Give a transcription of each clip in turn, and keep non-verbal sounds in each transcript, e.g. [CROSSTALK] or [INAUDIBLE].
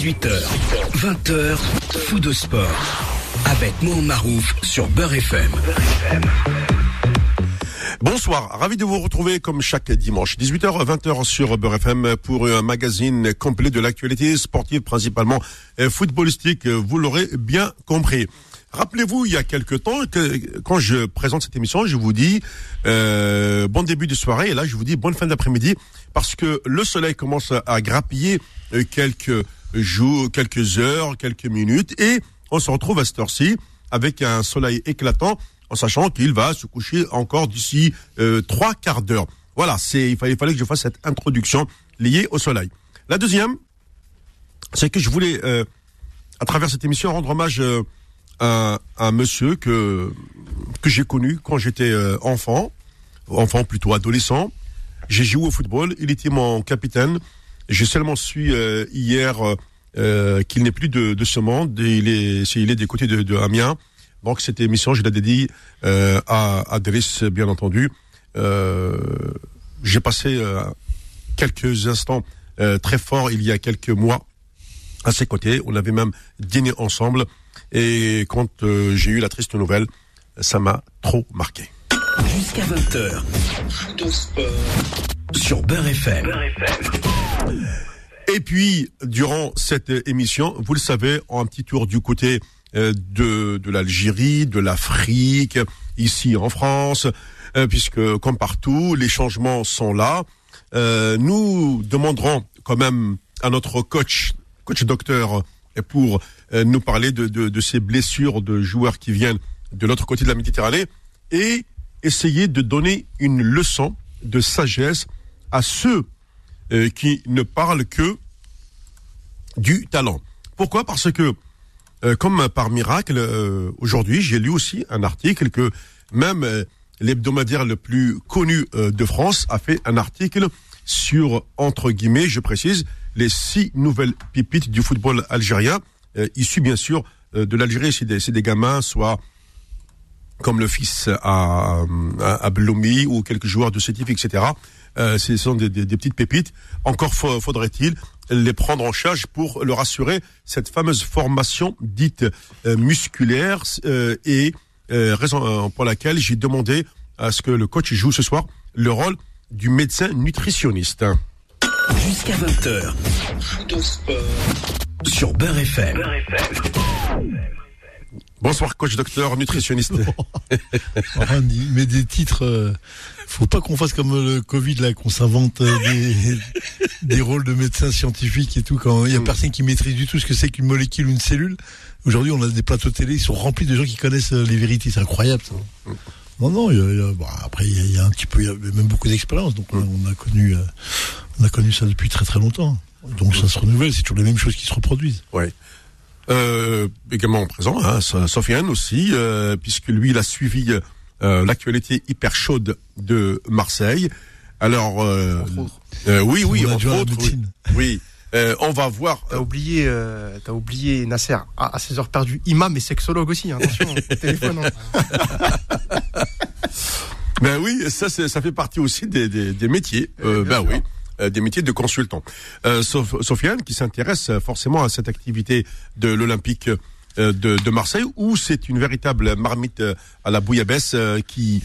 18h, 20h, fou de sport. Avec Mohamed Marouf sur Beurre FM. Bonsoir, ravi de vous retrouver comme chaque dimanche, 18h 20h sur Beurre FM pour un magazine complet de l'actualité sportive, principalement euh, footballistique, vous l'aurez bien compris. Rappelez-vous, il y a quelque temps, que quand je présente cette émission, je vous dis euh, bon début de soirée, et là je vous dis bonne fin d'après-midi, parce que le soleil commence à grappiller euh, quelques jours, quelques heures, quelques minutes, et on se retrouve à cette heure-ci avec un soleil éclatant en sachant qu'il va se coucher encore d'ici euh, trois quarts d'heure. Voilà, c'est il fallait, que je fasse cette introduction liée au soleil. La deuxième, c'est que je voulais, euh, à travers cette émission, rendre hommage euh, à, un monsieur que que j'ai connu quand j'étais euh, enfant, enfant plutôt adolescent. J'ai joué au football, il était mon capitaine. J'ai seulement su euh, hier qu'il n'est plus de, ce monde. il est, il est des côtés de, de Amiens. Donc cette émission, je l'ai dédiée euh, à, à bien entendu. Euh, J'ai passé euh, quelques instants euh, très forts il y a quelques mois à ses côtés. On avait même dîné ensemble. Et quand euh, j'ai eu la triste nouvelle, ça m'a trop marqué. Jusqu'à 20h, sur Beurre FM. Et puis, durant cette émission, vous le savez, un petit tour du côté euh, de, de l'Algérie, de l'Afrique, ici en France, euh, puisque comme partout, les changements sont là. Euh, nous demanderons quand même à notre coach, coach docteur, pour nous parler de, de, de, ces blessures de joueurs qui viennent de l'autre côté de la Méditerranée et essayer de donner une leçon de sagesse à ceux qui ne parlent que du talent. Pourquoi? Parce que euh, comme par miracle, euh, aujourd'hui, j'ai lu aussi un article que même euh, l'hebdomadaire le plus connu de France a fait un article sur, entre guillemets, je précise, les six nouvelles pépites du football algérien, issus bien sûr de l'Algérie. C'est des, des, gamins, soit comme le fils à, à, ou quelques joueurs de ce type, etc. Euh, ce sont des, petites pépites. Encore faudrait-il les prendre en charge pour leur assurer cette fameuse formation dite euh, musculaire euh, et raison pour laquelle j'ai demandé à ce que le coach joue ce soir le rôle du médecin nutritionniste. Jusqu'à 20h. Sur Beurre FM. Beurre FM. Bonsoir coach docteur nutritionniste. [LAUGHS] mais des titres, euh, faut pas qu'on fasse comme le Covid là, qu'on s'invente euh, des, des, rôles de médecins scientifiques et tout. Quand il y a mm. personne qui maîtrise du tout ce que c'est qu'une molécule ou une cellule. Aujourd'hui, on a des plateaux télé, ils sont remplis de gens qui connaissent euh, les vérités. C'est incroyable. Ça. Mm. Non, non. Il y a, il y a, bon, après, il y, a, il y, a, un petit peu, il y a même beaucoup d'expérience. Donc, on a connu, euh, on a connu ça depuis très très longtemps. Donc, ça se renouvelle. C'est toujours les mêmes choses qui se reproduisent. Ouais. Euh, également présent, hein, Sofiane aussi, euh, puisque lui, il a suivi euh, l'actualité hyper chaude de Marseille. Alors, euh, euh, oui, oui, entre autres, oui. oui. on va voir. T'as oublié, euh, t'as oublié Nasser à, à 16 heures perdues, imam et sexologue aussi. Hein, attention, [LAUGHS] téléphone. Hein. ben oui, ça, ça fait partie aussi des, des, des métiers. Euh, ben oui. Euh, des métiers de consultant. Euh, Sofiane, qui s'intéresse forcément à cette activité de l'Olympique euh, de, de, Marseille, où c'est une véritable marmite à la bouillabaisse qui,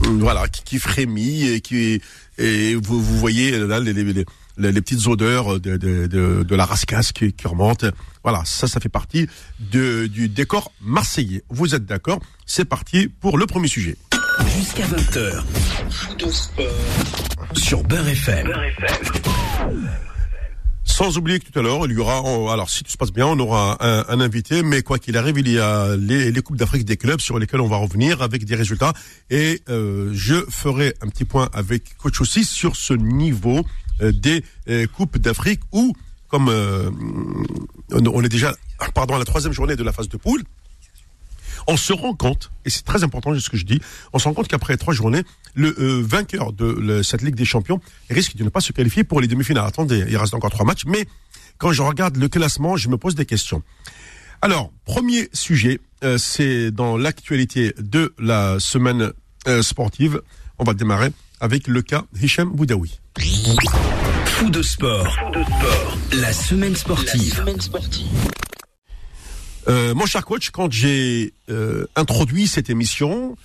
voilà, qui, qui, frémit et qui et vous, vous voyez là les, les, les, les petites odeurs de, de, de, de la rascasse qui, qui remonte. Voilà, ça, ça fait partie de, du décor marseillais. Vous êtes d'accord? C'est parti pour le premier sujet. Jusqu'à 20h. Sur Beurre FM. Sans oublier que tout à l'heure, il y aura, alors si tout se passe bien, on aura un, un invité, mais quoi qu'il arrive, il y a les, les Coupes d'Afrique des clubs sur lesquels on va revenir avec des résultats. Et euh, je ferai un petit point avec Coach aussi sur ce niveau euh, des euh, Coupes d'Afrique où, comme euh, on est déjà pardon, à la troisième journée de la phase de poule, on se rend compte, et c'est très important ce que je dis, on se rend compte qu'après trois journées, le euh, vainqueur de le, cette Ligue des Champions risque de ne pas se qualifier pour les demi-finales. Attendez, il reste encore trois matchs, mais quand je regarde le classement, je me pose des questions. Alors, premier sujet, euh, c'est dans l'actualité de la semaine euh, sportive. On va démarrer avec le cas Hicham Boudaoui. Fou de sport. La semaine sportive. Euh, mon cher coach, quand j'ai euh, introduit cette émission,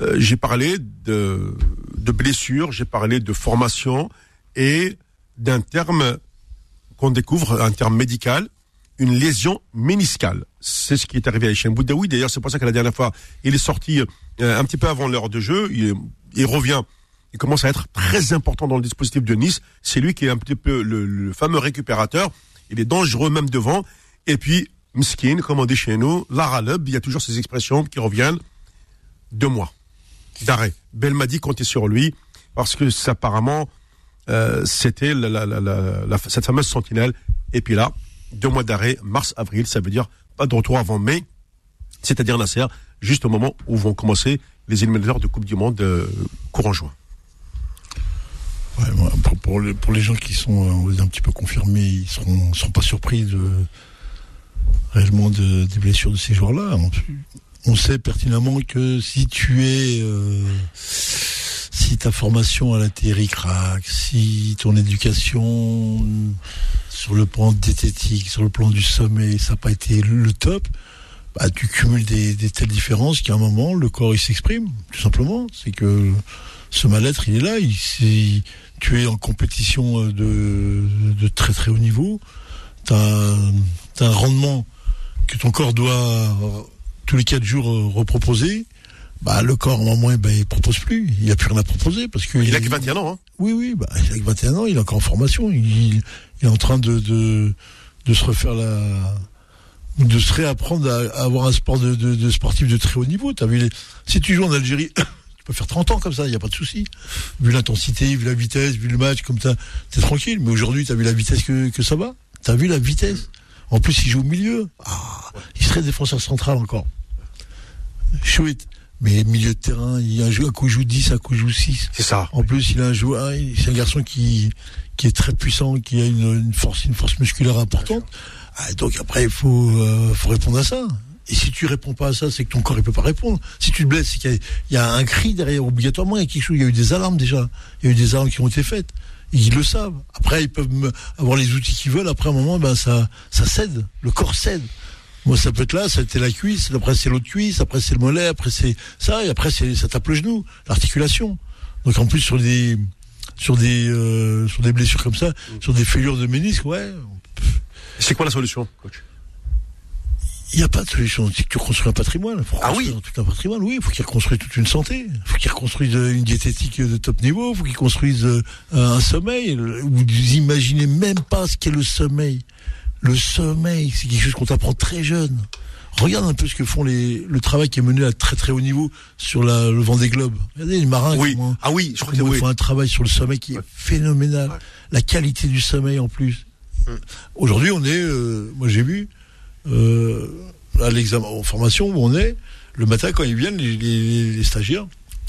euh, j'ai parlé de, de blessures, j'ai parlé de formation et d'un terme qu'on découvre, un terme médical, une lésion méniscale. C'est ce qui est arrivé à Hichem Boudaoui. D'ailleurs, c'est pour ça que la dernière fois, il est sorti euh, un petit peu avant l'heure de jeu. Il, il revient. Il commence à être très important dans le dispositif de Nice. C'est lui qui est un petit peu le, le fameux récupérateur. Il est dangereux même devant. Et puis, Mskin, comme on dit chez nous, Laraleb, il y a toujours ces expressions qui reviennent. Deux mois d'arrêt. Belmadi comptait sur lui parce que apparemment euh, c'était cette fameuse sentinelle. Et puis là, deux mois d'arrêt, mars-avril, ça veut dire pas de retour avant mai, c'est-à-dire Nasser, juste au moment où vont commencer les éliminateurs de Coupe du Monde euh, courant juin. Pour, les, gens qui sont euh, un petit peu confirmés, ils seront, seront pas surpris de réellement de, des blessures de ces joueurs-là. On, sait pertinemment que si tu es euh, si ta formation à la craque, si ton éducation sur le plan diététique, sur le plan du sommeil, ça n'a pas été le top, bah, tu cumules des, telles différences qu'à un moment, le corps il s'exprime, tout simplement. C'est que ce mal-être, il est là. Il, tu es en compétition de, de très très haut niveau. Tu as, as, un rendement que ton corps doit tous les quatre jours reproposer. Bah, le corps, au moment, ben, il propose plus. Il n'a plus rien à proposer parce que. Il, il a que 21 ans, hein. Oui, oui, bah, il a que 21 ans, il est encore en formation. Il, il est en train de, de, de se refaire la, de se réapprendre à, à avoir un sport de, de, de, sportif de très haut niveau. As vu les... Si tu joues en Algérie, [COUGHS] tu peux faire 30 ans comme ça, il n'y a pas de souci. Vu l'intensité, vu la vitesse, vu le match, comme ça, t'es tranquille. Mais aujourd'hui, t'as vu la vitesse que, que ça va T'as vu la vitesse? En plus, il joue au milieu. Ah, il serait défenseur central encore. Chouette. Mais milieu de terrain, il y a un coup joue 10, un coup joue 6. C'est ça. En plus, il a un joueur, c'est un garçon qui, qui est très puissant, qui a une, une force, une force musculaire importante. Ah, donc après, il faut, euh, faut répondre à ça. Et si tu réponds pas à ça, c'est que ton corps il peut pas répondre. Si tu te blesses, c'est qu'il y, y, a un cri derrière obligatoirement. Il y a quelque chose. Il y a eu des alarmes déjà. Il y a eu des alarmes qui ont été faites. Ils le savent. Après, ils peuvent avoir les outils qu'ils veulent. Après un moment, ben ça, ça cède. Le corps cède. Moi, ça peut être là, c'était la cuisse, après c'est l'autre cuisse, après c'est le mollet, après c'est ça, et après ça tape le genou, l'articulation. Donc en plus sur des sur des euh, sur des blessures comme ça, sur des fêlures de ménisque, ouais. C'est quoi la solution, coach? Il n'y a pas de solution. Que tu reconstruis un patrimoine. Ah oui tout un patrimoine, oui. Il faut qu'il reconstruise toute une santé. Il faut qu'il reconstruise une diététique de top niveau. Il faut qu'il construise un sommeil. Vous imaginez même pas ce qu'est le sommeil. Le sommeil, c'est quelque chose qu'on t'apprend très jeune. Regarde un peu ce que font les, le travail qui est mené à très très haut niveau sur la, le vent des globes. Regardez les marins. Oui. Comment, ah oui, je crois qu'ils oui. font un travail sur le sommeil qui est ouais. phénoménal. Ouais. La qualité du sommeil en plus. Hum. Aujourd'hui, on est, euh, moi j'ai vu, euh, à l'examen en formation où on est, le matin quand ils viennent, les, les, les stagiaires,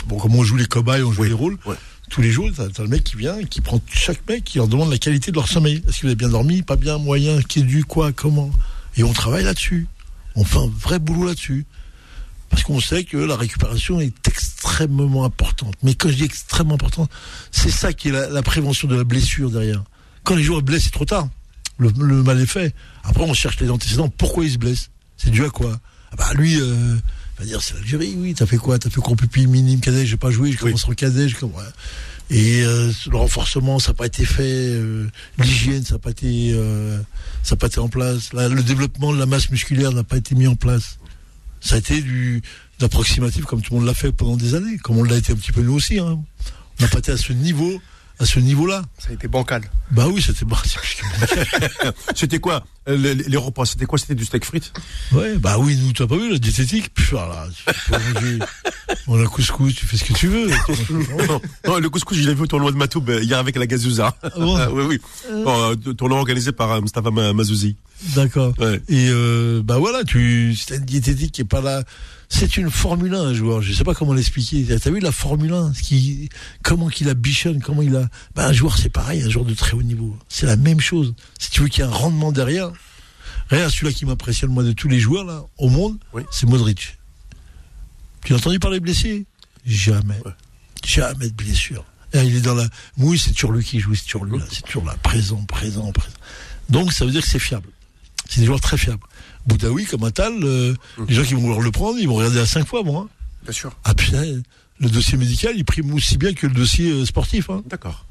bon, comme on joue les cobayes, on joue oui. les rôles, ouais. tous les jours, t'as, as le mec qui vient, qui prend chaque mec, qui leur demande la qualité de leur sommeil. Est-ce que vous avez bien dormi, pas bien, moyen, qui est dû, quoi, comment? Et on travaille là-dessus. On fait un vrai boulot là-dessus. Parce qu'on sait que la récupération est extrêmement importante. Mais quand je dis extrêmement importante, c'est ça qui est la, la prévention de la blessure derrière. Quand les joueurs blessent, c'est trop tard. Le, le, mal est fait. Après, on cherche les antécédents. Pourquoi ils se blessent C'est dû à quoi ah Bah lui, euh, va dire c'est l'Algérie. Oui, t'as fait quoi T'as fait gros pupille minime cadet. J'ai pas joué. Je commence oui. en cadet. Je commence. Et euh, le renforcement, ça n'a pas été fait. Euh, L'hygiène, ça n'a pas été, euh, ça pas été en place. Le développement de la masse musculaire n'a pas été mis en place. Ça a été du d'approximatif comme tout le monde l'a fait pendant des années, comme on l'a été un petit peu nous aussi. Hein. On n'a pas été à ce niveau à ce niveau-là. Ça a été bancal. Bah oui, c'était bancal. [LAUGHS] c'était quoi les, les, repas C'était quoi C'était du steak frites? Ouais, bah oui, nous, tu n'as pas vu la diététique? Puis voilà, tu peux manger. On a couscous, tu fais ce que tu veux. non, [LAUGHS] non, le couscous, je l'ai vu au tournoi de Matoub hier avec la Gazouza. Ah bon? Oui, oui. Euh... Bon, tournoi organisé par euh, Mustafa Mazouzi. D'accord. Ouais. Et euh, bah voilà, tu, c'est une diététique qui est pas là. C'est une Formule 1, un joueur. Je sais pas comment l'expliquer. T'as vu la Formule 1 qui, Comment qu'il a bichonne Comment il a bah, Un joueur, c'est pareil, un joueur de très haut niveau. C'est la même chose. Si tu veux qu'il y ait un rendement derrière, regarde celui-là qui m'impressionne, moi, de tous les joueurs là au monde, oui. c'est Modric. Tu as entendu parler de blessés? Jamais. Ouais. Jamais de blessure. Et il est dans la. Oui, c'est toujours lui qui joue, c'est toujours lui. là. C'est toujours là, présent, présent, présent. Donc ça veut dire que c'est fiable. C'est des joueurs très fiables. Boudaoui, comme Attal, euh, les gens qui vont vouloir le prendre, ils vont regarder à cinq fois, moi. Bien sûr. Ah putain, le dossier médical, il prime aussi bien que le dossier euh, sportif. Hein. D'accord.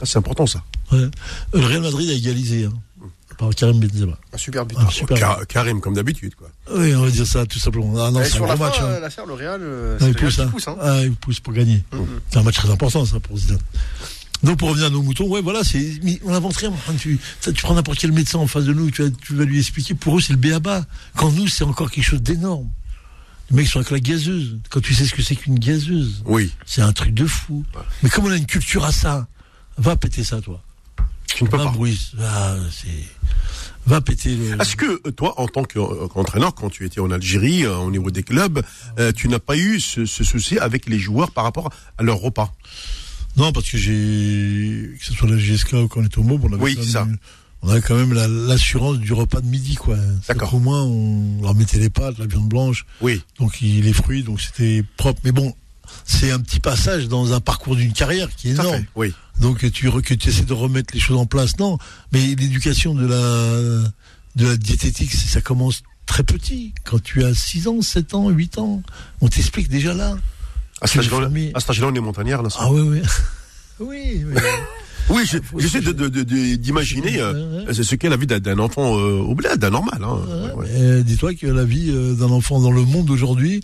Ah, c'est important ça. Ouais. Le Real Madrid a égalisé hein, par Karim Benzema. Un super but. Ah, super. Car- Karim, comme d'habitude, quoi. Oui, on va dire ça tout simplement. Ah non, c'est un sur la gros fin, match. hein. euh, la serre, le Real, Ah, il pousse, hein. pousse. Hein. Ah, il pousse pour gagner. Mhm. C'est un match très important, ça, pour Zidane. Donc, pour revenir à nos moutons, ouais, voilà, c'est, mais on invente rien. Enfin, Tu, prends n'importe quel médecin en face de nous, tu vas, tu vas lui expliquer. Pour eux, c'est le béaba. Quand nous, c'est encore quelque chose d'énorme. Les mecs sont avec la gazeuse. Quand tu sais ce que c'est qu'une gazeuse, Oui. c'est un truc de fou. Mais comme on a une culture à ça, va péter ça, toi. Tu ne peux pas. Bruce. Ah, c'est, va péter le. Est-ce que toi, en tant euh, qu'entraîneur, quand tu étais en Algérie, euh, au niveau des clubs, euh, tu n'as pas eu ce, ce souci avec les joueurs par rapport à leur repas? Non, parce que j'ai, que ce soit la GSK ou quand on était au MOB, on avait Oui, même, on avait quand même la- l'assurance du repas de midi, quoi. D'accord. qu'au moins, on leur mettait les pâtes, la viande blanche, Oui. donc il- les fruits, donc c'était propre. Mais bon, c'est un petit passage dans un parcours d'une carrière qui est énorme. fait. Oui. Donc tu, que tu essaies de remettre les choses en place, non. Mais l'éducation de la, de la diététique, ça commence très petit. Quand tu as 6 ans, 7 ans, 8 ans, on t'explique déjà là. À cet âge-là, on est montagnard, là. ça. Ah oui, oui. [LAUGHS] oui, oui. Oui, je- j'essaie de, de, de- de- d'imaginer euh, ce qu'est la vie d'un, enfant euh, au bled, d'un normal. Hein. Ouais, ouais. Euh, Dis-toi que la vie d'un enfant dans le monde d'aujourd'hui,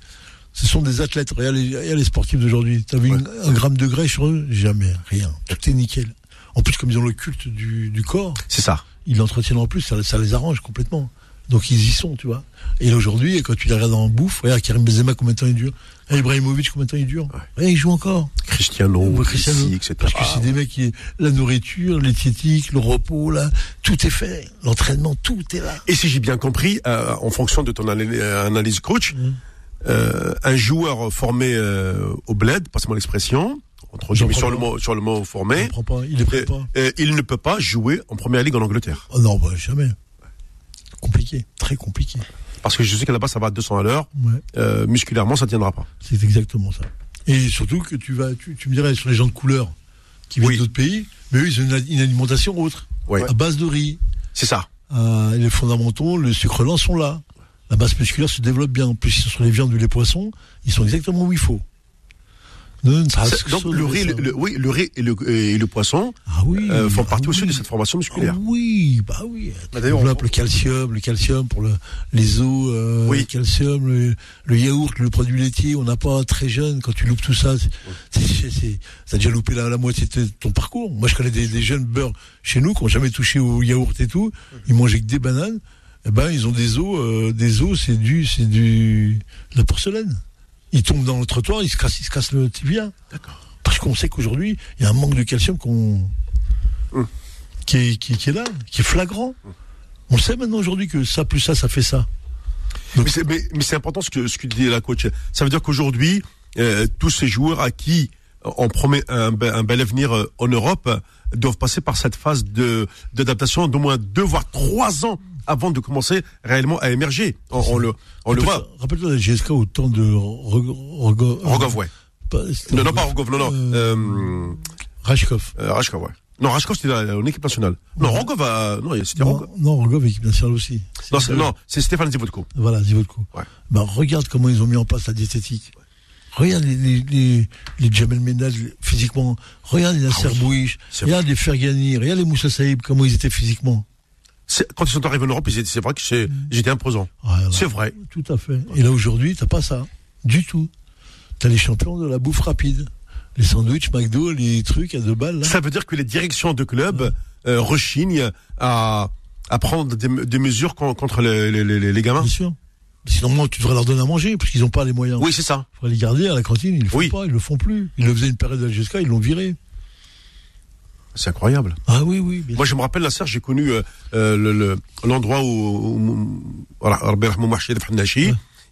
ce sont des athlètes. Regarde les, regarde les sportifs d'aujourd'hui. T'as vu un gramme de graisse sur eux? Jamais, rien. Tout est nickel. En plus, comme ils ont le culte du, du corps, C'est ça. ils l'entretiennent en plus, ça, ça les arrange complètement. Donc ils y sont, tu vois. Et aujourd'hui, quand tu les regardes en bouffe, regarde Karim Benzema combien de temps il dure, Ibrahimovic combien de temps il dure, Ouais, il joue encore. Cristiano, Messi, etc. Parce que c'est des mecs qui, la nourriture, l'éthique, le repos, là, tout est fait. L'entraînement, tout est là. Et si j'ai bien compris, euh, en fonction de ton euh, analyse coach, Mhm. euh, un joueur formé euh, au bled, passe-moi l'expression, entre guillemets, sur le mot, sur le mot Il formé, prend pas, il pas. il ne peut pas jouer en première ligue en Angleterre. Oh non, bah, jamais. Compliqué, très compliqué. Parce que je sais qu'à là-bas, ça va à 200 à l'heure. Ouais, Euh, musculairement, ça tiendra pas. c'est exactement ça. Et surtout que tu vas, tu, tu me dirais sur les gens de couleur qui viennent Oui. d'autres pays, mais eux ils ont une, une alimentation autre, Ouais. à base de riz. C'est ça. Euh, les fondamentaux, le sucre lent sont là. La masse musculaire se développe bien. En plus, sur les viandes ou les poissons, ils sont exactement où il faut. Donc le riz, le, oui, le riz et le, et le poisson ah oui, euh, font ah partie aussi oui. de cette formation musculaire. Ah oui, bah oui. Bah, Développe on- le calcium, le calcium pour le, les os, euh, Oui. le calcium, le, le yaourt, le produit laitier. On n'a pas très jeune quand tu loupes tout ça. T'as déjà loupé la, la moitié de ton parcours. Moi, je connais des, des jeunes beurres chez nous qui n'ont jamais touché au yaourt et tout. Ils mangeaient que des bananes. Eh ben, ils ont des os, euh, des os, c'est du, c'est du, de la porcelaine. Ils tombent dans le trottoir, ils se cassent, ils se cassent le tibia. D'accord. Parce qu'on sait qu'aujourd'hui, il y a un manque de calcium qu'on, Hum. qui, est, qui, qui est là, qui est flagrant. On sait maintenant aujourd'hui que ça plus ça, ça fait ça. Mais c'est, mais, mais c'est important ce que, ce que dit la coach. Ça veut dire qu'aujourd'hui, euh, tous ces joueurs à qui on promet un, be- un bel avenir euh, en Europe doivent passer par cette phase de, d'adaptation d'au moins deux voire trois ans avant de commencer réellement à émerger. On, on le, on le voit. Rappelle-toi- la GSK au temps de Rog- Rogo- Rogov, ouais. pas- Non, non, pas Rogov. Rogov, non, non. Euh, Euh, Rajkov. euh, Rashkov, ouais. Non, Rashkov, c'était en équipe nationale. Non, Ouais. Rogov, a- non, c'était Non, Rogov. non, Rogov, équipe nationale aussi. Non, c'est, non, c'est Stéphane Zivodko. Voilà, Zivodko. Ouais. Ben, regarde comment ils ont mis en place la diététique. Regarde les, les, les, les Jamel Menad physiquement. Regarde les Nasser Ah oui, Regarde les Fergani. Regarde les Moussa Saïb, comment ils étaient physiquement. Quand ils sont arrivés en Europe, c'est vrai que ils étaient imposants. Voilà. C'est vrai. Tout à fait. Et là, aujourd'hui, t'as pas ça. Du tout. T'as les champions de la bouffe rapide. Les sandwichs, McDo, les trucs à deux balles, là. Ça veut dire que les directions de clubs euh, rechignent à, à prendre des, des mesures con- contre les, les, les, les gamins. Bien sûr. Sinon, moi, tu devrais leur donner à manger, parce qu'ils n'ont pas les moyens. Oui, c'est ça. Il faudrait les garder à la cantine, ils le font Oui. pas, ils le font plus. Ils le faisaient une période GSK, ils l'ont viré. C'est incroyable. Ah oui, oui. bien Moi, je me rappelle la serre, j'ai connu euh, euh, le- le- l'endroit où, voilà,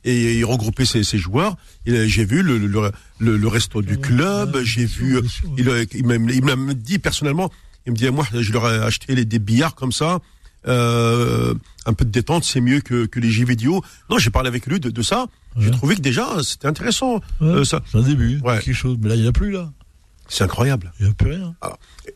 et il regroupait ses, ses joueurs. Et, J'ai vu le, le, le, le resto du club, j'ai vu, euh, il, il m'a dit personnellement, il me dit, moi, je leur ai acheté les, des billards comme ça, euh, un peu de détente, c'est mieux que, que les jeux vidéo. Non, j'ai parlé avec lui de, de ça. J'ai trouvé que déjà, c'était intéressant. Ouais, euh, ça. C'est un début, Ouais. quelque chose. Mais là, il n'y a plus, là. C'est incroyable. Il n'y a plus rien.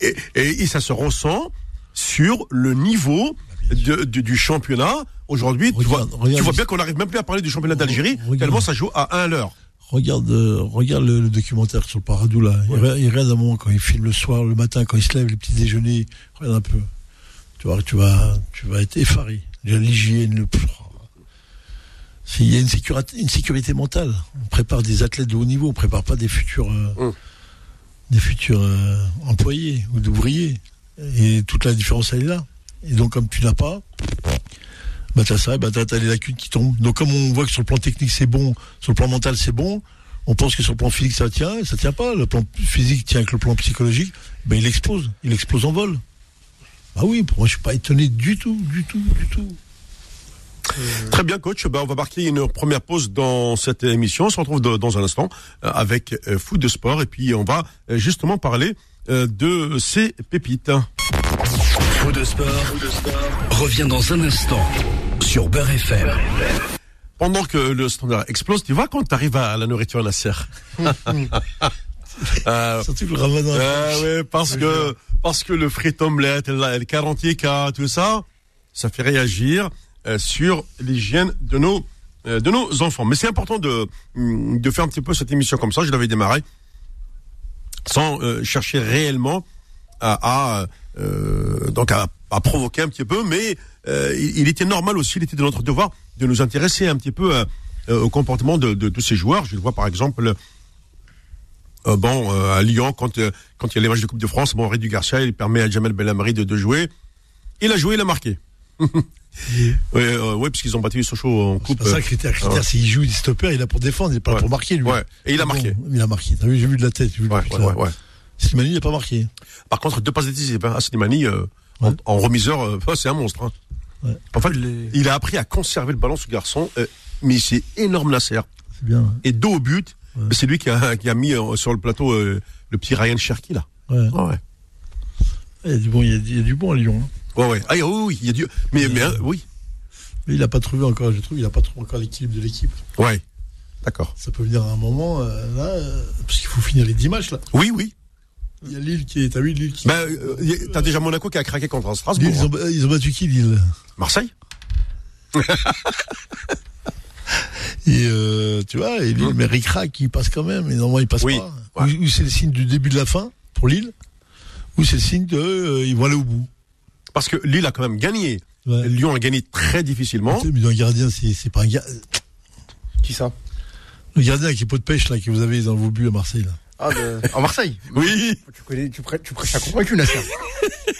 Et, et, et ça se ressent sur le niveau de- de- du championnat. Aujourd'hui, tu vois, Regarde, regarde tu vois les- bien qu'on n'arrive même plus à parler du championnat d'Algérie, tellement ça joue à 1 à l'heure. Regarde, euh, regarde le, le documentaire sur le Paradou là. Il, regarde- il regarde un moment quand il filme le soir, le matin, quand il se lève, les petits déjeuners. Regarde un peu. Tu vois, tu vas, tu vas être effaré. L'hygiène, le. Il y a une sécurité, une sécurité mentale. On prépare des athlètes de haut niveau. On prépare pas des futurs, euh, Hum. Des futurs euh, employés ou d'ouvriers. Et toute la différence elle est là. Et donc comme tu n'as pas, bah t'as ça, bah t'as les lacunes qui tombent. Donc comme on voit que sur le plan technique c'est bon, sur le plan mental c'est bon, on pense que sur le plan physique ça tient, et ça tient pas. Le plan physique tient avec le plan psychologique, ben il explose, il explose en vol. Ah oui, pour moi je suis pas étonné du tout, du tout, du tout. Très bien, coach. Ben, on va marquer une première pause dans cette émission. On se retrouve de- dans un instant euh, avec euh, Foot de Sport. Et puis, on va euh, justement parler de ces pépites. Faux de sport, revient dans un instant sur Beurre FM. Pendant que le standard explose, tu vois quand tu arrives à la nourriture Nasser? [LAUGHS] Euh, Surtout que le ramadan. euh, ouais, parce que parce que le frit omelette, le 40 cas, tout ça, ça fait réagir euh, sur l'hygiène de nos euh, de nos enfants. Mais c'est important de hum, de faire un petit peu cette émission comme ça. Je l'avais démarré sans euh, chercher réellement à, euh, donc à, provoquer un petit peu, mais euh, il, était normal aussi, il était de notre devoir de nous intéresser un petit peu euh, euh, au comportement de, de, ces joueurs. Je le vois par exemple. euh, bon, euh, à Lyon, quand euh, quand il y a les matchs de Coupe de France, bon, Rédu Garcia, il permet à Jamel Belhamri de, de jouer. Il a joué, il a marqué. [LAUGHS] [LAUGHS] Oui, euh, ouais, parce qu'ils ont battu Sochaux en C'est coupe. pas ça le critère. Critère, ouais. c'est qu'il joue, il est stopper, il est là pour défendre, il est pas là Ouais. pour marquer lui. Ouais. Et il a Bon, marqué. il a marqué. T'as vu, j'ai vu de la tête. vu Ouais, ouais, ouais, ouais. Slimani, il a pas marqué. Par contre, deux passes décisives. Hein. Aslimani, euh, en, Ouais. en remiseur, euh, oh, [LAUGHS] c'est un monstre. Hein. Ouais. En fait, Les- il a appris à conserver le ballon, ce garçon. euh, mais c'est énorme, Nasser. C'est bien. Et dos au but, Ouais. c'est lui qui a, [LAUGHS] qui a mis euh, sur le plateau euh, le petit Ryan Cherky, là. Ouais. Ouais, ouais. Il y a du bon, il y a, il y a du bon à Lyon. hein. Ouais, ouais. Ah, oui, oui, il y a du. Mais, mais hein, oui. Il a pas trouvé encore, je trouve, il a pas trouvé encore l'équilibre de l'équipe. Ouais. D'accord. Ça peut venir à un moment, euh, là, euh, parce qu'il faut finir les 10 matchs, là. Oui, oui. Il y a Lille qui est, t'as vu Lille qui. Ben, euh, t'as déjà Monaco qui a craqué contre Strasbourg. Lille, ils, hein. ont, ils ont battu qui, Lille? Marseille [LAUGHS] Et euh, tu vois, et Lille, mais Ricrac, il passe quand même, et normalement, il passe Mm. Oui, pas. ouais. Ou, ou c'est le signe du début de la fin, pour Lille, ou c'est le signe de, euh, ils vont aller au bout. Parce que Lille a quand même gagné. Ouais. Lyon a gagné très difficilement. Mais un gardien, c'est pas un gars. Qui ça? Le gardien avec les pots de pêche, là, que vous avez dans vos buts à Marseille, là. Ah, de... [LAUGHS] en Marseille? Oui. Tu connais, tu prêches, tu prêches à convaincu, Nasser.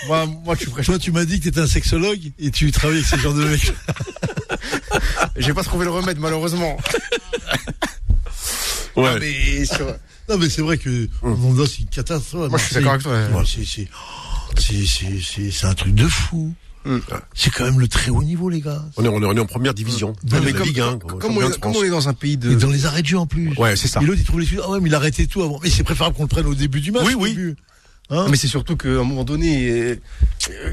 moi, moi, tu prêches. Toi, tu m'as dit que t'étais un sexologue, et tu travailles avec ces genres de mecs. [LAUGHS] J'ai pas trouvé le remède, malheureusement. [LAUGHS] Ouais. Mais sur- Non, mais c'est vrai que, Monda, c'est une catastrophe. Moi, je suis d'accord avec toi. ouais. Ouais, c'est, c'est un truc de fou. Mm. C'est quand même le très haut niveau, les gars. On est, on est, on est en première division. Non, mais comme, Ligue 1. comme- comme on est, comme on est dans un pays de. Et dans les arrêts de jeu, en plus. Ouais, c'est ça. Et l'autre, il trouve l'excuse. Ah ouais, mais il a arrêté tout avant. Mais c'est préférable qu'on le prenne au début du match. Oui, oui. Hein Mais c'est surtout qu'à un moment donné, euh,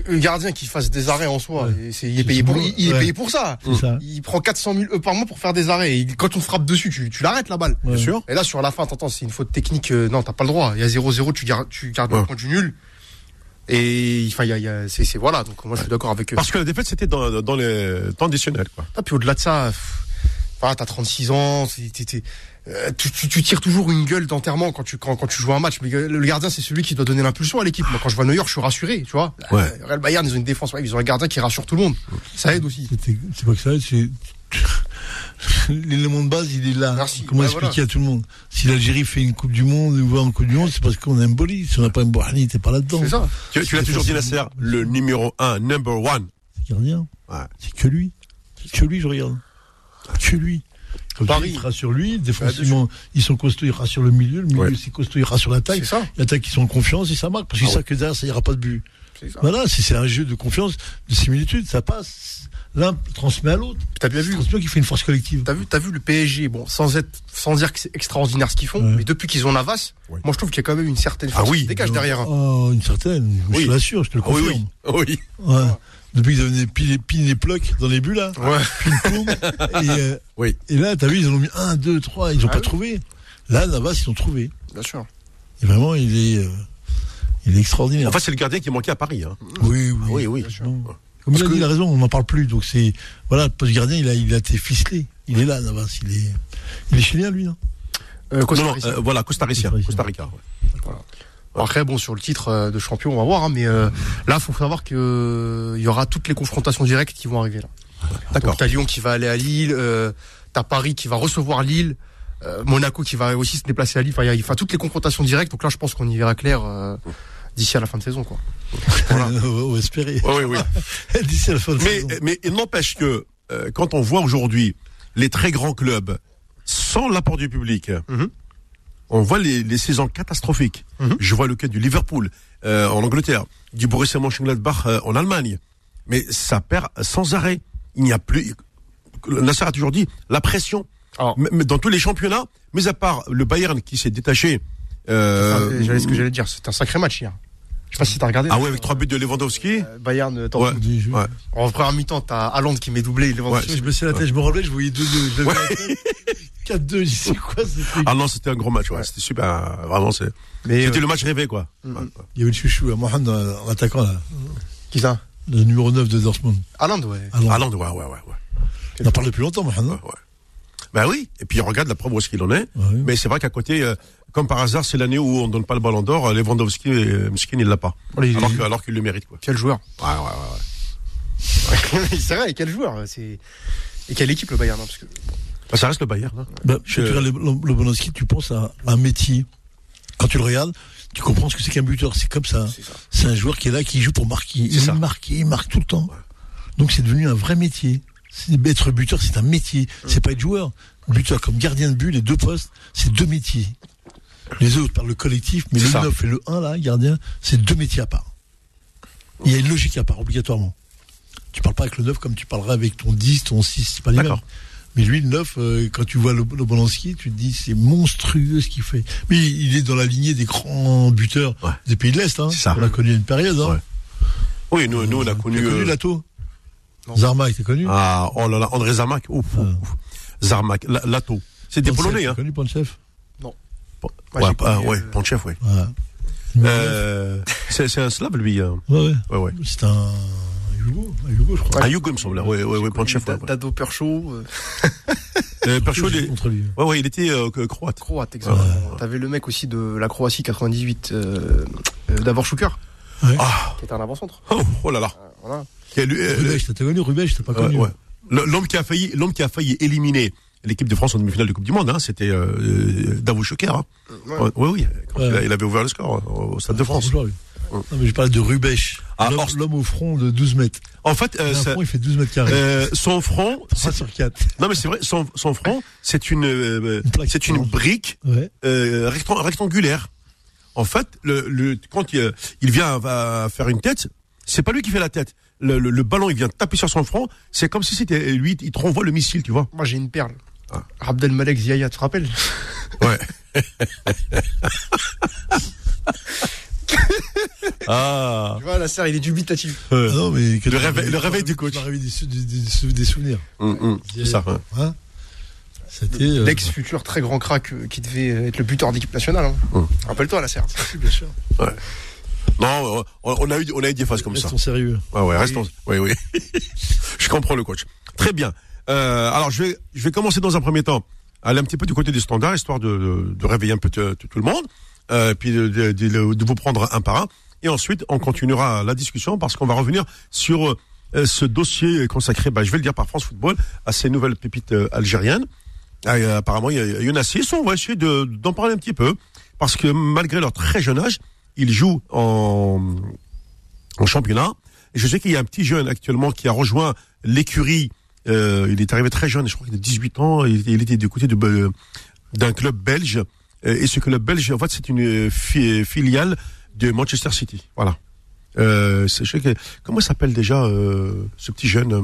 un gardien qui fasse des arrêts en soi, Ouais. il est payé pour, bon, il, il est ouais. payé pour ça. Il prend 400 000 euros par mois pour faire des arrêts. Et quand on frappe dessus, tu, tu l'arrêtes la balle. Ouais. Bien sûr. Et là, sur la fin, t'entends, c'est une faute technique. euh, non, t'as pas le droit. Il y a 0-0, tu gardes, tu gardes le point du nul. Et enfin, il y a, il y a- c'est, c'est voilà. Donc moi, je suis d'accord avec eux. Parce que la défaite, c'était dans, dans les temps additionnels, quoi. Ah, puis au-delà de ça, voilà, t'as 36 ans, c'est- t'es- t'es- euh, tu, tu, tu tires toujours une gueule d'enterrement quand tu, quand, quand tu joues un match. Mais le gardien, c'est celui qui doit donner l'impulsion à l'équipe. Moi, quand je vois New York, je suis rassuré, tu vois. Ouais. Euh, Real Bayern, ils ont une défense, ouais, ils ont un gardien qui rassure tout le monde. Ça aide aussi. C'est pas que ça, c'est. L'élément de base, il est là. Merci. Comment expliquer voilà. à tout le monde Si l'Algérie fait une Coupe du Monde, ou va en Coupe du Monde, c'est parce qu'on a un Boli. Si on n'a pas un Bouhani, t'es pas là-dedans. C'est ça. Tu, tu l'as C'est toujours dit, Nasser, le numéro 1, number one. C'est gardien. Ouais. C'est que lui. C'est que lui, je regarde. Que lui. Comme Paris. il rassure lui, défensivement, ils sont costauds, ils rassurent le milieu, le milieu Ouais. c'est costaud, ils rassurent l'attaque. C'est ça. L'attaque, ils sont en confiance et ça marque, parce qu'ils Ah savent que derrière, ça ira pas de but. C'est ça. Voilà, si c'est un jeu de confiance, de similitude, ça passe. L'un transmet à l'autre. T'as bien vu. C'est bien qu'il fait une force collective. T'as vu, t'as vu le PSG, bon, sans être, sans dire que c'est extraordinaire ce qu'ils font, Ouais. mais depuis qu'ils ont Navas, Ouais. moi je trouve qu'il y a quand même une certaine Ah force oui. qui se dégage derrière. Oh, une certaine. Je Oui. te l'assure, je te le Ah oui, confirme. oui. Oui. Ouais. Depuis qu'ils devenaient pile et pile et ploc dans les buts, là. Ouais. Pile poum. [LAUGHS] et, euh, Oui. et là, t'as vu, ils en ont mis un, deux, trois, ils ont Ah pas oui. trouvé. Là, Navas, ils ont trouvé. Bien sûr. Et vraiment, il est, euh, il est extraordinaire. Enfin, c'est le gardien qui manquait à Paris. Hein. oui, oui. Oui, oui. Non. Comme il a dit, il a raison, on n'en parle plus. Donc c'est, voilà, le poste gardien, il a, il a été ficelé. Il est là, Navas. Il est, il est chilien, lui, non? Euh, Non, Costa non, Rica. euh, voilà, Costa Rica. Costa ouais. Après, bon, sur le titre euh, de champion, on va voir. hein, mais euh, là, faut savoir que euh, il y aura toutes les confrontations directes qui vont arriver là. D'accord. T'as Lyon qui va aller à Lille, euh, t'as Paris qui va recevoir Lille, euh, Monaco qui va aussi se déplacer à Lille. Enfin, il y a- il y a toutes les confrontations directes. Donc là, je pense qu'on y verra clair euh, d'ici à la fin de saison, quoi. [LAUGHS] Voilà. on va espérer. Oui, oui, oui. [LAUGHS] D'ici à la fin de Mais, saison. mais il n'empêche que euh, quand on voit aujourd'hui les très grands clubs sans l'apport du public, Mhm. on voit les, les saisons catastrophiques. Mhm. Je vois le cas du Liverpool euh, en Angleterre, du Borussia Mönchengladbach euh, en Allemagne. Mais ça perd sans arrêt. Il n'y a plus. Nasser a toujours dit la pression. Alors, Mais- mais dans tous les championnats, mis à part le Bayern qui s'est détaché. euh, j'allais ce que j'allais dire. C'était un sacré match hier. Je sais pas si t'as regardé. ah ouais, avec trois buts de Lewandowski. Euh, Bayern. euh, Ouais. Jeux. Ouais. En première mi-temps, t'as Haaland qui met doublé. Lewandowski. Je me suis la tête, je me relevais, je voyais 2-2. Je l'avais la tête. 4-2, je sais quoi, c'était. Ah non, c'était un gros match. Ouais. C'était super. Vraiment, c'est. C'était euh, le match rêvé, quoi. Ouais. Il y avait le chouchou, à Mohamed, euh, en attaquant, là. qui ça? Le numéro 9 de Dortmund. Haaland, ouais. Haaland, ouais, ouais, ouais, ouais. on en parle depuis longtemps, Mohamed. ouais, ouais. Ben oui, et puis regarde la preuve où est-ce qu'il en est. Ouais. Mais c'est vrai qu'à côté, euh, comme par hasard, c'est l'année où on donne pas le ballon d'or. euh, Lewandowski, euh, Mskin, il l'a pas. Alors que- alors qu'il le mérite, quoi. Quel joueur Ouais, ouais, ouais. ouais. [LAUGHS] C'est vrai, quel joueur c'est Et quelle équipe le Bayern hein, parce que... Ben, ça reste le Bayern. Hein. Bah, Je- tu regardes le, le Bonowski, tu penses à un métier. Quand tu le regardes, tu comprends ce que c'est qu'un buteur. C'est comme ça. C'est ça. C'est un joueur qui est là, qui joue pour marquer. Il ça. marque, il marque tout le temps. Donc c'est devenu un vrai métier. Être buteur, c'est un métier. C'est pas être joueur. Buteur comme gardien de but, les deux postes, c'est deux métiers. Les autres par le collectif, mais le ça. 9 et le 1 là, gardien, c'est deux métiers à part. Il y a une logique à part, obligatoirement. Tu parles pas avec le 9 comme tu parlerais avec ton 10, ton 6, c'est pas les mêmes. Mais lui, le 9, euh, quand tu vois le, le Bolanski, tu te dis c'est monstrueux ce qu'il fait. Mais il est dans la lignée des grands buteurs Ouais. des pays de l'Est. Hein. On a connu une période. Hein. Ouais. Oui, nous, nous, on a connu. T'as connu euh, Lato. Zarmak, t'as connu Ah, oh là là, André Zarmak. Ouf, ouf, Ah. ouf. Zarmak, La- Lato. C'est des Polonais, hein. connu Panchev Ouais, j'ai ah, ouais, Panchev, ouais. Euh, c'est un slave, lui. hein. Ouais, ouais. Ouais, ouais. C'est un Hugo, un Hugo, je crois. Ah, Yougo, il me semble. Ouais, ouais, ouais, Panchev, ouais. Da- Dado Percho, euh, [LAUGHS] Euh, Percho, il contre lui. ouais, ouais, il était euh, croate. croate, exactement. T'avais le mec aussi de la Croatie 98, euh, euh, Davor Šuker, Ah, qui était un avant-centre. oh, oh là là. Euh, Voilà. Euh, Rubèche, t'as connu Rubèche, t'as pas Ouais, connu. ouais. Le- L'homme qui a failli, l'homme qui a failli éliminer l'équipe de France en demi-finale de Coupe du Monde, hein, c'était euh, euh, Davou. Hein. Ouais. Ouais, oui, oui. Quand Ouais. il, avait ouvert le score euh, au Stade de France. Lui. Ouais. Non, mais je parlais de Rubèche. Ah, L'homme- au front de 12 mètres. En fait, euh, ça- front, il fait 12 mètres carrés. euh, son front, [LAUGHS] 3 c'est- sur 4. non mais c'est vrai, son, son front, c'est une, euh, Une plaque. c'est une brique Ouais. euh, rectangulaire. En fait, le, le, quand il, il vient va faire une tête, c'est pas lui qui fait la tête. Le, le, le ballon, il vient taper sur son front. C'est comme si c'était lui, il te renvoie le missile, tu vois. Moi, j'ai une perle. Ah. Abdelmalek Ziaya, tu te rappelles Ouais. [LAUGHS] ah. Tu vois, la serre, il est dubitatif. Ah non, mais Le réveil- le réveil du coach. m'as réveillé Des, sou- des, des sou- des souvenirs. Hum, hum, c'est ça. hein. Hein C'était. euh, L'ex-futur très grand crack euh, qui devait être le buteur d'équipe nationale. Hein. Hum. Rappelle-toi, la serre. [LAUGHS] bien sûr. Non, on a eu, on a eu des phases comme ça. Restons sérieux. Ouais, ouais, restons. Oui, oui. [LAUGHS] je comprends le coach. Très bien. Euh, alors, je vais, je vais commencer dans un premier temps aller un petit peu du côté du standard, histoire de, de, de réveiller un peu tout, le monde, euh, puis de, de, vous prendre un par un. Et ensuite, on continuera la discussion parce qu'on va revenir sur euh, ce dossier consacré, bah, je vais le dire par France Football, à ces nouvelles pépites euh, algériennes. Ah, euh, apparemment, il y, y en a six. On va essayer de- d'en parler un petit peu parce que malgré leur très jeune âge, ils jouent en, en championnat. Et je sais qu'il y a un petit jeune actuellement qui a rejoint l'écurie. Euh, il est arrivé très jeune, je crois qu'il a 18 ans. Il, il était du côté euh, d'un club belge. Euh, Et ce club belge, en fait, c'est une fi- filiale de Manchester City. Voilà. Euh, je sais que, comment s'appelle déjà euh, ce petit jeune euh,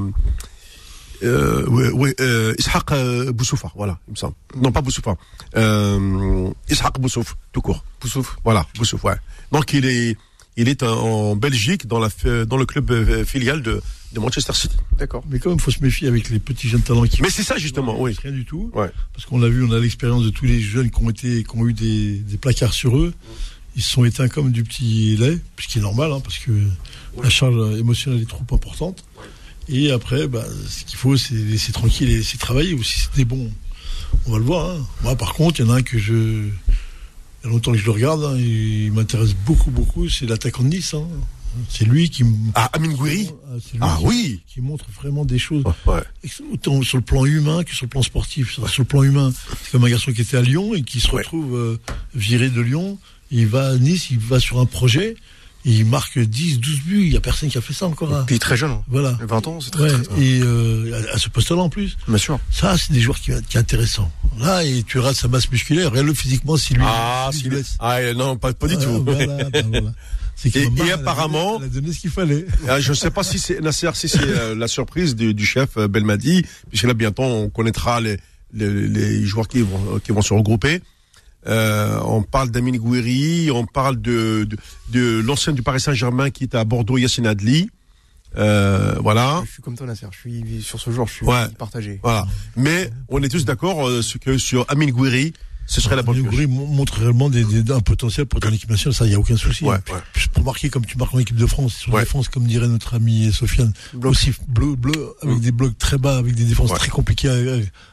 euh, ouais, ouais, euh, Ishaq euh, Boussoufa, voilà, il me semble. Non, pas Boussoufa. Euh, Ishaq Boussouf, tout court. Poussouf. Voilà, Boussouf, ouais. Donc il est, il est en, Belgique dans la, dans le club euh, filial de de Manchester City. D'accord. Mais quand même, faut se méfier avec les petits jeunes talents qui. Mais c'est ça justement, oui. Rien du tout. Ouais. Parce qu'on l'a vu, on a l'expérience de tous les jeunes qui ont été, qui ont eu des, des placards sur eux. Ils se sont éteints comme du petit lait, ce qui est normal, hein, parce que la charge émotionnelle est trop importante. Et après, bah, ce qu'il faut, c'est laisser tranquille et laisser travailler. Ou si c'était bon, on va le voir. hein. Moi, par contre, il y en a un que je. Il y a longtemps que je le regarde, hein, il m'intéresse beaucoup, beaucoup, c'est l'attaquant de Nice. C'est lui qui. Ah, Amin Gouiri Ah, Ah oui qui montre vraiment des choses autant sur le plan humain que sur le plan sportif. Sur, le plan humain, c'est comme un garçon qui était à Lyon et qui se retrouve euh, viré de Lyon. Il va à Nice, il va sur un projet, et il marque 10, 12 buts. Il n'y a personne qui a fait ça encore. hein. Il est très jeune. hein. Voilà. 20 ans, c'est très, Ouais, très, et euh, à, ce poste-là en plus. Bien sûr. Ça, c'est des joueurs qui, qui est intéressant. Là, et tu regardes sa masse musculaire, regarde-le physiquement, si lui. Ah, si s'il lui laisse. ah non, pas, pas du tout. Voilà, ben voilà. [LAUGHS] Et- apparemment- Elle a donné ce qu'il fallait. [LAUGHS] Ah, je ne sais pas si c'est Nasser, si c'est euh, la surprise du, du chef euh, Belmadi, puisque là bientôt on connaîtra les, les, les joueurs qui vont qui vont se regrouper. Euh, on parle d'Amin Gouiri, on parle de de, de l'ancien du Paris Saint-Germain qui est à Bordeaux, Yassine Adli. Euh, voilà. Je suis comme toi, Nasser. Je suis sur ce genre, je suis Ouais. partagé. Voilà. Mais on est tous d'accord euh, que sur Amin Gouiri, ce serait la bonne mon- montre réellement des, des- un potentiel pour être en équipe nationale, ça, il n'y a aucun souci. Ouais, Pour marquer comme tu marques en équipe de France, sur Ouais. défense, comme dirait notre ami Sofiane, Bloc. aussi bleu, bleu, avec des blocs très bas, avec des défenses très compliquées à,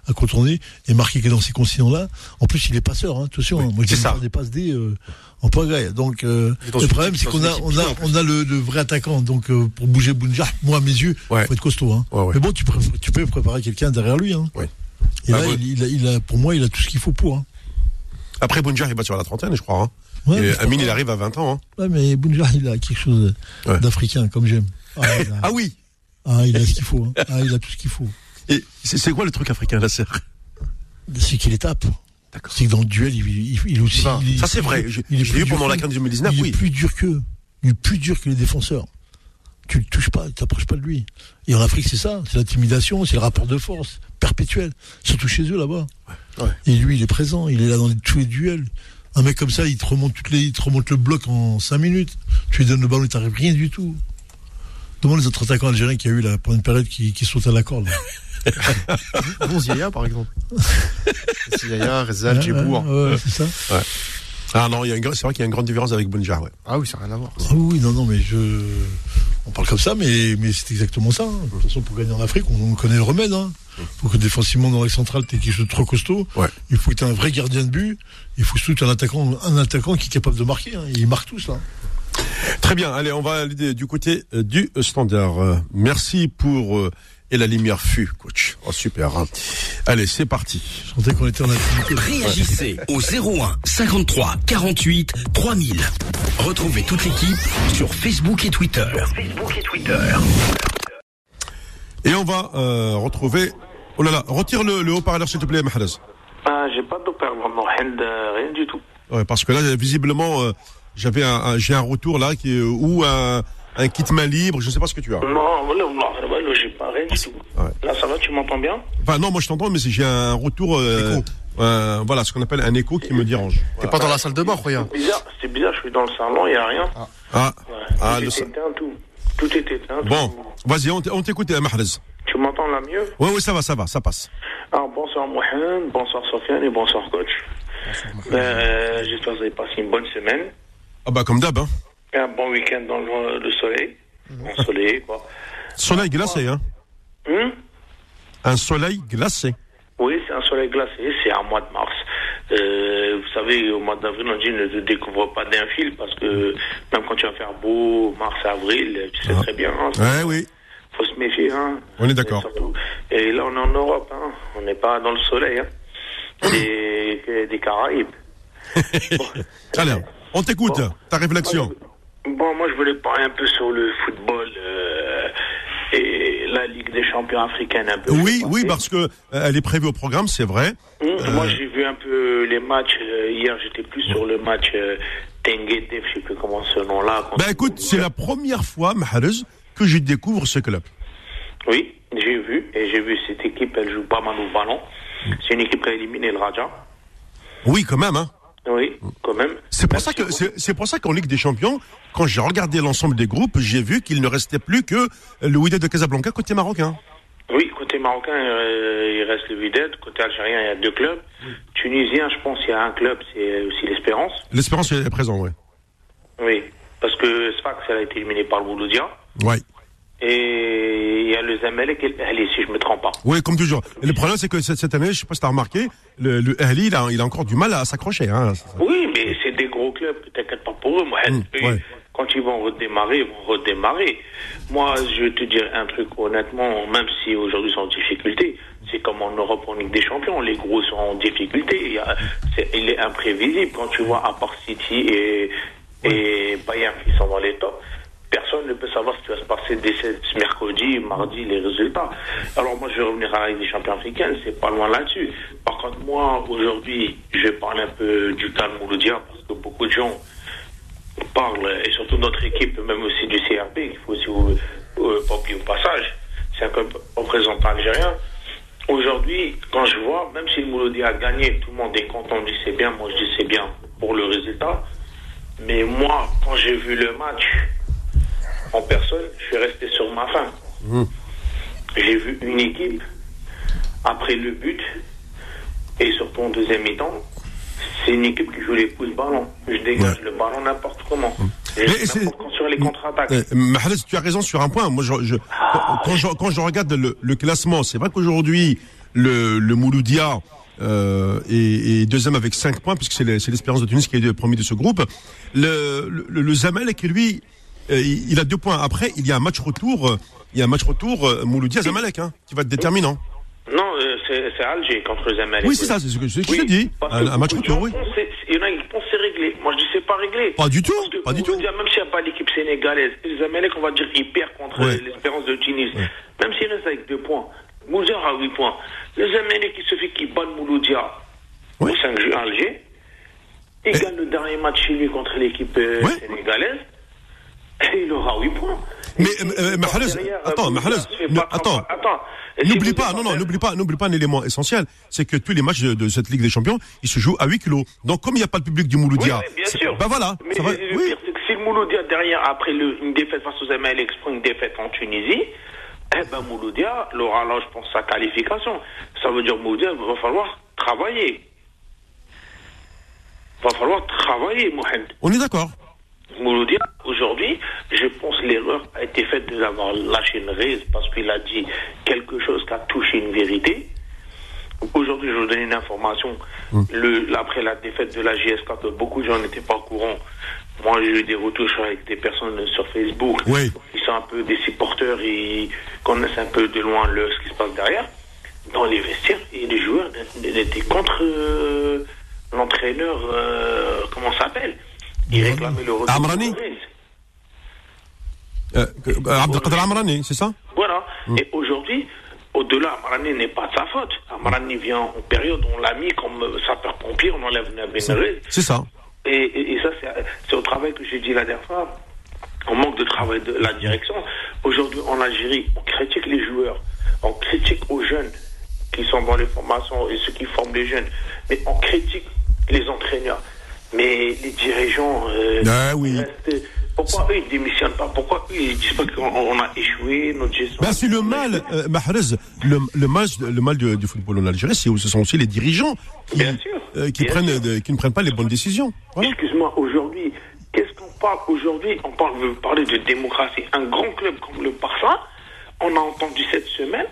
à contourner, et marquer que dans ces conditions-là. En plus, il est passeur, hein, attention. hein. Moi, j'ai ça. des passes D euh, en pagaille. Donc, euh, le problème, c'est qu'on a, on a, on a le, le vrai attaquant. Donc, euh, pour bouger Bounja, moi, à mes yeux, Ouais. faut être costaud. Hein. Ouais, ouais. Mais bon, tu, tu peux préparer quelqu'un derrière lui. Hein. Ouais. Et Bah, là, il, il a, il a, pour moi, il a tout ce qu'il faut pour. Hein. Après Bounja, il va sur la trentaine, je crois. Hein. Ouais, Amin, il arrive à 20 ans. Hein. Ouais, mais Bounja, il a quelque chose d'africain, comme j'aime. Ah, [LAUGHS] il a, Ah oui. ah, il a ce qu'il faut. hein. Ah, il a tout ce qu'il faut. Et c'est c'est quoi le truc africain, Nasser C'est qu'il est tape. D'accord. C'est que dans le duel, il, il, il aussi. Ça, il est- ça, c'est vrai. il Je- est je l'ai plus vu pendant la que- CAN 2019, Il oui. est plus dur qu'eux. Il est plus dur que les défenseurs. Tu le touches pas, tu t'approches pas de lui. Et en Afrique, c'est ça. C'est l'intimidation, c'est le rapport de force perpétuel. Surtout chez eux, là-bas. Ouais. Et lui, il est présent. Il est là dans les- tous les duels. Un mec comme ça, il te remonte toutes les, il te remonte le bloc en 5 minutes. Tu lui donnes le ballon, il t'arrive rien du tout. Demande les autres attaquants algériens qu'il y a eu là, pendant une période qui, qui sautent à la corde. [LAUGHS] Bon, Ziaya, par exemple. [LAUGHS] Ziaya, Rezal, Ouais, Djibour. ouais, ouais, c'est ça. Ah non, il y a une gra- c'est vrai qu'il y a une grande différence avec ouais. Ah oui, ça n'a rien à voir. Ah oui, non, non, mais je. On parle comme ça, mais, mais c'est exactement ça. hein. De toute façon, pour gagner en Afrique, on, on connaît le remède. Il faut que défensivement, dans les centrales, tu quelque chose de trop costaud. Ouais. Il faut tu un vrai gardien de but. Il faut surtout un attaquant, un attaquant qui est capable de marquer. hein. Et ils marquent tous, là. Très bien, allez, on va aller du côté euh, du euh, standard. Euh, merci pour... euh, et la lumière fut, coach. Oh, super. hein. Allez, c'est parti. Je sentais qu'on était en activité. Réagissez au 01 53 48 3000. Retrouvez toute l'équipe sur Facebook et Twitter. Facebook et Twitter. Et on va euh, retrouver... Oh là là, retire le, le haut-parleur, s'il te plaît, Mahrez. Ah, j'ai pas de non, rien, de- rien du tout. Ouais, parce que là, visiblement, euh, j'avais un, un- j'ai un retour là, qui est, ou un, un kit main libre, je sais pas ce que tu as. Non, voilà, voilà, j'ai pas rien du tout. Ouais. Là, ça va, tu m'entends bien? Enfin, non, moi je t'entends, mais j'ai un retour... euh, Écho. euh, voilà, ce qu'on appelle un écho qui me dérange. T'es pas dans la salle de bain, regarde. C'est bizarre, c'est bizarre, je suis dans le salon, il y a rien. Ah, Ouais. ah, tout le éteint, tout. Tout est éteint. bon, vas-y, on t'écoute, euh, Mahrez. Tu m'entends là mieux? Oui, oui, ça va, ça va, ça passe. Ah, bonsoir Mohamed, bonsoir Sofiane et bonsoir coach. Euh, J'espère que vous avez passé une bonne semaine. Ah bah comme d'hab, hein. Un bon week-end dans le, le soleil. Ensoleillé, quoi. Soleil glacé, hein. Hum Un soleil glacé. Oui, c'est un soleil glacé, c'est un mois de mars. Euh, vous savez, au mois d'avril, on dit ne te découvre pas d'un fil parce que même quand tu vas faire beau, mars, avril, tu sais Ah. très bien, hein, Ouais, oui. faut se méfier. Hein. On est d'accord. Et là, on est en Europe, hein. on n'est pas dans le soleil. Hein. C'est des Caraïbes. [LAUGHS] Allez, on t'écoute. Bon. Ta réflexion. Bon, moi, je voulais parler un peu sur le football euh, la Ligue des champions africaine un peu. Oui, oui, parce que euh, elle est prévue au programme, c'est vrai. Hum, Moi, j'ai vu un peu les matchs. euh, hier, j'étais plus sur le match euh, Tengue Def, je sais plus comment ce nom-là. Bah écoute, c'est la première fois, Mahrez, que je découvre ce club. Oui, j'ai vu. Et j'ai vu cette équipe, elle joue pas mal au ballon. C'est une équipe qui a éliminé le Raja. Oui, quand même, hein. Oui, quand même. C'est pour ça que c'est pour ça qu'en Ligue des Champions, quand j'ai regardé l'ensemble des groupes, j'ai vu qu'il ne restait plus que le Wydad de Casablanca côté marocain. Oui, côté marocain, euh, il reste le Wydad. Côté algérien, il y a deux clubs. Tunisien, je pense, il y a un club, c'est aussi l'Espérance. L'Espérance est présent, ouais. Oui, parce que Sfax, elle a été éliminée par le Mouloudia. Ouais. Et il y a le Zamalek et l'Ahli, si je me trompe pas. Oui, comme toujours. Et le problème, c'est que cette, année, je sais pas si t'as remarqué, le, le Ahly, il a, il a encore du mal à s'accrocher. Hein. Oui, mais c'est des gros clubs, t'inquiète pas pour eux. Moi, Mm, eux, ouais. Quand ils vont redémarrer, ils vont redémarrer. Moi, je vais te dire un truc honnêtement, même si aujourd'hui ils sont en difficulté, c'est comme en Europe en Ligue des Champions, les gros sont en difficulté. Il, y a- c'est- il est imprévisible quand tu vois à part City et, et Bayern qui sont dans les tops. Personne ne peut savoir ce qui va se passer dès mercredi, mardi, les résultats. Alors moi, je vais revenir à la Ligue des champions africaine, c'est pas loin là-dessus. Par contre, moi, aujourd'hui, je vais parler un peu du calme Mouloudia, parce que beaucoup de gens parlent, et surtout notre équipe, même aussi du CRB, qu'il faut aussi euh, pas oublier au passage, c'est un club représentant algérien. Aujourd'hui, quand je vois, même si Mouloudia a gagné, tout le monde est content, on dit c'est bien, moi je dis c'est bien pour le résultat. Mais moi, quand j'ai vu le match en personne, je suis resté sur ma faim. J'ai vu une équipe, après le but, et surtout en deuxième mi-temps, c'est une équipe qui joue les pouces ballon. Je dégage Ouais. le ballon n'importe comment. Et n'importe quand sur les contre-attaques. Euh, Mahrez, tu as raison sur un point. Moi, je, je- quand, je, quand je regarde le, le classement, c'est vrai qu'aujourd'hui, le, le Mouloudia euh, est, est deuxième avec 5 points, puisque c'est le- c'est l'Espérance de Tunis qui est le premier de ce groupe. Le, le, le Zamalek, lui, euh, il il a deux points. Après, il y a un match retour. euh, Il y a un match retour euh, Mouloudia-Zamalek, hein, qui va être déterminant. Non, euh, c'est Alger contre Zamalek. Oui, c'est ça, c'est ce que, je te dis. Un, match retour, oui. Il y en a qui pensent c'est réglé. Moi, je dis c'est pas réglé. Pas du tout, pas du tout. dire, même s'il n'y a pas l'équipe sénégalaise, les Zamalek, on va dire, ils perdent contre Ouais. l'Espérance de Tunis. Même s'il reste avec deux points. Mouloudia a 8 points. Le Zamalek, il suffit qu'il batte Mouloudia Oui. au 5 juin à Alger. Il gagne le dernier match chez lui contre l'équipe euh, Ouais. sénégalaise. Et il aura 8 points. Mais, euh, euh, Mahrez, attends, euh, Mahrez, attends. N'oublie pas, non, non, n'oublie pas, n'oublie pas un élément essentiel, c'est que tous les matchs de, de cette Ligue des Champions, ils se jouent à 8 kilos. Donc, comme il n'y a pas le public du Mouloudia, oui, bien c'est- sûr. ben voilà, Mais ça va, le oui. pire, c'est que si le Mouloudia derrière, après le- une défaite face aux Zamalek, prend une défaite en Tunisie, eh ben Mouloudia il aura là, je pense, sa qualification. Ça veut dire Mouloudia, il va falloir travailler. Il va falloir travailler, Mohamed. On est d'accord. Mouloudia, aujourd'hui, je pense que l'erreur a été faite de l'avoir lâché une raise parce qu'il a dit quelque chose qui a touché une vérité. Aujourd'hui, je vous donner une information. Le, après la défaite de la GSK, que beaucoup de gens n'étaient pas au courant. Moi, j'ai eu des retours avec des personnes sur Facebook. Oui. Ils sont un peu des supporters et connaissent un peu de loin le, ce qui se passe derrière. Dans les vestiaires, et les joueurs étaient contre euh, l'entraîneur, euh, comment s'appelle? Ils réclamaient le retour. Amrani. Euh, euh, Abdelkader Amrani, c'est ça? Voilà. Et aujourd'hui, au-delà, Amrani n'est pas de sa faute. Amrani vient en période, on l'a mis comme euh, sapeur-pompier, on enlève Nabil Merez. C'est ça. Et, et- et ça, c'est au travail que j'ai dit la dernière fois. On manque de travail de la direction. Aujourd'hui, en Algérie, on critique les joueurs, on critique aux jeunes qui sont dans les formations et ceux qui forment les jeunes, mais on critique les entraîneurs. Mais les dirigeants, euh, Ah oui. restent- pourquoi eux ils démissionnent pas? Pourquoi eux ils disent pas qu'on on a échoué notre gestion Ben, c'est le mal, euh, Mahrez, le, le mal, le mal du, du football en Algérie, c'est ce sont aussi les dirigeants qui, Bien sûr. euh, qui Bien prennent, sûr. de- qui ne prennent pas les bonnes décisions. Voilà. Excuse-moi, aujourd'hui, qu'est-ce qu'on parle aujourd'hui? On parle, veut parler de démocratie. Un grand club comme le Barça, on a entendu cette semaine,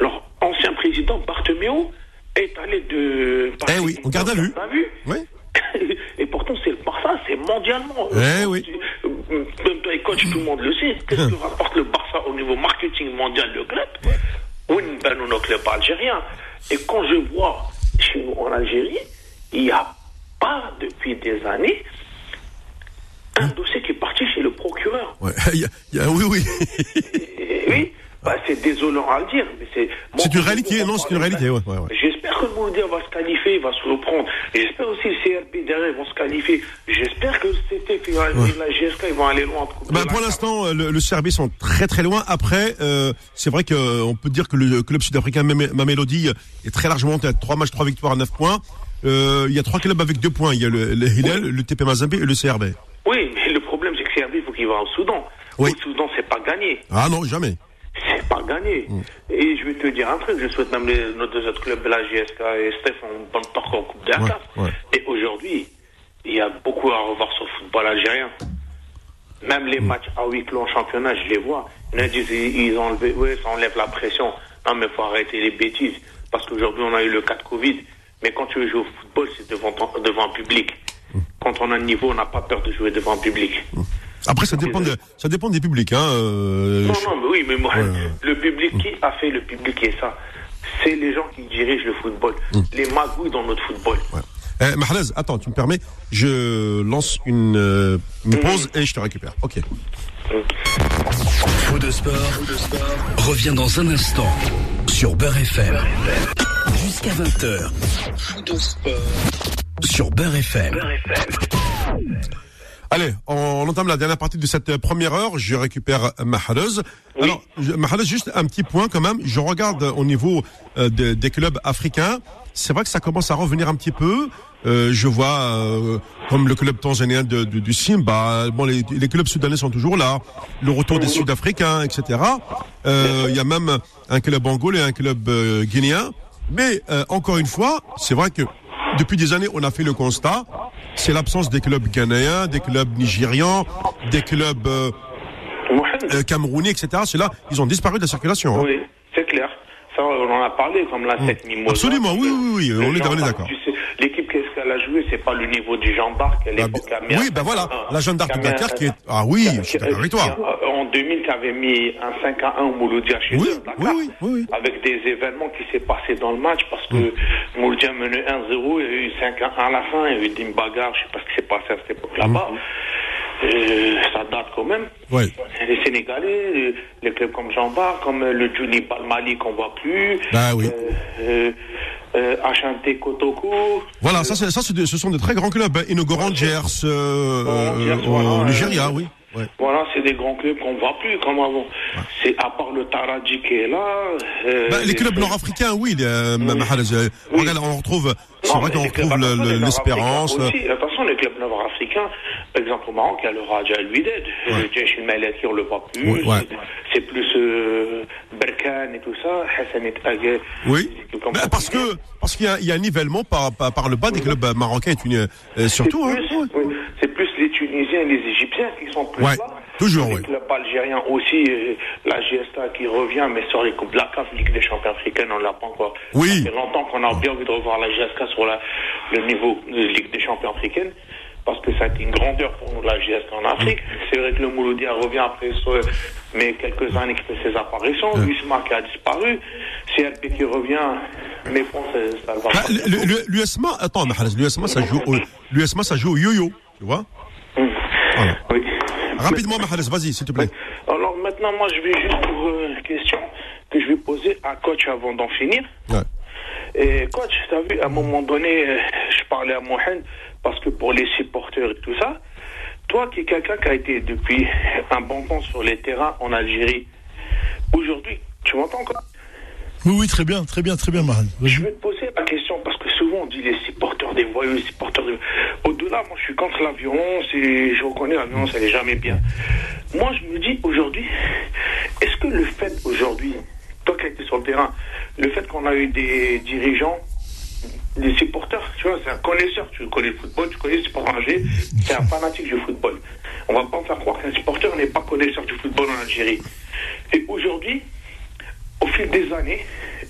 leur ancien président Bartomeu est allé de. Eh oui, on garde à vue. Garde à vue. Oui. Et pourtant, c'est le Barça, c'est mondialement. Eh oui. Même toi, et coach, tout le monde le sait. Qu'est-ce que [LAUGHS] rapporte le Barça au niveau marketing mondial, le club Oui, ben, nous, nos clubs algériens. Et quand je vois chez nous en Algérie, il n'y a pas, depuis des années, un dossier qui est parti chez le procureur. Ouais. [LAUGHS] Oui, oui. Oui, bah, c'est désolant à le dire, mais c'est. C'est une réalité, on non, c'est une réalité, ouais, ouais, ouais. J'espère que le va se qualifier, va se reprendre. J'espère aussi que le CRP derrière vont se qualifier. J'espère que le CT et la, la GSK ils vont aller loin. la pour l'instant, euh, le, le Serbie sont très très loin. Après, euh, c'est vrai qu'on peut dire que le club sud-africain Mamé- Mamelody est très largement à 3 matchs, 3 victoires à 9 points. euh, il y a trois clubs avec deux points. Il y a le, le Hilal, le TP Mazembe et le CRB. Oui, mais le problème, c'est que CRB, il faut qu'il va au Soudan. Oui. Au Soudan, c'est pas gagné. Ah non, jamais. C'est pas gagné. Et je vais te dire un truc, je souhaite même les, nos deux autres clubs, la GSK et Steph, on bonne parcours en Coupe d'Afrique. Ouais, ouais. Et aujourd'hui, il y a beaucoup à revoir sur le football algérien. Même les matchs à huis clos en championnat, je les vois. Il y en a disent, ils ont enlevé, ouais, ça enlève la pression. Non, mais faut arrêter les bêtises. Parce qu'aujourd'hui, on a eu le cas de Covid. Mais quand tu veux jouer au football, c'est devant, devant un public. Quand on a un niveau, on n'a pas peur de jouer devant un public. Après, ça dépend, de, ça dépend des publics. Hein. euh, Non, non, mais oui, mais moi, Ouais. le public, qui a fait le public et ça? C'est les gens qui dirigent le football. Les magouilles dans notre football. Ouais. Eh, attends, tu me permets Je lance une, euh, une pause et je te récupère. Ok. Faux de sport, revient dans un instant sur Beurre FM. Jusqu'à 20h. Sur Beurre FM. Allez, on entame la dernière partie de cette euh, première heure. Je récupère Mahrez. Alors, Mahrez, juste un petit point quand même. Je regarde au niveau euh, de- des clubs africains. C'est vrai que ça commence à revenir un petit peu. Euh, je vois euh, comme le club tanzanien de, de- du Simba. Bon, les, les clubs soudanais sont toujours là. Le retour des Sud-Africains, etc. Euh, Il y a même un club angolais et un club euh, guinéen. Mais euh, encore une fois, c'est vrai que depuis des années, on a fait le constat, c'est l'absence des clubs ghanéens, des clubs nigérians, des clubs euh, euh, camerounais, etc. Ceux-là, ils ont disparu de la circulation. hein. Oui, c'est clair. Ça, on en a parlé, comme la 7 Mimosa. Absolument, oui, oui, oui, on est- on est d'accord. tu sais, L'équipe, qu'est-ce qu'elle a joué? C'est pas le niveau du Jean d'Arc l'époque. mis oui, ben voilà, la Jeanne d'Arc de Dakar qui est... Ah oui, qui je suis d'accord avec toi. Qui a- En 2000, qui avait mis un 5 à 1 au Mouloudia chez Oui, eux, Dakar, oui, oui, oui, oui. avec des événements qui s'est passé dans le match parce que Mouloudia menait 1-0, il y a eu 5 à 1 à la fin, il y a eu une bagarre, je sais pas ce qui s'est passé à cette époque là-bas. Euh, ça date quand même. Ouais. Les Sénégalais, les, clubs comme Jean Bar, comme le Juni Balmali qu'on voit plus. Bah oui. Euh, euh, euh, Kotoko. Voilà, ça, de- ce sont de très grands clubs. hein. Voilà, euh, Nigeria, oui. Ouais. Voilà, c'est des grands clubs qu'on voit plus comme avant. C'est à part le Taraji qui est là. euh, Bah, les clubs clubs- nord-africains, oui, les, euh, euh, Oui. regarde, on retrouve, c'est vrai qu'on les retrouve le- le- les l'espérance. Aussi. Attention, les clubs nord-africains, par exemple au Maroc, il y a le Raja El Wydad. Le Jaish El Malaki, on le voit plus. Ouais, ouais. C'est plus euh, Berkane et tout ça. Hassan et Agé. Oui, comme Bah, parce que parce qu'il y, y a un nivellement par, par, par le bas des clubs marocains, et tunis- euh, surtout. hein. plus, Ouais. oui, c'est plus les Tunisiens et les Égyptiens qui sont plus Ouais, là. toujours, Les ouais. clubs algériens aussi, euh, la GSTA qui revient, mais sur les coupes de la CAF, Ligue des champions africaines, on l'a pas encore. Oui. Ça fait longtemps qu'on a bien envie de revoir la GSK sur la, le niveau de Ligue des champions africaines. Parce que ça a été une grandeur pour nous, la GSK en Afrique. C'est vrai que le Mouloudia revient après mais quelques années qui fait ses apparitions. Wisma qui a disparu. CRP qui revient, mais bon, ça va Bah, le- le- L'USMA, attends, l'USMA, ça joue au, l'USMA, ça joue au yo-yo, tu vois? Voilà. Oui. Rapidement, Mahrez, vas-y, s'il te plaît. Alors maintenant, moi, je vais juste pour euh, une question que je vais poser à coach avant d'en finir. Ouais. Et coach, t'as vu, à un moment donné, euh, je parlais à Mohamed parce que pour les supporters et tout ça, toi qui es quelqu'un qui a été depuis un bon temps sur les terrains en Algérie, aujourd'hui, tu m'entends quoi Oui, oui, très bien, très bien, très bien, Maran. Je vais te poser la question parce que souvent on dit les supporters des voyous, les supporters de... Au-delà, moi je suis contre la violence et je reconnais la violence, elle est jamais bien. Moi je me dis aujourd'hui, est-ce que le fait aujourd'hui, toi qui as été sur le terrain, le fait qu'on a eu des dirigeants, des supporters, tu vois, c'est un connaisseur, tu connais le football, tu connais le sport c'est un fanatique du football. On va pas faire croire qu'un supporter n'est pas connaisseur du football en Algérie. Et aujourd'hui, au fil des années,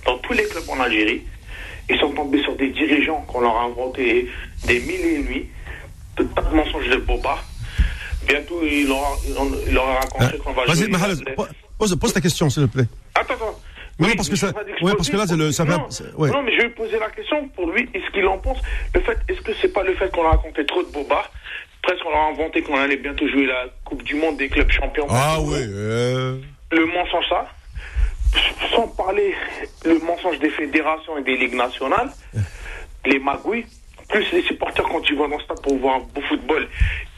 dans tous les clubs en Algérie, ils sont tombés sur des dirigeants qu'on leur a inventé des mille et nuits, de tas de mensonges de boba. Bientôt, ils leur, a raconté qu'on va Vas-y, po- pose, pose ta question, s'il te plaît. Attends, attends. Non, Oui, parce que ça- ouais, parce que là, c'est le- ça non, ouais. non, mais je vais poser la question pour lui, est-ce qu'il en pense? Le fait, est-ce que c'est pas le fait qu'on a raconté trop de boba? Presque on leur a inventé qu'on allait bientôt jouer la Coupe du Monde des clubs champions. Ah oui. euh, le mensonge ça, sans parler le mensonge des fédérations et des ligues nationales, les magouilles, plus les supporters quand ils vont dans le stade pour voir un beau football.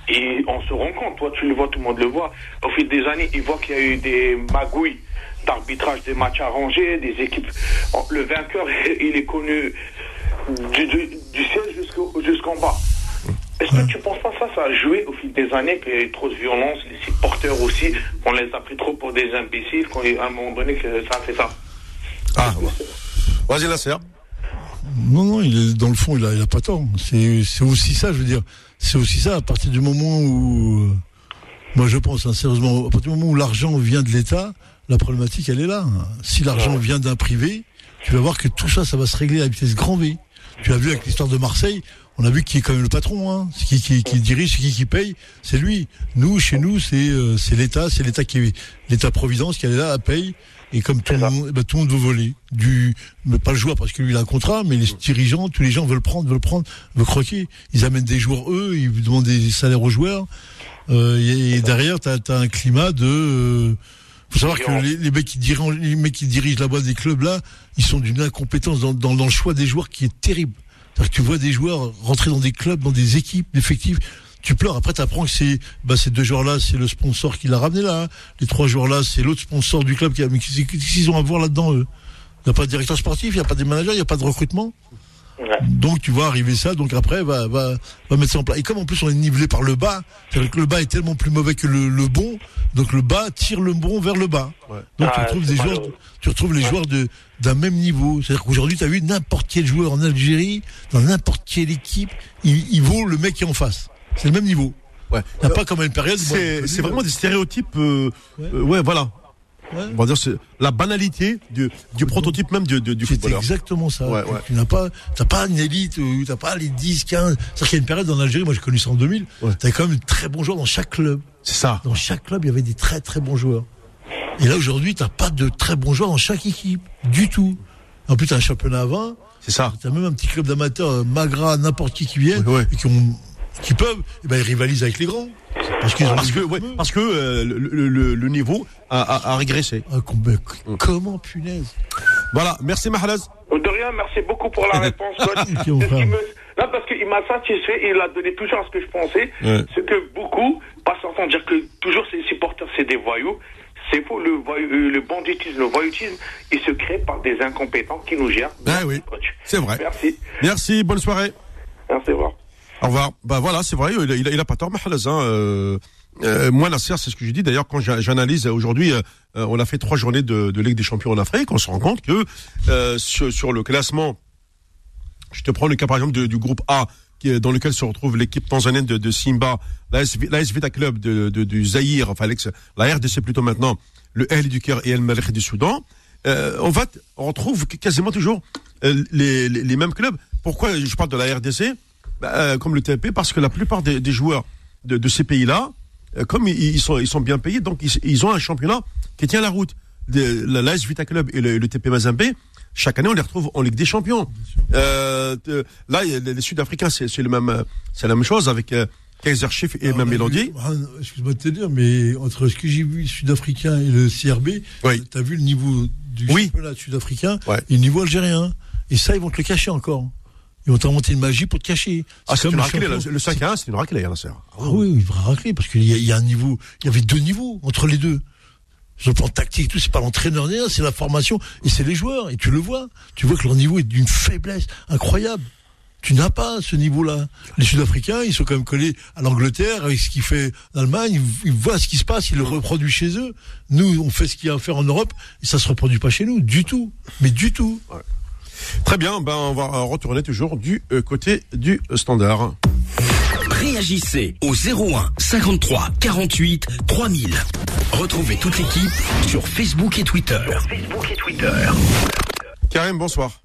Et on se rend compte, toi tu le vois, tout le monde le voit. Au fil des années, ils voient qu'il y a eu des magouilles d'arbitrage des matchs arrangés, des équipes. Le vainqueur, [LAUGHS] il est connu du, du, du ciel jusqu'en bas. Est-ce que tu penses pas ça, ça a joué au fil des années, qu'il y a eu trop de violence, les supporters aussi, qu'on les a pris trop pour des imbéciles, qu'à un moment donné que ça a fait ça? Ah, vas-y, Nasser. Non, non, il est, dans le fond, il a, il a pas tort. C'est, c'est aussi ça, je veux dire. C'est aussi ça, à partir du moment où, euh, moi je pense, hein, sérieusement, à partir du moment où l'argent vient de l'État, la problématique, elle est là. Si l'argent vient d'un privé, tu vas voir que tout ça, ça va se régler à vitesse grand V. Tu as vu avec l'histoire de Marseille, on a vu qui est quand même le patron, hein. C'est qui, qui, qui dirige, c'est qui qui paye, c'est lui. Nous, chez nous, c'est euh, c'est l'État, c'est l'État qui l'État providence qui est là, à paye. Et comme tout le monde, ben, tout le monde veut voler. Du, mais pas le joueur parce que lui il a un contrat, mais les dirigeants, tous les gens veulent prendre, veulent prendre, veulent croquer. Ils amènent des joueurs eux, ils demandent des salaires aux joueurs. Euh, et, et derrière, t'as as un climat de. Euh, faut savoir que les, les mecs qui dirigent, les mecs qui dirigent là-bas des clubs là, ils sont d'une incompétence dans, dans, dans le choix des joueurs qui est terrible. Tu vois des joueurs rentrer dans des clubs, dans des équipes, d'effectifs. Tu pleures. Après, tu apprends que c'est bah, ces deux joueurs-là, c'est le sponsor qui l'a ramené là. hein. Les trois joueurs-là, c'est l'autre sponsor du club qui a. Mais qu'est-ce qu'ils ont à voir là-dedans eux Il n'y a pas de directeur sportif, il n'y a pas de manager, il n'y a pas de recrutement. Ouais. Donc tu vois arriver ça, donc après va, va, va mettre ça en place. Et comme en plus on est nivelé par le bas, c'est-à-dire que le bas est tellement plus mauvais que le, le bon, donc le bas tire le bon vers le bas. Ouais. Donc tu Ah, retrouves des joueurs, tu retrouves les joueurs de d'un même niveau. C'est-à-dire qu'aujourd'hui tu as vu n'importe quel joueur en Algérie, dans n'importe quelle équipe, il, il vaut le mec qui est en face. C'est le même niveau. Ouais. Il n'y a pas comme une période. C'est connu, vraiment des stéréotypes. euh, Ouais. euh, ouais, voilà. Ouais. On va dire c'est la banalité du, du prototype même du, du, du C'est exactement ça. Ouais, ouais. Tu n'as pas, t'as pas une élite, euh, t'as pas les 10, 15. C'est-à-dire qu'il y a une période en Algérie, moi j'ai connu ça en 2000, Ouais. t'avais quand même de très bons joueurs dans chaque club. C'est ça. Dans chaque club, il y avait des très très bons joueurs. Et là aujourd'hui, t'as pas de très bons joueurs dans chaque équipe, du tout. En plus, t'as un championnat à 20, C'est ça. t'as même un petit club d'amateurs, euh, Magra, n'importe qui qui vient, et qui ont, qui peuvent, et ben ils rivalisent avec les grands. Parce que, ouais, parce que euh, le, le- le- le niveau a, a- a régressé. Ah, Mm. comment punaise Voilà. Merci Mahalaz. De rien, merci beaucoup pour la [LAUGHS] réponse. Me- Là, parce qu'il m'a satisfait, il a donné toujours à ce que je pensais. Ouais. Ce que beaucoup passent en train dire que toujours ces supporters, c'est des voyous. C'est faux, le, voyou- euh, le banditisme, le voyoutisme, il se crée par des incompétents qui nous gèrent. Ah oui. C'est vrai. Merci. Merci. Bonne soirée. Merci, au revoir. Au revoir. Bah voilà, c'est vrai, il il il a pas tort, Mahalaz. Hein, euh, euh, moi, Nasser, c'est ce que je dis. D'ailleurs, quand j'a- j'analyse aujourd'hui, euh, euh, on a fait trois journées de, de Ligue des Champions en Afrique. On se rend compte que euh, sur, sur le classement, je te prends le cas par exemple de- du groupe A, qui dans lequel se retrouve l'équipe tanzanienne de, de Simba, l'AS Vita Club de, du Zaïre, enfin la RDC plutôt maintenant, le Ahli du Caire et El Malek du Soudan. On va, on retrouve quasiment toujours les, les, les mêmes clubs. Pourquoi je parle de la RDC euh, Comme le TP, parce que la plupart des, des joueurs de, de ces pays-là, euh, comme ils, ils sont, ils sont bien payés, donc ils, ils ont un championnat qui tient la route. De, la l'AS Vita Club et le, le TP Mazembe, chaque année on les retrouve en Ligue des Champions. Euh, de- là, les, les Sud-Africains, c'est c'est le même, c'est la même chose avec euh, Kaiser Chiefs et Alors, même Mélodie. ah, Excuse-moi de te dire, mais entre ce que j'ai vu sud-africain et le CRB, Oui. tu as vu le niveau du Oui. championnat sud-africain Ouais. et le niveau algérien. Et ça, ils vont te le cacher encore. Ils vont t'inventer une magie pour te cacher. Ah, c'est une raclée, le 5 à 1, c'est une raclée, hein, c'est- Ah oui, oui, vraie raclée, parce qu'il y, a- il y a un niveau, il y avait deux niveaux entre les deux. Sur le plan tactique et tout, c'est pas l'entraîneur ni rien, c'est la formation et c'est les joueurs. Et tu le vois. Tu vois que leur niveau est d'une faiblesse incroyable. Tu n'as pas ce niveau-là. Les Sud-Africains, ils sont quand même collés à l'Angleterre avec ce qu'il fait l'Allemagne. Ils, ils voient ce qui se passe, ils le reproduisent chez eux. Nous, on fait ce qu'il y a à faire en Europe et ça se reproduit pas chez nous, du tout. Mais du tout. Très bien, ben on va retourner toujours du euh, côté du standard. Réagissez au 01 53 48 3000. Retrouvez toute l'équipe sur Facebook et Twitter. Facebook et Twitter. Karim, bonsoir.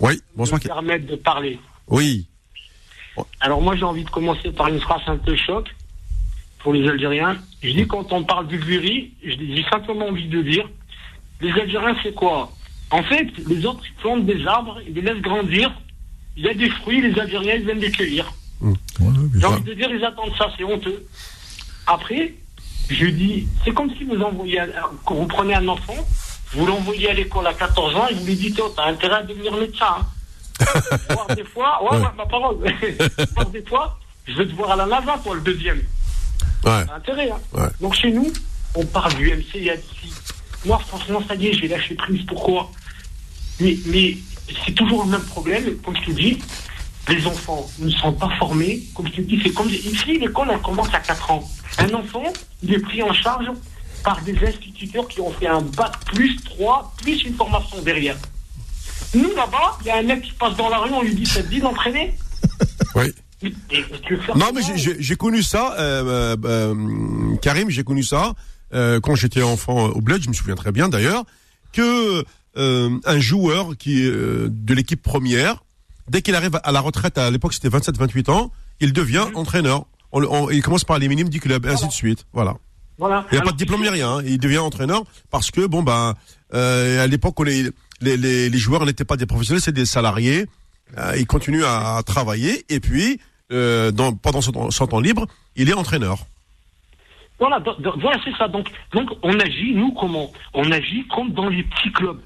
Oui, bonsoir. me permettre de parler. Oui, Alors moi j'ai envie de commencer par une phrase un peu choc pour les Algériens. Je dis quand on parle du Bury, j'ai simplement envie de dire, les Algériens c'est quoi? En fait, les autres ils plantent des arbres, ils les laissent grandir, il y a des fruits, les Algériens ils viennent les cueillir. J'ai envie de dire, ils attendent ça, c'est honteux. Après, je dis, c'est comme si vous envoyez, un- quand vous prenez un enfant, vous l'envoyez à l'école à 14 ans et vous lui dites, oh, t'as intérêt à devenir médecin. hein. [LAUGHS] Voir des fois, ouais, ouais, ma parole. [LAUGHS] Voir des fois, je veux te voir à la NASA, toi, le deuxième. ouais, intérêt, hein. Ouais. Donc chez nous, on parle du MC et MC. Moi, franchement, ça y est, j'ai lâché prise. Pourquoi? Mais, mais c'est toujours le même problème, comme je te dis, les enfants ne sont pas formés, comme je te dis, c'est comme ici, l'école, elle commence à 4 ans. Un enfant, il est pris en charge par des instituteurs qui ont fait un bac plus 3, plus une formation derrière. Nous, là-bas, il y a un mec qui passe dans la rue, on lui dit, ça te dit d'entraîner? [LAUGHS] Oui. Et- et Non, mais j'ai connu ça, euh, euh, euh, Karim, j'ai connu ça euh, quand j'étais enfant au bled, je me souviens très bien d'ailleurs, que euh, un joueur qui euh, de l'équipe première, dès qu'il arrive à la retraite, à l'époque c'était 27-28 ans, il devient Mhm. entraîneur. On, le- on- il commence par les minimes du club, et ainsi de suite. Voilà. Voilà. Il n'y a pas de diplôme ni rien. hein. Il devient entraîneur parce que bon ben euh, à l'époque les, les, les, les joueurs n'étaient pas des professionnels, c'est des salariés. Euh, ils continuent à, travailler et puis euh, dans, pendant son temps libre, il est entraîneur. Voilà, voilà, c'est ça. Donc, donc, on agit, nous, comment? On agit comme dans les petits clubs.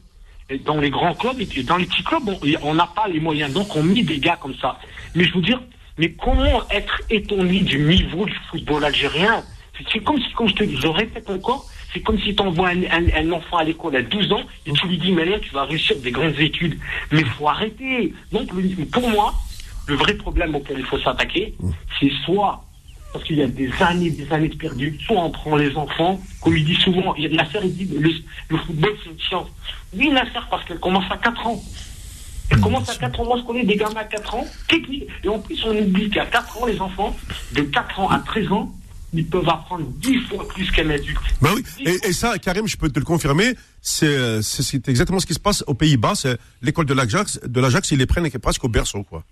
Dans les grands clubs, et dans les petits clubs, on- n'a pas les moyens. Donc, on met des gars comme ça. Mais je veux dire, mais comment être étonné du niveau du football algérien? C'est- comme si, comme je te dis, répète encore, c'est comme si tu envoies un, enfant à l'école à 12 ans et tu lui dis, maintenant, tu vas réussir des grandes études. Mais faut arrêter. Donc, pour moi, le vrai problème auquel il faut s'attaquer, c'est soit parce qu'il y a des années, des années de perdu. Soit on prend les enfants, comme il dit souvent, il y a Nasser, il dit le, le football c'est une science. Oui, Nasser, parce qu'elle commence à 4 ans. Elle commence à 4 ans. Moi, je connais des gamins à 4 ans. Et en plus, on oublie qu'à 4 ans, les enfants, de 4 ans à 13 ans, ils peuvent apprendre 10 fois plus qu'un adulte. Ben oui. Et, et ça, Karim, je peux te le confirmer, c'est euh, exactement ce qui se passe aux Pays-Bas. C'est l'école de l'Ajax, de l'Ajax, ils les prennent presque au berceau, quoi.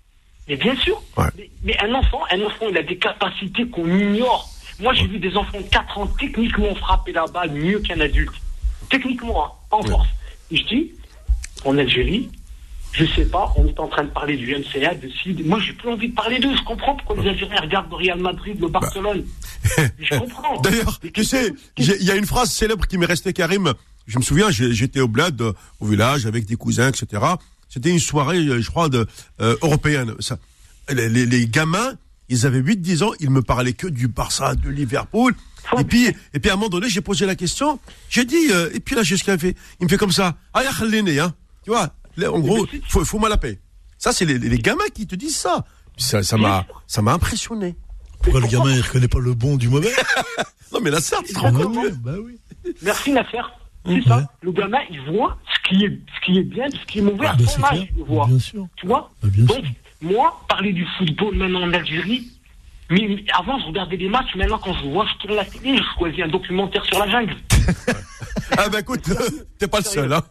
Mais bien sûr. Ouais. Mais, mais un enfant, un enfant, il a des capacités qu'on ignore. Moi, j'ai vu des enfants de 4 ans techniquement frapper la balle mieux qu'un adulte. Techniquement, hein, en force. Et je dis, en Algérie, je sais pas, on est en train de parler du MCA, de CID. Moi, j'ai plus envie de parler d'eux. Je comprends pourquoi les Algériens regardent le Real Madrid, le Barcelone. Mais [LAUGHS] je comprends. D'ailleurs, tu sais, il y a une phrase célèbre qui m'est restée, Karim. Je me souviens, j'étais au bled, euh, au village, avec des cousins, etc. C'était une soirée, euh, je crois, de, euh, européenne. Ça, les, les- les gamins, ils avaient 8-10 ans, ils me parlaient que du Barça, de Liverpool. Et puis, et puis à un moment donné, j'ai posé la question. J'ai dit, euh, et puis là, j'ai ce qu'il fait. Il me fait comme ça. Ah, hein. Tu vois, là, en gros, faut, faut moi la paix. Ça, c'est les, les gamins qui te disent ça. Puis Ça, ça m'a, ça m'a impressionné. Pourquoi le gamin il reconnaît pas le bon du mauvais? [LAUGHS] Non, mais là, certes, tu te rends compte. Bah oui. C'est ça. Le gamin, il voit ce qui est, ce qui est bien, ce qui est mauvais Ah, à bah, son âge, il le voit. Bien sûr. Tu vois Bah, bien Donc, sûr. moi, parler du football maintenant en Algérie, mais, avant, je regardais les matchs. Maintenant, quand je vois, je tourne la télé, je choisis un documentaire sur la jungle. [LAUGHS] Ah ben écoute, t'es pas le seul, hein.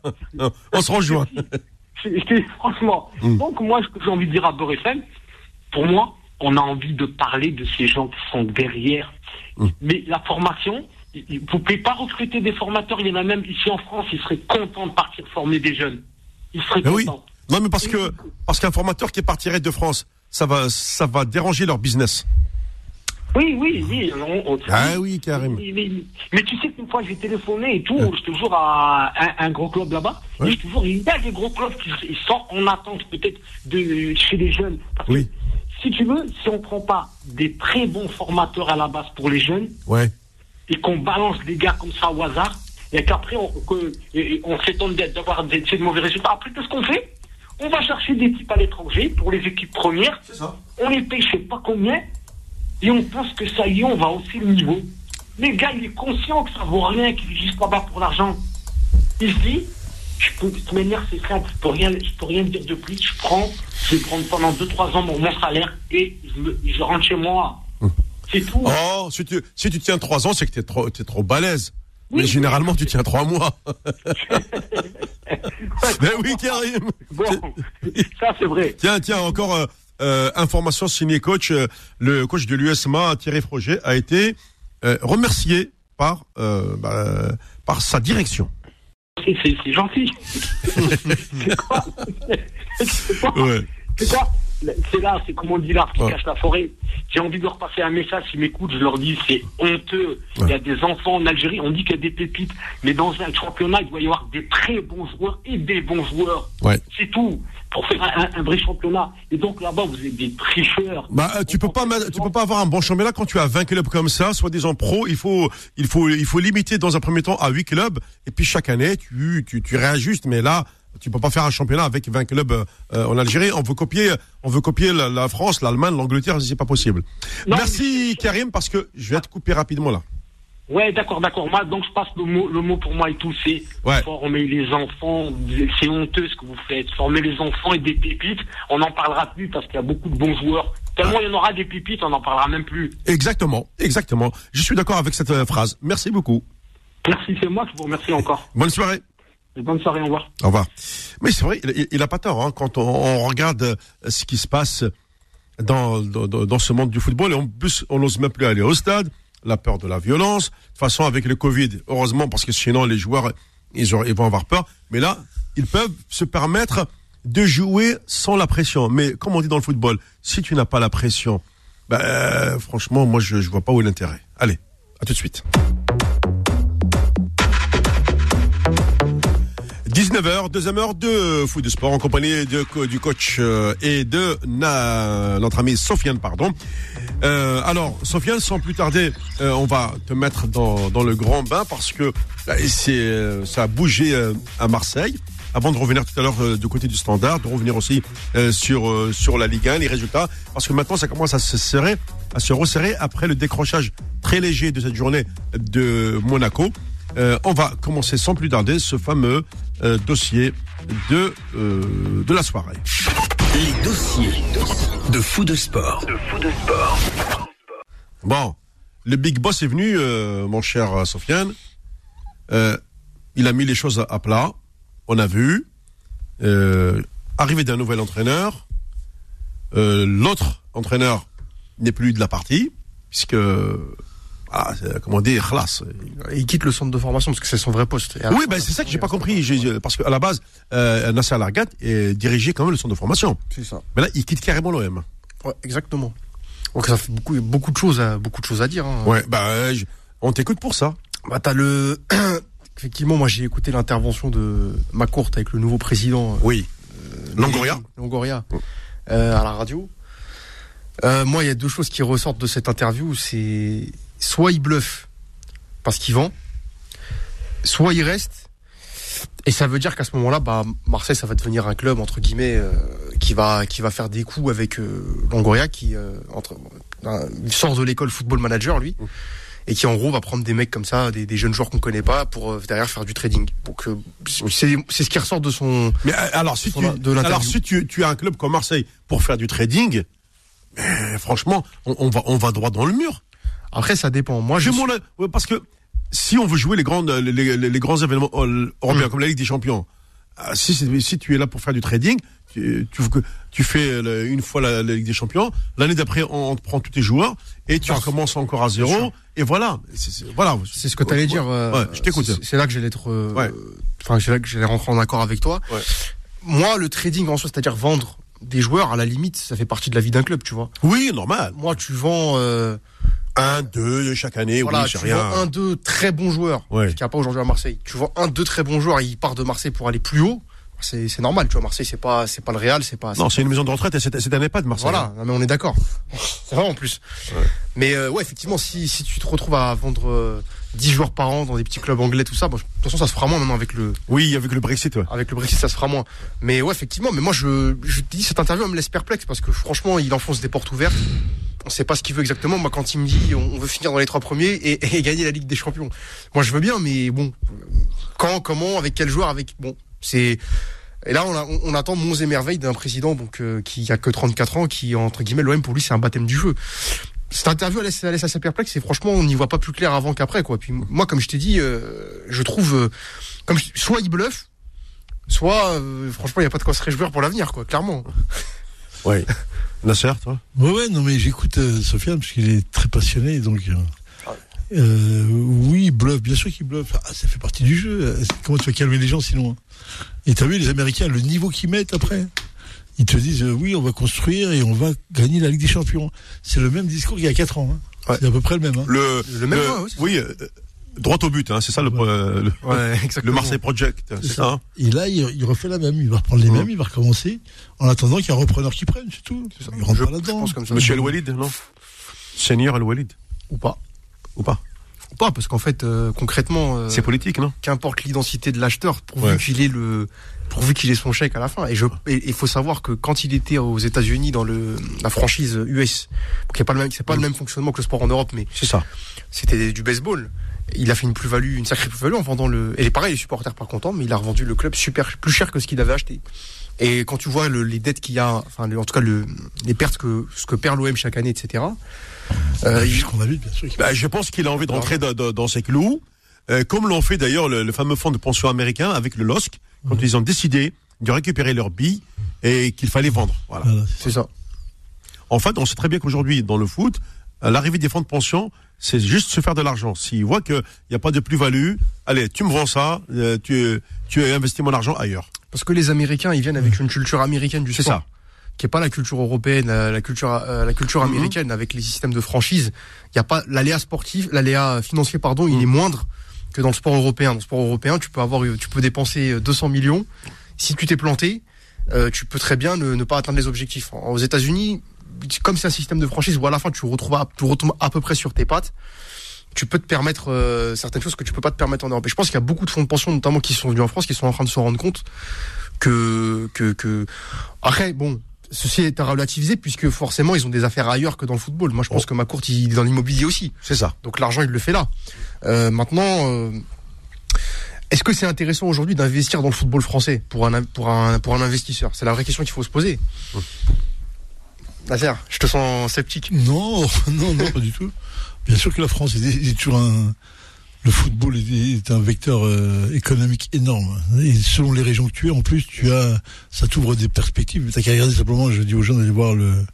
On se rejoint. [LAUGHS] Franchement. Mm. Donc, moi, ce que j'ai envie de dire à Beurre FM, pour moi, on a envie de parler de ces gens qui sont derrière. Mm. Mais la formation, il- vous ne pouvez pas recruter des formateurs. Il y en a même ici en France, ils seraient contents de partir former des jeunes. Ils seraient oui. contents. Non mais parce que parce qu'un formateur qui partirait de France, ça va ça va déranger leur business. Oui, oui, oui. on- on- Ah oui, Karim. Mais, mais- mais tu sais qu'une fois j'ai téléphoné et tout, je te jure à un, un gros club là-bas, Ouais. et jure, il y a des gros clubs qui sont en attente peut-être de chez les jeunes. Parce que, Oui. si tu veux, si on prend pas des très bons formateurs à la base pour les jeunes Ouais. Et qu'on balance des gars comme ça au hasard, et qu'après on, que- et- on s'étonne d'avoir des, de mauvais résultats, après qu'est-ce qu'on fait? On va chercher des types à l'étranger pour les équipes premières, on les paye je sais pas combien, et on pense que ça y est, on va hausser le niveau. Mais le gars, il est conscient que ça vaut rien, qu'il est juste là-bas pour l'argent. Il se dit, je peux, de toute manière, c'est simple, je peux rien, je peux rien dire de plus. Je prends, je vais prendre pendant 2-3 ans mon, mon salaire et je, me, je rentre chez moi. C'est tout. Oh, si tu si tu tiens trois ans, c'est que t'es trop t'es trop balèze. Oui. Mais généralement, tu tiens trois mois. [LAUGHS] Mais oui, Karim. Bon, ça c'est vrai. Tiens, tiens, encore euh, euh, information signée coach. euh, le coach de l'USMA, Thierry Froger, a été euh, remercié par euh, bah, par sa direction. C'est- gentil. [LAUGHS] c'est quoi? C'est quoi? Ouais. C'est quoi? C'est là, c'est comme on dit l'arbre qui Ouais. cache la forêt. J'ai envie de leur passer un message, s'ils m'écoutent, je leur dis, c'est honteux. Il y a des enfants en Algérie, on dit qu'il y a des pépites, mais dans un championnat, il doit y avoir des très bons joueurs et des bons joueurs. Ouais. C'est tout. Pour faire un, un vrai championnat. Et donc là-bas, vous êtes des tricheurs. Bah, euh, tu peux pas, tu peux pas avoir un bon championnat quand tu as 20 clubs comme ça, soi-disant pro. Il faut, il faut, il faut limiter dans un premier temps à 8 clubs, et puis chaque année, tu, tu, tu réajustes. Mais là, Tu peux pas faire un championnat avec 20 clubs euh, en Algérie. On veut copier, on veut copier la, la France, l'Allemagne, l'Angleterre, c'est pas possible. Non, Merci Karim parce que je vais te couper rapidement là. Ouais, d'accord, d'accord. Moi, donc je passe le mot, le mot pour moi et tout, c'est Ouais. former les enfants. C'est honteux ce que vous faites. Former les enfants et des pépites. On n'en parlera plus parce qu'il y a beaucoup de bons joueurs. Tellement il y en aura des pépites, on n'en parlera même plus. Exactement, exactement. Je suis d'accord avec cette euh, phrase. Merci beaucoup. Merci, c'est moi qui vous remercie encore. Bonne soirée. Bonne soirée, au revoir. Au revoir. Mais c'est vrai, il, il a pas tort hein, quand on, regarde euh, ce qui se passe dans, dans, dans ce monde du football. Et en plus, on n'ose même plus aller au stade. La peur de la violence. De toute façon, avec le Covid, heureusement, parce que sinon les joueurs, ils, vont avoir peur. Mais là, ils peuvent se permettre de jouer sans la pression. Mais comme on dit dans le football, si tu n'as pas la pression, ben, euh, franchement, moi, je, je vois pas où est l'intérêt. Allez, à tout de suite. 19h, deuxième heure de foot de sport en compagnie de, du coach euh, et de notre ami Sofiane, pardon. Euh, alors, Sofiane, sans plus tarder, euh, on va te mettre dans, le grand bain parce que ça a bougé à Marseille. Avant de revenir tout à l'heure du côté du standard, de revenir aussi sur sur la Ligue 1, les résultats, parce que maintenant ça commence à se serrer, à se resserrer après le décrochage très léger de cette journée de Monaco. Euh, on va commencer sans plus tarder ce fameux euh, dossier de euh, de la soirée. Les dossiers de fou de sport. Bon, le big boss est venu, mon cher Sofiane. Il a mis les choses à, à plat. On a vu. Arrivée d'un nouvel entraîneur. L'autre entraîneur n'est plus de la partie, puisque, ah, c'est- comment dire, classe. Il quitte le centre de formation parce que c'est son vrai poste. Oui, ben c'est ça que j'ai pas compris. J'ai- parce qu'à la base, euh, Nasser Largat dirigé quand même le centre de formation. C'est ça. Mais là, il quitte carrément l'OM. Ouais, exactement. Donc ça fait beaucoup, beaucoup de choses, à, beaucoup de choses à dire. Hein. Ouais, bah, je- on t'écoute pour ça. Bah t'as le, [COUGHS] effectivement, moi j'ai écouté l'intervention de Macourte avec le nouveau président. euh, Oui. Longoria. Longoria, euh, à la radio. Euh, moi, il y a deux choses qui ressortent de cette interview. C'est soit il bluffe parce qu'il vend, soit il reste. Et ça veut dire qu'à ce moment-là, bah, Marseille, ça va devenir un club entre guillemets euh, qui va qui va faire des coups avec euh, Longoria, qui euh, entre, sort de l'école football manager lui, et qui en gros va prendre des mecs comme ça, des, des jeunes joueurs qu'on connaît pas, pour euh, derrière faire du trading. Donc c'est ce qui ressort de son Mais alors, si tu, de alors, si tu, tu as un club comme Marseille pour faire du trading, mais franchement, on, on va, on va droit dans le mur. Après, ça dépend. Moi, je mon, ouais, parce que si on veut jouer les grandes, les, les- les grands événements euh, européens Mm. comme la Ligue des Champions, euh, si, tu es là pour faire du trading, tu, tu, tu fais le- une fois la, la Ligue des Champions, l'année d'après on, on te prend tous tes joueurs et tu recommences encore à zéro et voilà. C'est, voilà. Ce que tu allais dire. euh, Ouais, je t'écoute. c'est- là que j'allais être. euh. Enfin, c'est là que j'allais rentrer en accord avec toi. Moi, le trading en soi, c'est-à-dire vendre des joueurs, à la limite, ça fait partie de la vie d'un club, tu vois. Oui, normal. Moi, tu vends. euh, Un, deux chaque année, voilà, oui, tu rien. vends un, deux très bons joueurs, Ouais. qu'il n'y a pas aujourd'hui à Marseille. Tu vends un, deux très bons joueurs, et ils partent de Marseille pour aller plus haut. C'est c'est normal, tu vois. Marseille, c'est pas, c'est pas le Real, c'est pas. Non, c'est une maison de retraite et c'est, un EHPAD, Marseille. Voilà, non, mais on est d'accord. [LAUGHS] C'est vrai en plus. Mais euh, ouais, effectivement, si, si tu te retrouves à vendre euh, 10 joueurs par an dans des petits clubs anglais, tout ça, bon, de toute façon, ça se fera moins maintenant avec le, Oui, avec le Brexit, ouais. avec le Brexit, ça se fera moins. Mais ouais, effectivement, mais moi, je, je te dis, cette interview, elle me laisse perplexe parce que franchement, il enfonce des portes ouvertes. On sait pas ce qu'il veut exactement. Moi, quand il me dit, on veut finir dans les trois premiers et, [LAUGHS] et gagner la Ligue des Champions. Moi, je veux bien, mais bon, quand, comment, avec quel joueur, avec, bon, c'est, et là, on, a- on, on attend monts et merveilles d'un président donc euh, qui a que 34 ans, qui entre guillemets l'OM pour lui c'est un baptême du feu. Cette interview elle laisse, elle laisse assez perplexe et franchement on n'y voit pas plus clair avant qu'après quoi. Puis moi comme je t'ai dit, euh, je trouve euh, comme je- soit il bluffe, soit euh, franchement il y a pas de quoi se réjouir pour l'avenir quoi, clairement. [LAUGHS] Oui. Nasser, toi? Ouais, ouais, non, mais j'écoute euh, Sofiane parce qu'il est très passionné, donc. euh, euh, oui, il bluffe, bien sûr qu'il bluffe. Ah, ça fait partie du jeu. Comment tu vas calmer les gens sinon hein? Et t'as vu les Américains, le niveau qu'ils mettent après Ils te disent euh, oui, on va construire et on va gagner la Ligue des Champions. C'est le même discours qu'il y a 4 ans. hein. Ouais. C'est à peu près le même. hein. Le, Le même, ouais, ouais, oui, euh, droit au but, hein, c'est ça le, euh, le, le. Marseille Project, c'est ça. hein Et là, il, il refait la même. Il va reprendre les mêmes, il va recommencer. En attendant qu'il y ait un repreneur qui prenne, c'est tout. ça. Il rentre Je- pas là-dedans. Monsieur El Walid, non? Seigneur El Walid, Ou pas. ou pas Pas parce qu'en fait, euh, concrètement, euh, C'est politique, non? qu'importe l'identité de l'acheteur, pourvu Ouais. qu'il ait le, pourvu qu'il ait son chèque à la fin. Et je, il faut savoir que quand il était aux États-Unis dans le la franchise US, qui est pas le même, c'est pas le même fonctionnement que le sport en Europe, mais C'est ça. c'était du baseball. Il a fait une plus-value, une sacrée plus-value en vendant le. Et pareil, les supporters pas contents, mais il a revendu le club super plus cher que ce qu'il avait acheté. Et quand tu vois le- les dettes qu'il y a, enfin le- en tout cas le, les pertes que ce que perd l'OM chaque année, etc. Euh, il- Puisqu'on a vu, bien sûr. Bah, je pense qu'il a envie de rentrer dans, dans- dans ses clous, euh, comme l'ont fait d'ailleurs le, le fameux fonds de pension américain avec le LOSC, quand ils ont décidé de récupérer leurs billes et qu'il fallait vendre. Voilà. Voilà, c'est ça. En fait, on sait très bien qu'aujourd'hui, dans le foot, à l'arrivée des fonds de pension, c'est juste se faire de l'argent. S'ils voient qu'il n'y a pas de plus-value, allez, tu me vends ça, euh, tu, tu investis mon argent ailleurs. Parce que les Américains, ils viennent avec une culture américaine du C'est sport. ça. Qui est pas la culture européenne, la, la culture, euh, la culture Mhm. américaine avec les systèmes de franchise. Il y a pas l'aléa sportif, l'aléa financier pardon, Mhm. il est moindre que dans le sport européen. Dans le sport européen, tu peux avoir, tu peux dépenser 200 millions. Si tu t'es planté, euh, tu peux très bien ne, ne pas atteindre les objectifs. Aux États-Unis, comme c'est un système de franchise où à la fin tu retrouves à, tu retombes à peu près sur tes pattes, tu peux te permettre euh, certaines choses que tu peux pas te permettre en Europe. Et je pense qu'il y a beaucoup de fonds de pension, notamment qui sont venus en France, qui sont en train de se rendre compte que que que après bon. Ceci est à relativiser puisque forcément ils ont des affaires ailleurs que dans le football. Moi je pense Oh. que ma courte il est dans l'immobilier aussi. C'est ça. Donc l'argent il le fait là. Euh, maintenant, euh, est-ce que c'est intéressant aujourd'hui d'investir dans le football français pour un pour un pour un investisseur? C'est la vraie question qu'il faut se poser. Nasser, je te sens sceptique. Non, [LAUGHS] non, non, pas du tout. Bien sûr que la France est, est toujours un. Le football est, un vecteur euh, économique énorme. Et selon les régions que tu es, en plus, tu as, ça t'ouvre des perspectives. T'as qu'à regarder simplement. Je dis aux gens d'aller voir le,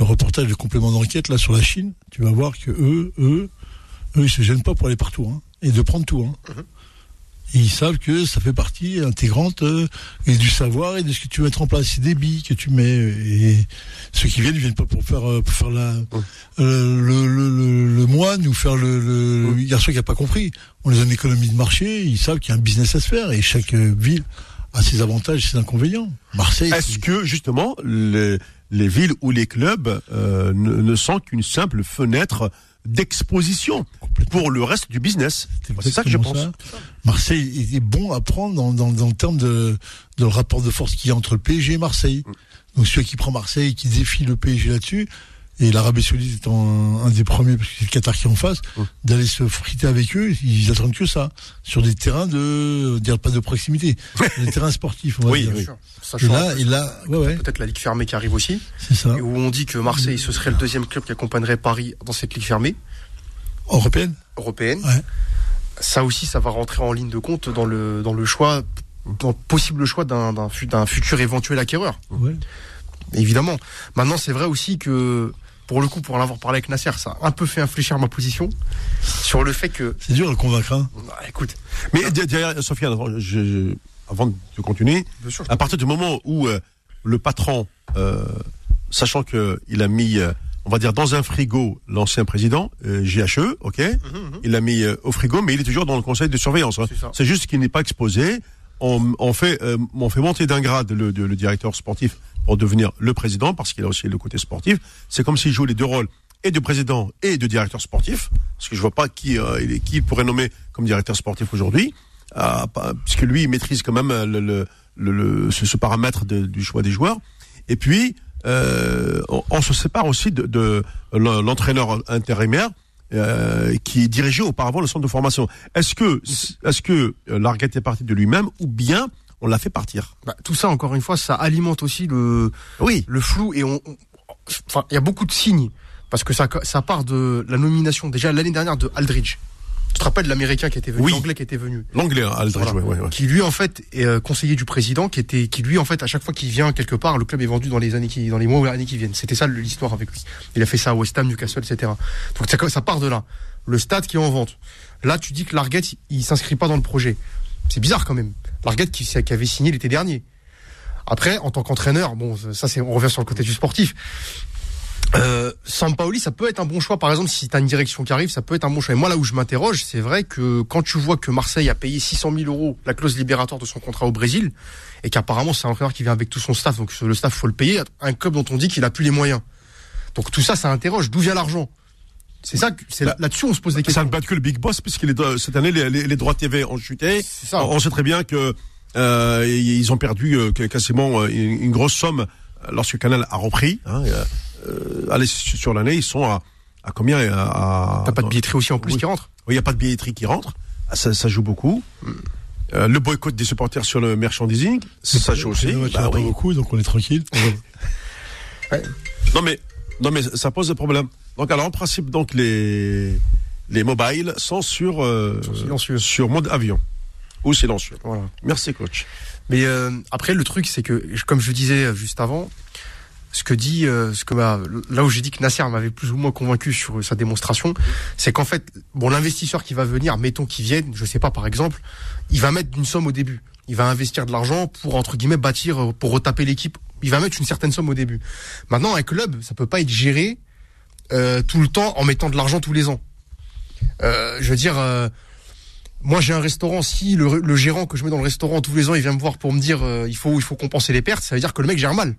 reportage, le complément d'enquête là sur la Chine. Tu vas voir que eux, eux, eux, ils se gênent pas pour aller partout hein, et de prendre tout. Hein. Et ils savent que ça fait partie intégrante euh, et du savoir et de ce que tu veux mettre en place. C'est des billes que tu mets. Et ceux qui viennent, ils viennent pas pour faire, euh, pour faire la, euh, le, le, le, le moine ou faire le, le, garçon qui a pas compris. On les donne une économie de marché, ils savent qu'il y a un business à se faire et chaque ville a ses avantages, ses inconvénients. Marseille, Est-ce que justement les, les villes ou les clubs euh, ne, ne sont qu'une simple fenêtre d'exposition pour le reste du business C'est ça que je pense. ça. Marseille est bon à prendre dans, dans, dans le terme de, de le rapport de force qu'il y a entre le PSG et Marseille. Donc celui qui prend Marseille, qui défie le PSG là-dessus, et l'Arabie Saoudite étant un, un des premiers, parce que c'est le Qatar qui est en face, Mm. d'aller se friter avec eux, ils attendent que ça. Sur des terrains de, dire pas de proximité, sur [LAUGHS] des terrains sportifs, on va Oui, dire. oui. Et Sachant là, et là, ouais, ouais, peut-être la Ligue fermée qui arrive aussi, c'est ça. et où on dit que Marseille ce serait le deuxième club qui accompagnerait Paris dans cette Ligue fermée Européenne? européenne. Ouais. Ça aussi, ça va rentrer en ligne de compte dans le dans le choix, dans le possible choix d'un d'un fu- d'un futur éventuel acquéreur. Ouais. Évidemment. Maintenant, c'est vrai aussi que, pour le coup, pour en avoir parlé avec Nasser, ça a un peu fait infléchir ma position sur le fait que, C'est dur le convaincre, hein. bah, écoute, Mais de- derrière, Sofiane, avant, je- je- avant de continuer, sûr, à partir du moment où euh, le patron, euh, sachant que il a mis, euh, on va dire, dans un frigo l'ancien président, euh, GHE, ok, Mhm, mhm. il l'a mis euh, au frigo, mais il est toujours dans le conseil de surveillance. hein. C'est juste qu'il n'est pas exposé. On, on fait, euh, on fait monter d'un grade le, le directeur sportif pour devenir le président, parce qu'il a aussi le côté sportif. C'est comme s'il joue les deux rôles et de président et de directeur sportif, parce que je vois pas qui, euh, qui pourrait nommer comme directeur sportif aujourd'hui, euh, puisque lui il maîtrise quand même euh, le, le- le- ce, ce paramètre de- du choix des joueurs. Et puis, euh, on, on se sépare aussi de, de l'entraîneur intérimaire euh, qui dirigeait auparavant le centre de formation. Est-ce que, est-ce que euh, Larguette est parti de lui-même ou bien on l'a fait partir Bah, tout ça, encore une fois, ça alimente aussi le, Oui. le flou et on, enfin, il y a beaucoup de signes parce que ça, ça part de la nomination déjà l'année dernière de Aldridge. Tu te rappelles l'américain qui était venu, Oui. l'anglais qui était venu. L'anglais, hein, Aldridge, Voilà. ouais, ouais, ouais. qui lui en fait est euh, conseiller du président qui était qui lui en fait à chaque fois qu'il vient quelque part le club est vendu dans les années qui dans les mois ou les années qui viennent c'était ça l'histoire avec lui il a fait ça à West Ham Newcastle etc donc ça, ça part de là le stade qui est en vente là tu dis que Larguette il s'inscrit pas dans le projet c'est bizarre quand même Larguette qui, qui avait signé l'été dernier après en tant qu'entraîneur bon ça c'est on revient sur le côté du sportif euh, Sampaoli, ça peut être un bon choix. Par exemple, si tu as une direction qui arrive, ça peut être un bon choix. Et moi, là où je m'interroge, c'est vrai que quand tu vois que Marseille a payé 600 000 euros la clause libératoire de son contrat au Brésil, et qu'apparemment c'est un entraîneur qui vient avec tout son staff, donc le staff faut le payer, un club dont on dit qu'il a plus les moyens. Donc tout ça, ça interroge. D'où vient l'argent? C'est ça, c'est Bah, là-dessus on se pose des Ça questions. ne bat que le big boss, puisque les droits- cette année, les, les- les droits TV ont chuté. C'est ça. On sait très bien que euh, ils ont perdu euh, quasiment euh, une, une grosse somme lorsque Canal a repris. Hein, euh, allez, sur l'année, ils sont à, à combien à, à- T'as pas de billetterie aussi en plus Oui. qui rentre Oui, Il n'y a pas de billetterie qui rentre. Ah, Ça, ça joue beaucoup. Euh, le boycott des supporters sur le merchandising, ça joue aussi. Bah a pas oui. beaucoup, donc on est tranquille. [LAUGHS] Non mais, non mais ça pose des problèmes. Donc alors en principe, donc les les mobiles sont sur euh, Sont silencieux. sur mode avion ou silencieux. Voilà. Merci coach. Mais euh, après, le truc, c'est que, comme je disais euh, juste avant, ce que dit, euh, ce que là où j'ai dit que Nasser m'avait plus ou moins convaincu sur sa démonstration, c'est qu'en fait, bon, l'investisseur qui va venir, mettons qu'il vienne, je sais pas, par exemple, il va mettre une somme au début. Il va investir de l'argent pour entre guillemets bâtir, euh, pour retaper l'équipe. Il va mettre une certaine somme au début. Maintenant, un club, ça peut pas être géré euh, tout le temps en mettant de l'argent tous les ans. Euh, je veux dire. euh, moi, j'ai un restaurant. Si le, le gérant que je mets dans le restaurant tous les ans, il vient me voir pour me dire il faut il faut compenser les pertes, ça veut dire que le mec gère mal.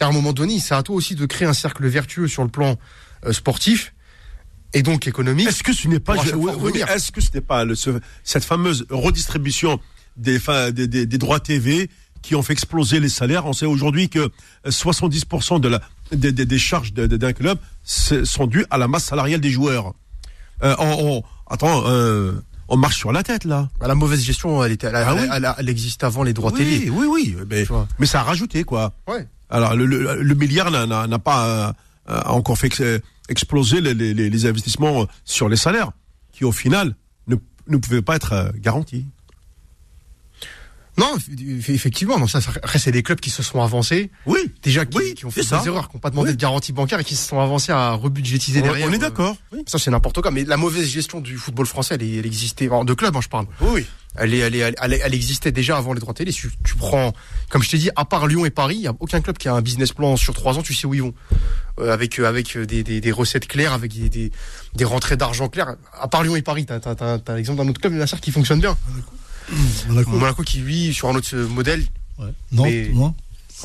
À un moment donné, c'est à toi aussi de créer un cercle vertueux sur le plan sportif et donc économique. Est-ce que ce n'est pas oui, oui, est-ce que ce n'est pas le- ce- cette fameuse redistribution des, des, des, des droits TV qui ont fait exploser les salaires? On sait aujourd'hui que euh, 70% de la des, des, des charges de- de- d'un club sont dues à la masse salariale des joueurs. Euh, on, on- attends, euh, on marche sur la tête là. Bah, La mauvaise gestion, elle était, elle, Ah elle- oui. elle- elle existe avant les droits oui, télé. oui, oui, mais, mais ça a rajouté quoi. Ouais. Alors le, le, le milliard n'a- pas euh, encore fait ex- exploser les, les, les- les investissements sur les salaires, qui au final ne, ne pouvaient pas être euh, garantis. Non, eff- effectivement, non, ça, ça- après, c'est des clubs qui se sont avancés, Oui, déjà qui, Oui, qui ont fait ça. des erreurs, qui n'ont pas demandé Oui. de garantie bancaire et qui se sont avancés à rebudgétiser on, derrière. on est euh, d'accord. Oui. Ça, c'est n'importe quoi. Mais la mauvaise gestion du football français, elle, elle existait, de club, hein, je parle. oui. Elle, est, elle, est, elle, est- elle existait déjà avant les droits télé. Si tu, tu prends, comme je t'ai dit, à part Lyon et Paris, il y a aucun club qui a un business plan sur trois ans. Tu sais où ils vont, Euh, avec euh, avec euh, des, des, des recettes claires, avec des, des, des rentrées d'argent claires. À part Lyon et Paris, t'as t'as t'as, t'as l'exemple d'un autre club, Nasser, qui fonctionne bien. Monaco. Monaco qui lui sur un autre euh, modèle. Ouais. Non, Mais- non. [LAUGHS]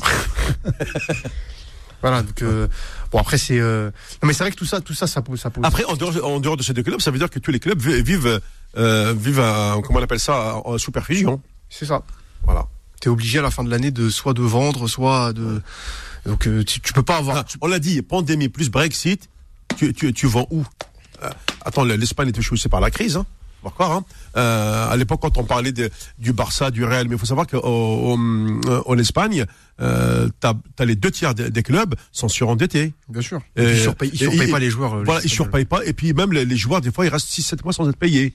Voilà. Donc euh, bon après c'est euh... non mais c'est vrai que tout ça tout ça ça pose ça pose. Après, en dehors, en dehors de ces deux clubs, ça veut dire que tous les clubs vi- vivent, euh, vivent un- comment on appelle ça, en sous perfusion. c'est ça. Voilà. T'es obligé à la fin de l'année de soit de vendre, soit de donc tu, tu peux pas avoir. Ah, on l'a dit, pandémie plus Brexit, tu, tu, tu vends où? Euh, Attends, l'Espagne est touchée aussi par la crise. Hein. Croire, hein. Euh, à l'époque, quand on parlait de, du Barça, du Real, mais il faut savoir qu'en en Espagne, euh, t'as as les deux tiers des, des clubs sont surendettés. Bien sûr. Euh, ils surpayent, ils et- surpayent et- pas les joueurs. euh, Voilà, les ils surpayent pas. Et puis même les, les joueurs, des fois, ils restent 6-7 mois sans être payés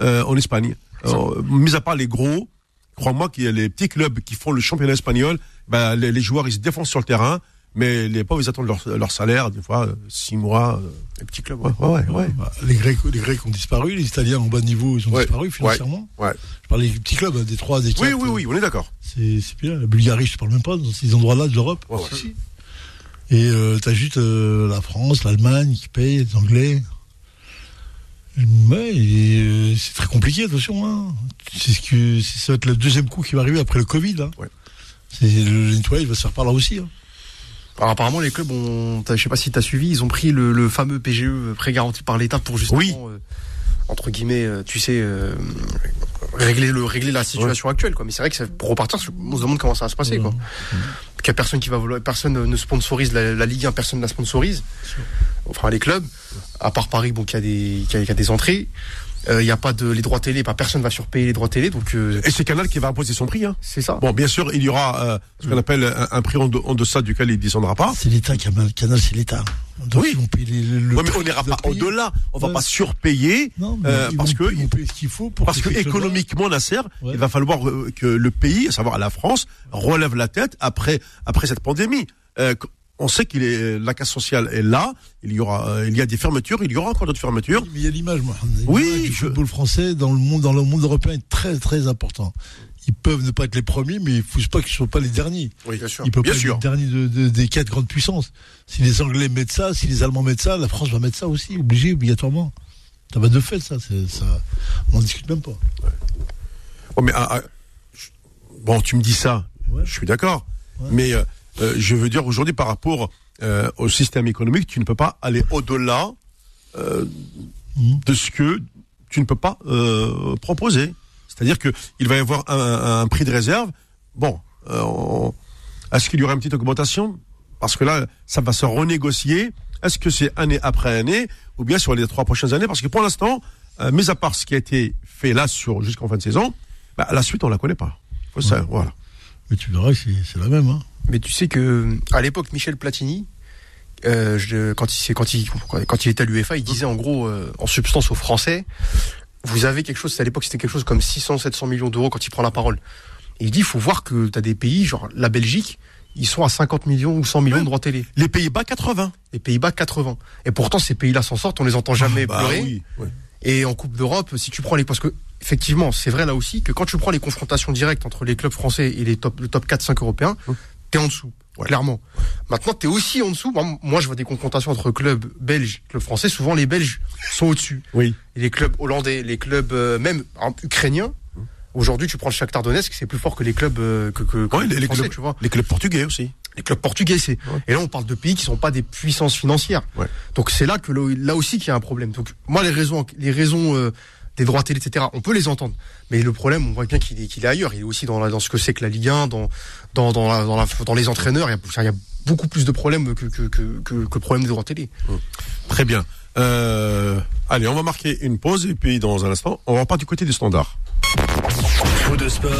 euh, en Espagne. Euh, mis à part les gros, crois-moi qu'il y a les petits clubs qui font le championnat espagnol, ben, les, les joueurs, ils se défendent sur le terrain, mais les pauvres, ils attendent leur, leur salaire, des fois, 6 mois. euh. les petits clubs. Ouais, ouais, ouais. ouais. Bah, les, Grecs, les Grecs ont disparu, les Italiens en bas niveau, ils ont Ouais. disparu financièrement. Ouais. Je parlais des petits clubs, hein, des trois, des Oui, quatre. oui, oui, on est d'accord. C'est bien. La Bulgarie, je te parle même pas, dans ces endroits-là de l'Europe. Ouais, ouais. Si, si. Et euh, t'as juste euh, la France, l'Allemagne qui paye, les Anglais. Ouais, euh, c'est très compliqué, attention. Hein. C'est ce que ça va être le deuxième coup qui va arriver après le Covid. Hein. Ouais. Le nettoyage va se faire par là aussi. Hein. Alors apparemment les clubs ont, je sais pas si t'as suivi, ils ont pris le, le fameux PGE prêt garanti par l'État pour justement, Oui. euh, entre guillemets, euh, tu sais, euh, régler le régler la situation actuelle quoi. Mais c'est vrai que ça- pour repartir, on se demande comment ça va se passer quoi. Qu'il y a personne qui va vouloir, personne ne sponsorise la, la Ligue 1, personne ne la sponsorise. Enfin les clubs, à part Paris, bon, qui a des, qui a, qui a des entrées. Euh, Il y a pas de les droits télé, pas personne va surpayer les droits télé, donc euh, Et c'est Canal qui va imposer son prix. Hein. c'est ça. Bon, bien sûr, il y aura euh, ce qu'on appelle un, un prix en, de- en deçà duquel il descendra pas. C'est l'État qui a mal. Canal, c'est l'État. Donc Oui. ils vont payer le, le Ouais, mais on n'ira pas au-delà. On va Ouais. pas surpayer. Non, mais euh, ils, parce vont, que ils vont payer ce qu'il faut pour Parce que clubs-là- économiquement, Nasser, Ouais. il va falloir euh, que le pays, à savoir la France, relève la tête après après cette pandémie. Euh, on sait qu'il est la casse sociale est là. Il y aura, euh, il y a des fermetures, il y aura encore d'autres fermetures. Oui, mais il y a l'image, moi. Oui, je- football français dans le monde, dans le monde européen est très, très important. Ils peuvent ne pas être les premiers, mais il ne faut pas qu'ils ne soient pas les derniers. Oui, bien sûr. Ils peuvent Bien pas sûr. être les derniers de, de- des quatre grandes puissances. Si les Anglais mettent ça, si les Allemands mettent ça, la France va mettre ça aussi, obligé, obligatoirement. Ça va de fait, ça. on n'en discute même pas. Oh, mais ah, ah, bon, tu me dis ça, Ouais. je suis d'accord. Mais euh, euh, je veux dire aujourd'hui par rapport euh, au système économique, tu ne peux pas aller au-delà euh, de ce que tu ne peux pas euh, proposer. C'est-à-dire que il va y avoir un, prix de réserve. Bon, euh, est-ce qu'il y aura une petite augmentation? Parce que là, ça va se renégocier. Est-ce que c'est année après année ou bien sur les trois prochaines années? Parce que pour l'instant, mis à part ce qui a été fait là sur jusqu'en fin de saison, bah, la suite on la connaît pas. Faut ça, voilà. Mais tu verras c'est la même. Hein. Mais tu sais que à l'époque, Michel Platini, euh, je- quand il quand il quand il était à l'UEFA, il disait en gros, euh, en substance aux Français, vous avez quelque chose. À l'époque, c'était quelque chose comme 600, 700 millions d'euros quand il prend la parole. Et il dit, il faut voir que tu as des pays, genre la Belgique, ils sont à 50 millions ou 100 millions de droits télé. Les Pays-Bas 80. Les Pays-Bas 80. Et pourtant, ces pays-là s'en sortent, on les entend jamais Bah pleurer. oui, ouais. Et en Coupe d'Europe, si tu prends les, parce que effectivement, c'est vrai là aussi que quand tu prends les confrontations directes entre les clubs français et les top, le top 4-5 européens, t'es en dessous, clairement. Maintenant, t'es aussi en dessous. Moi, je vois des confrontations entre clubs belges, clubs français. Souvent, les Belges sont au-dessus. Oui. Et les clubs hollandais, les clubs euh, même ukrainiens. Aujourd'hui, tu prends le Shakhtar Donetsk, c'est plus fort que les clubs euh, que, que, que Ouais, les, les français, clubs, tu vois les clubs portugais aussi. les clubs portugais. C'est et là on parle de pays qui sont pas des puissances financières. Ouais. Donc c'est là que là aussi qu'il y a un problème. Donc moi les raisons les raisons euh, des droits télé etc. On peut les entendre, mais le problème on voit bien qu'il est qu'il est ailleurs. Il est aussi dans la, dans ce que c'est que la Ligue 1, dans dans dans, la- dans, la- dans les entraîneurs. Il y a, il y a beaucoup plus de problèmes que que que que, que le problème des droits télé. Très bien. Euh, allez, on va marquer une pause et puis dans un instant, on repart du côté du standard. Faux de sport,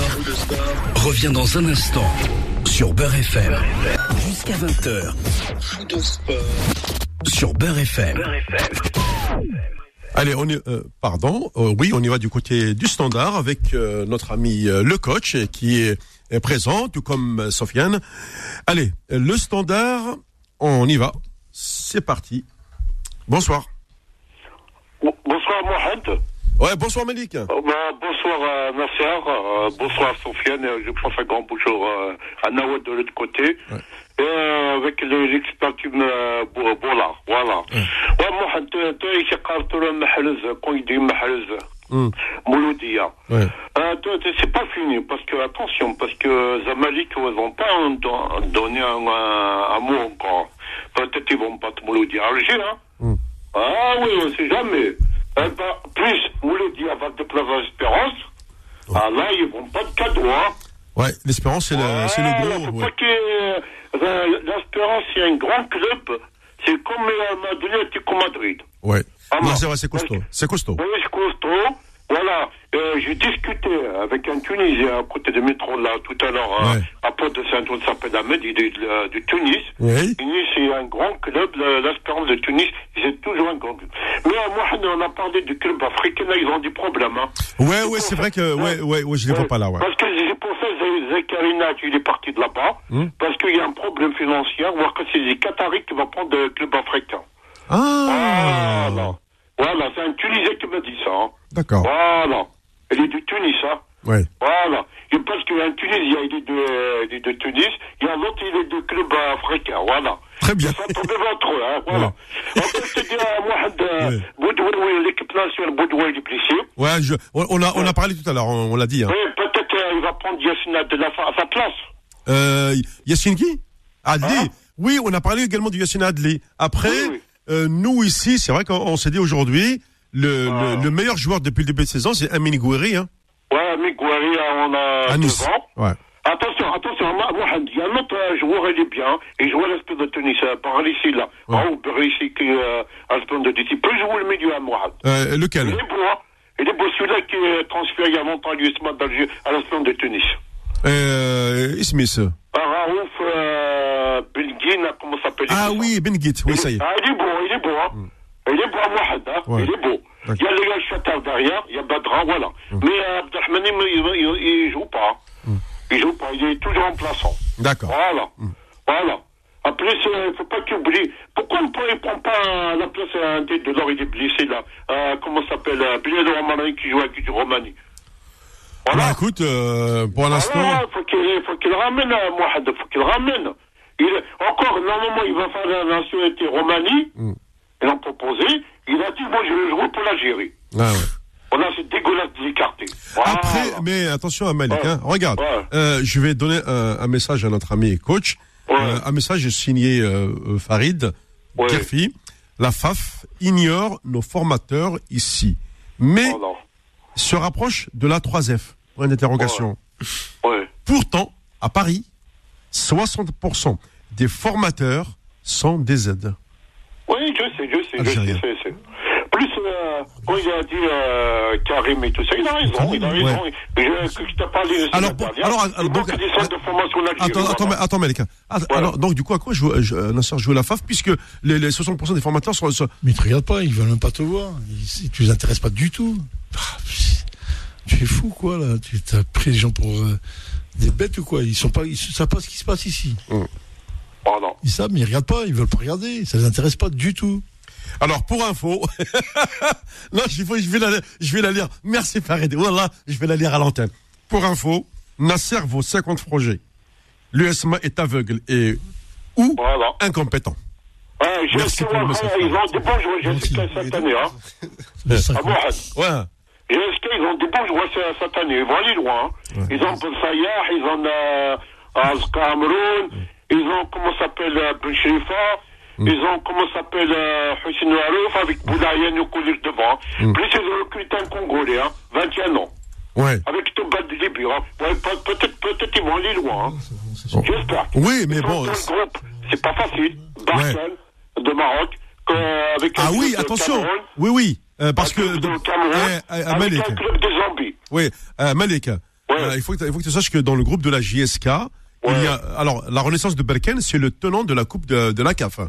revient dans un instant sur Beurre FM. Jusqu'à 20h. Faux de sport. Sur Beurre FM. Allez, on est, euh, pardon, euh, oui, on y va du côté du standard avec euh, notre ami euh, le coach qui est, est présent, tout comme Sofiane. Allez, le standard, on y va. C'est parti. Bonsoir. Bonsoir Mohamed. Ouais, bonsour Malik. Euh, bah, bonsoir euh. Euh, bonsoir Sofiane. Je passe un grand bonjour euh, à Nawad de l'autre côté. Euh, avec le- l'expertise il dit Mahrez. Hmm. Mouloudia. Ouais. Euh, toi, toi, c'est pas fini, parce que, attention, parce que Zamalek, ils vont pas donner un, mot encore. Peut-être ils vont pas te Mouloudia Alger, hein. Hmm. Ah oui, on sait jamais. Eh ben, plus Mouloudia va déplacer à Espérance, ah là, ils vont pas de cadeau, hein. Ouais, l'espérance, c'est le, c'est le gros. ouais. l'Espérance, c'est un grand club. C'est comme euh, Madrid, Atlético Madrid. Ouais. Ah, non. c'est vrai, c'est costaud. C'est costaud. Oui, c'est costaud. Voilà. Euh, J'ai discuté avec un Tunisien à côté du métro là tout à l'heure, hein, Ouais. à Port de Saint-Ouen, s'appelle Ahmed, il est de, de Tunis. Oui. Tunis, c'est un grand club, le- l'Espérance de Tunis, c'est toujours un grand club. Mais euh, moi, on a parlé du club africain, là, ils ont des problèmes. Hein. Ouais, ouais, c'est vrai que, ouais, ouais, ouais, je les vois pas là, ouais. Parce que c'est pour ça Zekarina, il est parti de là-bas, Hmm. parce qu'il y a un problème financier, voir que c'est les Qataris qui vont prendre le club africain. Ah, Voilà. Voilà, c'est un Tunisien qui m'a dit ça. hein. D'accord. Voilà. Il est de Tunis, hein. Ouais. Voilà. Et parce qu'il y a un Tunisien, il est de, il est de Tunis, il y a un autre, il est de club africain, voilà. Très bien. Ça tombe entre eux, hein, voilà. Ouais. En fait, c'est à Mohamed, euh, oui, l'équipe nationale, Boudoué, il est blessé. Ouais, je, on on a, on a parlé tout à l'heure, on, on l'a dit. Hein. Oui, peut-être euh, il va prendre Yassine de la à sa place. Euh, Yassine qui? Adli. Hein? Oui, on a parlé également du Yassine Adli. Après, Oui, oui. euh, nous ici, c'est vrai qu'on on s'est dit aujourd'hui, le, Ah. le, le meilleur joueur depuis le début de saison, c'est Amine Gouiri. Hein, Ouais, Miguari, on a à Nice. ans. Ouais. Attention, attention, Mohamed, il y a un autre joueur, il est bien. Il joue à l'Espèce de Tunis, euh, par ici, là. Ouais. Raoul Berissi, qui est euh, à l'Espèce de Tunis. Il peut jouer le milieu à Mohamed. Euh, Il lequel est beau, hein. Il est beau, celui-là qui est transféré il y a longtemps à l'Espèce de Tunis. euh. Ah, Raouf, euh, Belguine, comment s'appelle? Ah il oui, Ben oui, ça y est. Ah, il est beau, il est beau, hein. Il est beau, Mohamed, hein. Ouais. Il est beau. Il y a les gars Chatar derrière, il y a Badra, voilà. Mais euh, il, il, il, il joue pas. Il joue pas, il est toujours remplaçant. D'accord. Voilà. Voilà. Après, il ne faut pas qu'il oublie. Pourquoi ne prend pas la place à un tête de l'or, il est blessé là? Euh, Comment ça s'appelle euh, Bilal Romani qui joue avec du Romani. Bah Voilà. écoute, euh, pour l'instant, Voilà, faut qu'il faut qu'il ramène, euh, Mohamed, faut qu'il ramène. Il, encore, normalement, il va faire la nationalité Romanie. L'ont proposé. Il a dit, moi, je vais jouer pour l'Algérie. ah ouais. Voilà, c'est dégueulasse de l'écarter. Voilà. Après, mais attention à Malik, Ouais. hein, regarde, Ouais. euh, je vais donner un, un message à notre ami coach. Euh, un message signé euh, Farid. Kerfi. la FAF ignore nos formateurs ici, mais Voilà. se rapproche de la 3F. Point d'interrogation. Pourtant, à Paris, 60% des formateurs sont des aides. Je sais, je sais, je sais, c'est. Plus, euh, quand il a dit euh, Karim et tout ça, il a raison, il a raison. Ouais. Je, t'ai parlé de Alors, donc, manque des centres de formation en Algérie, Attends, attends, voilà. mais- attends, Malika. Att- Voilà. Alors, donc, du coup, à quoi joue, je, Nasser joue la FAF, puisque les, les 60% des formateurs sont, sont- Mais ils te regardent pas, ils veulent même pas te voir. Ils, tu les intéresses pas du tout. Ah, tu es fou, quoi, là. Tu as pris les gens pour euh, des bêtes ou quoi? Ils sont pas, ils savent pas ce qui se passe ici. Ils savent, mais ils regardent pas, ils veulent pas regarder. Ça les intéresse pas du tout. Alors, pour info, [LAUGHS] non, je vais, je vais la, je vais la lire. Merci Farid. Voilà, je vais la lire à l'antenne. Pour info, Nasser vaut 50 projets. L'USMA est aveugle et ou Voilà. incompétent. J'ai Merci pour le message. Ils ont des bons joueurs, j'ai Merci. cité cette année, hein. Les Ah 50. bon, Ouais. Qu'ils ont des bons joueurs ce- cette année? Ils vont aller loin. hein. Ils ont Ben Sayah, ils ont euh, Az Cameroun, ils ont, comment s'appelle, euh, Ben Sherifa, ils ont, comment s'appelle, euh, Hussein Warouf avec Boulayen au collège devant. Plus ils ont recruté un Congolais, hein, 21 ans, Ouais. avec Toba de Libye. Hein. Ouais, peut- peut-être, peut-être ils vont aller loin. Hein. J'espère. Oui, mais Ils bon. c'est- le groupe. C'est pas facile. Barkel, de Maroc, que- avec Ah un oui, club de attention. Cameroun, Oui, oui. euh, parce que. de Cameroun, Eh, avec Malik. un club de Zambie. Oui, euh, Malik. euh, il, faut que, il faut que tu saches que dans le groupe de la JSK, il y a. Alors, la Renaissance de Belken, c'est le tenant de la Coupe de, de la CAF. Ouais,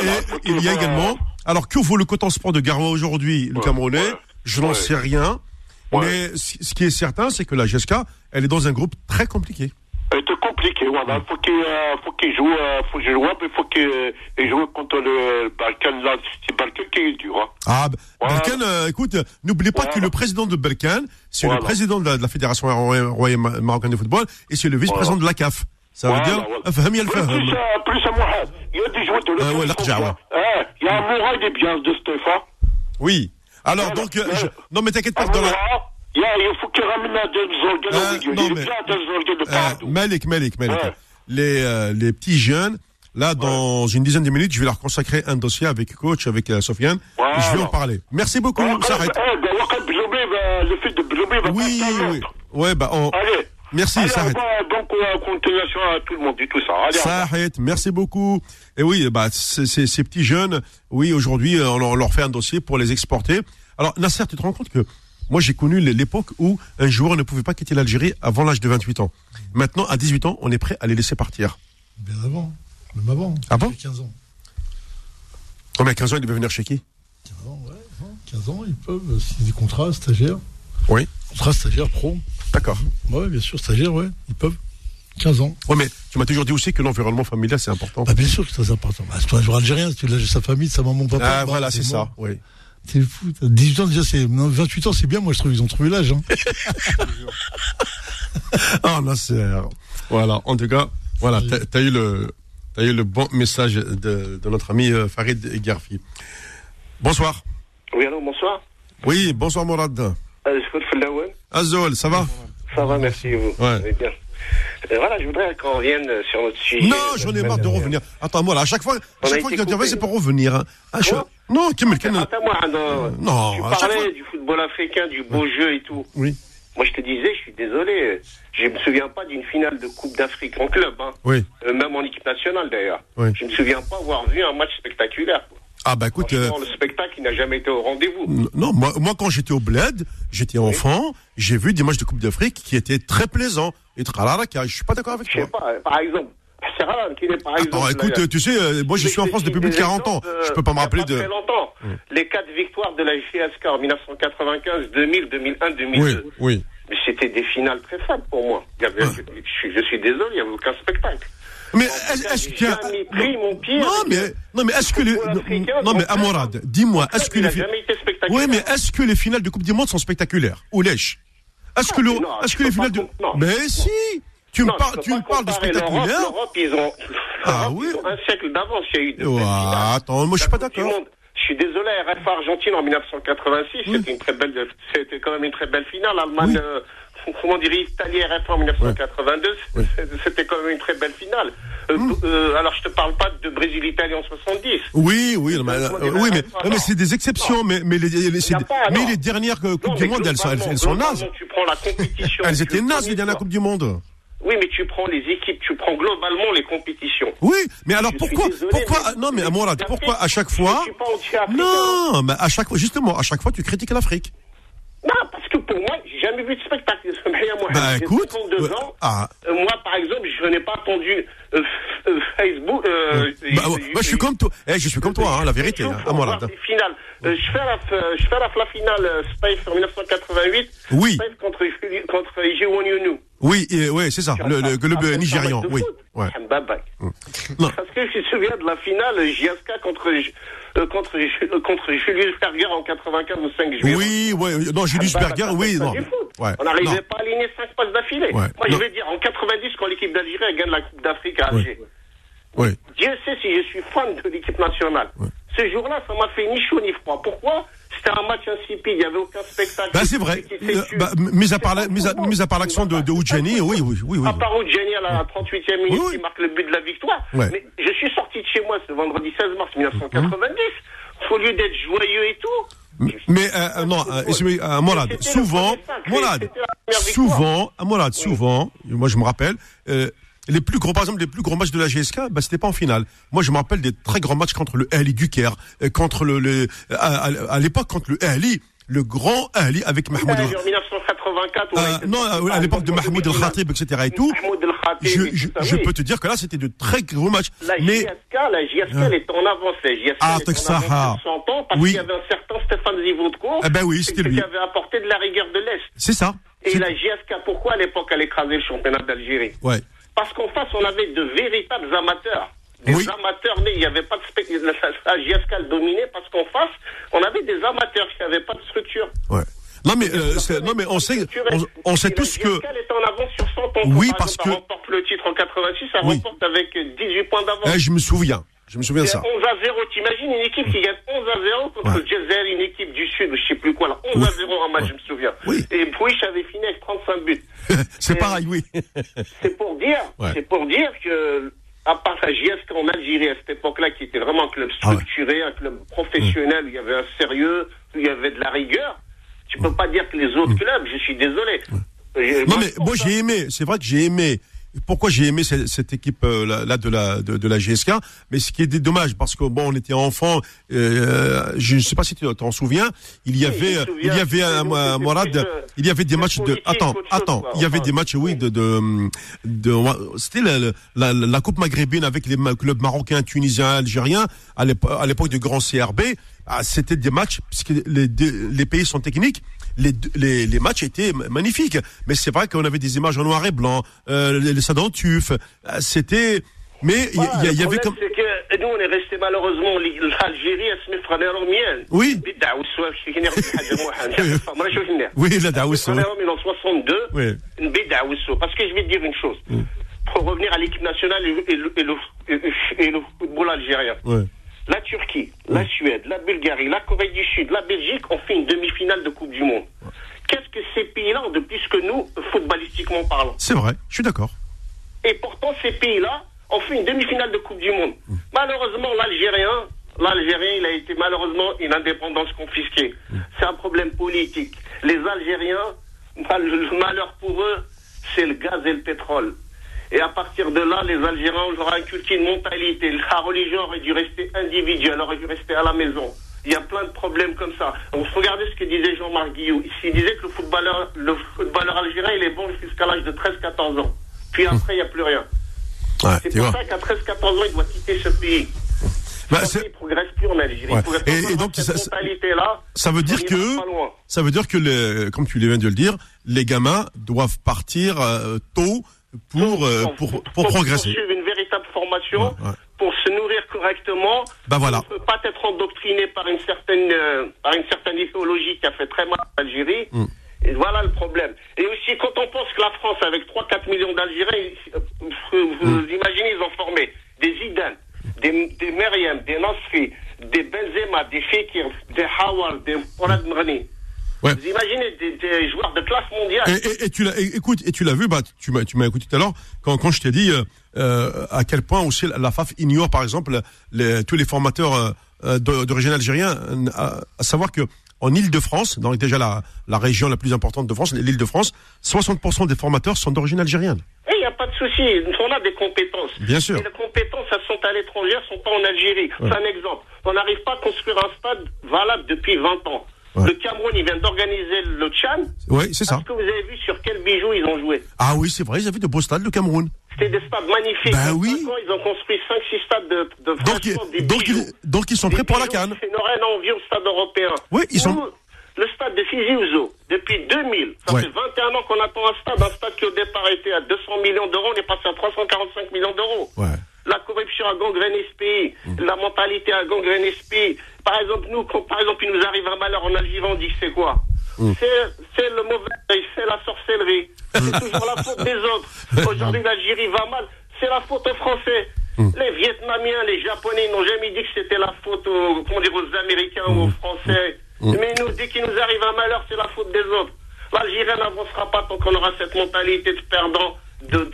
Et bah, faut il y a qu'il- également. Alors, que vaut le Coton Sport de Garoua aujourd'hui, le Camerounais? Je n'en sais rien. Mais ce qui est certain, c'est que la JSK, elle est dans un groupe très compliqué compliqué. Voilà, faut qu'il joue, contre le Balkan. Là, c'est Balkan qui est dur. Hein. Ah. Balkan. Euh, écoute, n'oubliez pas que le président de Balkan, c'est le président de la, fédération royale marocaine de football et c'est le vice-président de la CAF. Ça veut dire, euh, Il y a des joueurs de ah l'autre. Eh, il y a Mourad, il est bien, de Stéphane. Oui. Alors, donc, euh, non, mais t'inquiète pas. Euh, est Euh. Malik, Malik, Malik. Les, euh, les petits jeunes, là, dans une dizaine de minutes, je vais leur consacrer un dossier avec coach, avec euh, Sofiane. Voilà. Je vais en parler. Merci beaucoup, arrête. eh, ben, Bloumé va Oui, oui. Ouais, bah, on, Allez. merci, Allez, ça au arrête. revoir, Bon continuation à tout le monde et tout ça. Allez, merci beaucoup. Et oui, bah, c'est- c'est- ces petits jeunes, oui, aujourd'hui, on leur- on leur fait un dossier pour les exporter. Alors, Nasser, tu te rends compte que moi, j'ai connu l'époque où un joueur ne pouvait pas quitter l'Algérie avant l'âge de 28 ans. Maintenant, à 18 ans, on est prêt à les laisser partir. Bien avant. Même avant. Ah bon J'ai 15 ans. Oh, mais à 15 ans, il devait venir chez qui? 15 ans, ouais. hein, 15 ans, ils peuvent, signer des contrats stagiaires. Oui. Contrat stagiaire pro. D'accord. Ouais, bien sûr, stagiaire, ouais. Ils peuvent. 15 ans. Ouais, mais tu m'as toujours dit aussi que l'environnement familial, c'est important. Bah, bien sûr que c'est très important. Bah, c'est un joueur algérien, si tu lâches sa famille, sa maman, papa. Ah, voilà, c'est ça. Oui. C'est fou. t'as 18 ans déjà, c'est, non, 28 ans, c'est bien, moi, je trouve, ils ont trouvé l'âge, hein. [LAUGHS] Ah, Nasser. Voilà. En tout cas, voilà, t'as as eu le, t'as eu le bon message de, de notre ami euh, Farid Garfi. Bonsoir. Oui, allô, bonsoir. Oui, bonsoir Mourad. Euh, je ça va? Ça va, merci, et vous. Ouais. Bien? Euh, voilà, je voudrais qu'on revienne sur notre sujet. Non, j'en ai marre de revenir. Attends, moi, là, à chaque fois, à chaque fois qu'il intervient, coupé. c'est pour revenir. hein. Quoi Non, Kim Attends-moi, non. Non, Tu parlais fois. du football africain, du beau jeu et tout. Oui, Moi, je te disais, je suis désolé. Je me souviens pas d'une finale de Coupe d'Afrique en club, hein. oui, Euh, même en équipe nationale d'ailleurs. Oui. Je me souviens pas avoir vu un match spectaculaire. quoi. Ah, bah écoute, euh, le spectacle, n'a jamais été au rendez-vous. non, moi, moi, quand j'étais au Bled, j'étais enfant, j'ai vu des matchs de Coupe d'Afrique qui étaient très plaisants. Et Tralala, je suis pas d'accord avec Je sais toi. pas, par exemple, [LAUGHS] c'est Ralan qui est par exemple. Attends, écoute, là, tu sais, euh, moi, je suis en France depuis plus de 40 ans. Je peux pas me rappeler de. Très longtemps. Les quatre victoires de la GSK en 1995, 2000, 2001, 2002. Oui, oui. Mais c'était des finales très faibles pour moi. Il y avait, je, je suis désolé, il n'y avait aucun spectacle. Mais est-ce jamais pris mon pied Non, mais, non, mais est-ce que les. Non, mais Amorad, dis-moi, est-ce que les. Oui, mais est-ce que les finales de Coupe du Monde sont spectaculaires Ou lèches? Est-ce que, le, tu que les finales de. Mais si Tu me, Non, par- peux tu me parles de spectaculaire L'Europe, ils ont, Ah oui. un siècle d'avance, il y a eu finales. attends, moi je suis pas d'accord. Je suis désolé, RF Argentine en 1986, c'était une très belle, c'était quand même une très belle finale. Allemagne, euh, comment dire, Italie RFA en 1982, c'était quand même une très belle finale. Euh, Hmm. euh, alors je te parle pas de Brésil-Italie en 70. Oui, oui, mais, euh, oui, mais, Non, mais c'est des exceptions, mais, mais les, pas, mais non. dernières euh, Coupes Non, du Monde, elles, sont- elles, elles sont nazes. Tu prends la compétition. [LAUGHS] Elles étaient nazes, les dernières. Coupes du Monde. Oui, mais tu prends les équipes, tu prends globalement les compétitions. Oui, mais alors Je pourquoi, désolé, pourquoi, mais- non, mais à moi, là, pourquoi à chaque fois, non, mais à chaque fois, justement, à chaque fois, tu critiques l'Afrique. Non, parce que pour moi, jamais vu de spectacle. [LAUGHS] Moi, Bah, j'ai écoute, 32 euh, ans. ah. Euh, moi, par exemple, je n'ai pas attendu euh, euh, Facebook. Euh, Bah, ouais, moi, je suis comme toi, eh, je suis comme toi, hein, la vérité, hein, à moi, là. finales. Euh, je fais la, je fais la, la finale Space en 1988. Oui. Space contre, contre Yunu. Oui, ouais, c'est ça, le, le, le, Ah, nigérian, de oui, ouais. Mbabak. Non. Parce que je me souviens de la finale JSK contre, euh, contre, euh, contre Julius Berger en 95 ou 5 juillet. Oui, ouais, non, Julius Ah, bah, Berger, oui, non. Ouais, On n'arrivait pas à aligner 5 passes d'affilée. Ouais, Moi, non. je vais dire, en 90, quand l'équipe d'Algérie gagne la Coupe d'Afrique à Alger, Oui. Dieu sait si je suis fan de l'équipe nationale. Ce jour-là, ça m'a fait ni chaud ni froid. Pourquoi? C'était un match insipide, il n'y avait aucun spectacle. Bah, c'est vrai. Euh, bah, mis à part l'action de, de Oudjani, oui, oui, oui, oui. À part Oudjani à la 38e minute qui marque le but de la victoire. Ouais. Mais je suis sorti de chez moi ce vendredi 16 mars 1990. Au lieu d'être joyeux et tout, Mais euh, euh, non, euh, le souvent, victoire. souvent, souvent, moi je me rappelle, euh, les plus gros, par exemple, les plus gros matchs de la GSK, bah, c'était pas en finale. Moi, je me rappelle des très grands matchs contre le Ali Caire, euh, contre le, le à, l'époque contre le Ali, le grand Ali avec Mahmoud. en El- 1984. on a Euh, non, à l'époque de Mahmoud El Khatib, etc. et tout. Je, je, peux te dire que là, c'était de très gros matchs. La Mais JSK, la JSK, elle est en avance. La JSK, Ah, elle est en avance sur 100 ans parce Oui. qu'il y avait un certain Stéphane Zivodko Eh ben oui, c'était lui. qui avait apporté de la rigueur de l'Est. c'est ça. Et la JSK, pourquoi à l'époque elle écrasait le championnat d'Algérie? Ouais. Parce qu'en face, on avait de véritables amateurs. Des Oui. amateurs nés, il n'y avait pas de spectacle. La, JSK dominait parce qu'en face, on avait des amateurs qui n'avaient pas de structure. Ouais. Non mais euh, non mais on sait on, on sait tous que est en avance sur 100 ans. Oui, Par parce que- Elle remporte le titre en 86, elle Oui. remporte avec 18 points d'avance. Eh, je me souviens, je me souviens de ça. 11 à 0. T'imagines une équipe qui gagne 11 à 0 contre Ouais. le Jezer, une équipe du Sud, je sais plus quoi, là. 11 Oui. à 0 en match, je me souviens. Oui. Et Bouich avait fini avec 35 buts. [LAUGHS] c'est pareil, oui. [LAUGHS] C'est pour dire, Ouais. c'est pour dire que, à part la JSK en Algérie à cette époque-là, qui était vraiment un club Ah structuré, un club professionnel, où il y avait un sérieux, où il y avait de la rigueur, tu peux pas dire que les autres clubs, je suis désolé. Euh, Non moi, mais moi j'ai aimé, c'est vrai que j'ai aimé. Pourquoi j'ai aimé cette, cette équipe euh, là, là de la de, de la GSK Mais ce qui est dommage parce que bon, on était enfants. Euh, je ne sais pas si tu t'en souviens. Il y avait euh, il y avait un un- Morad, euh, il y avait des matchs de attends chose, attends. Il y avait des matchs oui de de, de, c'était la, la, la coupe maghrébine avec les clubs marocains, tunisiens, algériens à l'époque du grand CRB. Ah, c'était des matchs puisque les deux- les pays sont techniques les, les, matchs étaient magnifiques. Mais c'est vrai qu'on avait des images en noir et blanc, euh, les, les euh, C'était. Mais il y, y, y, avait comme. Que nous, on est resté malheureusement, l'Algérie, elle se met en Oui. [LAUGHS] Oui, la Daouss. En 62, oui. Parce que je vais te dire une chose. Mm. Pour revenir à l'équipe nationale et le, et le, et le football algérien. Oui la Turquie, la Suède, la Bulgarie, la Corée du Sud, la Belgique ont fait une demi-finale de Coupe du Monde. Qu'est-ce que ces pays-là ont de plus que nous, footballistiquement parlant? C'est vrai, je suis d'accord. et pourtant, ces pays-là ont fait une demi-finale de Coupe du Monde. Malheureusement, l'Algérien, l'Algérien, il a été malheureusement une indépendance confisquée. C'est un problème politique. Les Algériens, le malheur pour eux, c'est le gaz et le pétrole. Et à partir de là, les Algériens ont inculqué une mentalité. La religion aurait dû rester individuelle, aurait dû rester à la maison. Il y a plein de problèmes comme ça. Regardez ce que disait Jean-Marc Guillou. Il disait que le footballeur, le footballeur algérien, il est bon jusqu'à l'âge de 13-14 ans. Puis après, il n'y a plus rien. Ouais, C'est pour vois. ça qu'à 13-14 ans, il doit quitter ce pays. Bah, ne progresse plus en Algérie. Ouais. Il Et- et donc, cette ça- mentalité-là. ça veut dire on que-. Ça veut dire que, les, comme tu viens de le dire, les gamins doivent partir euh, tôt pour, euh, pour, pour progresser. Une véritable formation, Ouais, ouais. pour se nourrir correctement. Bah voilà. On ne peut pas être endoctriné par une certaine, euh, par une certaine idéologie qui a fait très mal à l'Algérie. Mm. Et voilà le problème. Et aussi, quand on pense que la France, avec 3-4 millions d'Algériens, euh, vous, vous Mm. imaginez, ils ont formé des Zidane, des, des Meriem, des Nasri, des Benzema, des Fekir, des Hawar, des Morad Mrani. Ouais. Vous imaginez des, des joueurs de classe mondiale. Et, et- et tu l'as, écoute, et tu l'as vu, bah, tu m'as, tu m'as écouté tout à l'heure quand, quand je t'ai dit euh, euh, à quel point aussi la, FAF ignore, par exemple, les, tous les formateurs euh, euh, d'origine algérien, euh, à, à savoir que en Île-de-France, donc déjà la, la région la plus importante de France, l'Île-de-France, 60% des formateurs sont d'origine algérienne. Il n'y a pas de souci. On a des compétences. Bien sûr. Et les compétences, elles sont à l'étranger, elles sont pas en Algérie. C'est un exemple. On n'arrive pas à construire un stade valable depuis 20 ans. Ouais. Le Cameroun, il vient d'organiser le Tchad. Oui, c'est ça. Est-ce que vous avez vu sur quel bijou ils ont joué? Ah oui, c'est vrai, ils avaient de beaux stades, le Cameroun. C'était des stades magnifiques. Ben En oui. ans, ils ont construit 5-6 stades de, de Donc, des ils- donc, bijoux. ils, donc ils sont prêts pour la canne. qui n'auraient rien envie au stade européen. Oui, ils sont- Le stade de Fizi Ouzo, depuis 2000, ça Ouais. fait 21 ans qu'on attend un stade. Un stade qui au départ était à 200 millions d'euros, on est passé à 345 millions d'euros. Ouais. La corruption a gangréné ce pays. La mentalité a gangréné ce pays. Par exemple, nous, quand par exemple, il nous arrive un malheur en Algérie, on dit c'est quoi C'est c'est le mauvais c'est la sorcellerie. C'est toujours la faute des autres. Aujourd'hui, l'Algérie va mal, c'est la faute aux Français. Les Vietnamiens, les Japonais ils n'ont jamais dit que c'était la faute aux, comment dire, aux Américains ou aux Français. Mais nous, dès qu'il nous arrive un malheur, c'est la faute des autres. L'Algérie n'avancera pas tant qu'on aura cette mentalité de perdant. De, de,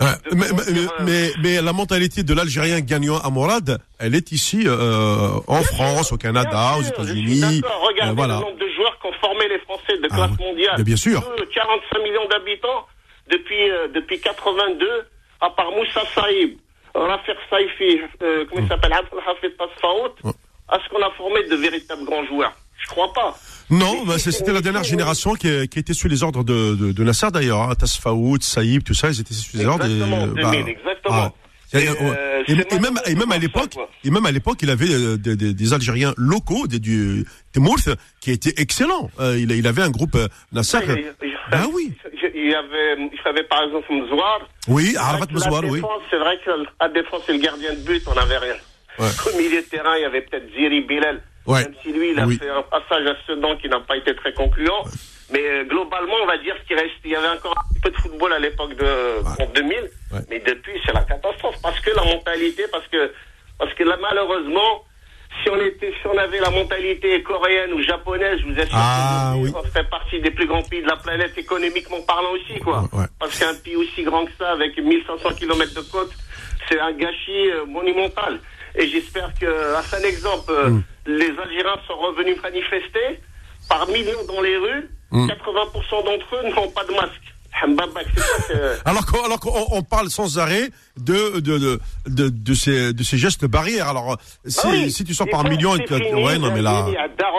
Ouais, de- mais, comment mais, dire, euh, mais, mais la mentalité de l'Algérien gagnant à Morad, elle est ici euh, en France, au Canada, aux États-Unis. Regardez Euh, voilà. le nombre de joueurs qu'ont formé les Français de Ah classe mondiale. Bien sûr. Nous, 45 millions d'habitants depuis euh, depuis 82, à part Moussa Saïb, Rafir Saifi, comment il s'appelle, Abdel Hafid Tasfaout, Ouais. est-ce qu'on a formé de véritables grands joueurs Je crois pas. Non, bah, c'était la dernière génération qui, qui était sous les ordres de, de, de Nasser d'ailleurs. Hein. Tasfaout, Saïb, tout ça, ils étaient sous les ordres. et, Exactement, bah, 2000, exactement. Et, Et, euh, et- c'est et même, maintenant et même à l'époque, et même à l'époque, il avait euh, des, des- des Algériens locaux, des, du, des Mourth, qui étaient excellents. Euh, il, il avait un groupe euh, Nasser. Ah oui. Il y avait, il avait par exemple Mzouar. Oui, Arafat la oui. C'est vrai que la défense et le gardien de but, on n'avait rien. Ouais. Au milieu de terrain, il y avait peut-être Ziri Bilal. Ouais. Même si lui, il a Oui. fait un passage à Sedan qui n'a pas été très concluant. Mais euh, globalement, on va dire qu'il reste, il y avait encore un petit peu de football à l'époque de en 2000. Ouais. Mais depuis, c'est la catastrophe. Parce que la mentalité, parce que, parce que là, malheureusement, si on était, si on avait la mentalité coréenne ou japonaise, je vous assure Ah, que oui. on ferait partie des plus grands pays de la planète économiquement parlant aussi, quoi. Ouais. Parce qu'un pays aussi grand que ça, avec 1500 km de côte, c'est un gâchis euh, monumental. Et j'espère que, à un exemple, euh, Mm. les Algériens sont revenus manifester par millions dans les rues. Mm. 80% d'entre eux n'ont pas de masque. C'est [LAUGHS] c'est- Alors qu'on alors qu'on on parle sans arrêt de de de de, de ces de ces gestes barrières. Alors si, Ah oui. si tu sors par ça, millions, et c'est que- ouais non mais là, c'est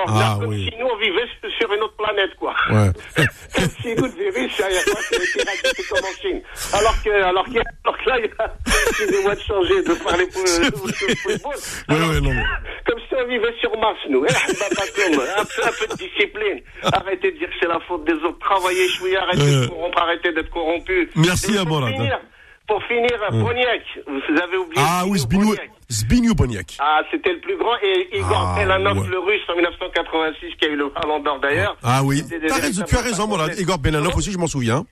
ah comme oui, si nous on vivait sur- une autre planète, quoi. ouais. [LAUGHS] comme si nous, derrière moi, ça éradiqué comme en Chine. Alors que, alors que, alors que là, il y a, excusez-moi de changer, de parler [LAUGHS] pour, de, de football. Ouais, Alors ouais, non, mais- Comme si on vivait sur Mars, nous. Comme, un peu, un peu de discipline. Arrêtez de dire que c'est la faute des autres. Travaillez, chouïa, arrêtez Euh. de corrompre, arrêtez d'être corrompu. Merci, Et pour Amorad. finir, Pour finir, Boniek, vous avez oublié. Ah oui, Zbigniew. Zbigniew Boniek. Ah, c'était le plus grand. Et Igor Ah, Belanov, ouais. le russe, en 1986, qui a eu le Ballon d'Or d'ailleurs. Ah oui, T'as raison, tu as raison, attaquants. Igor Belanov aussi, je m'en souviens.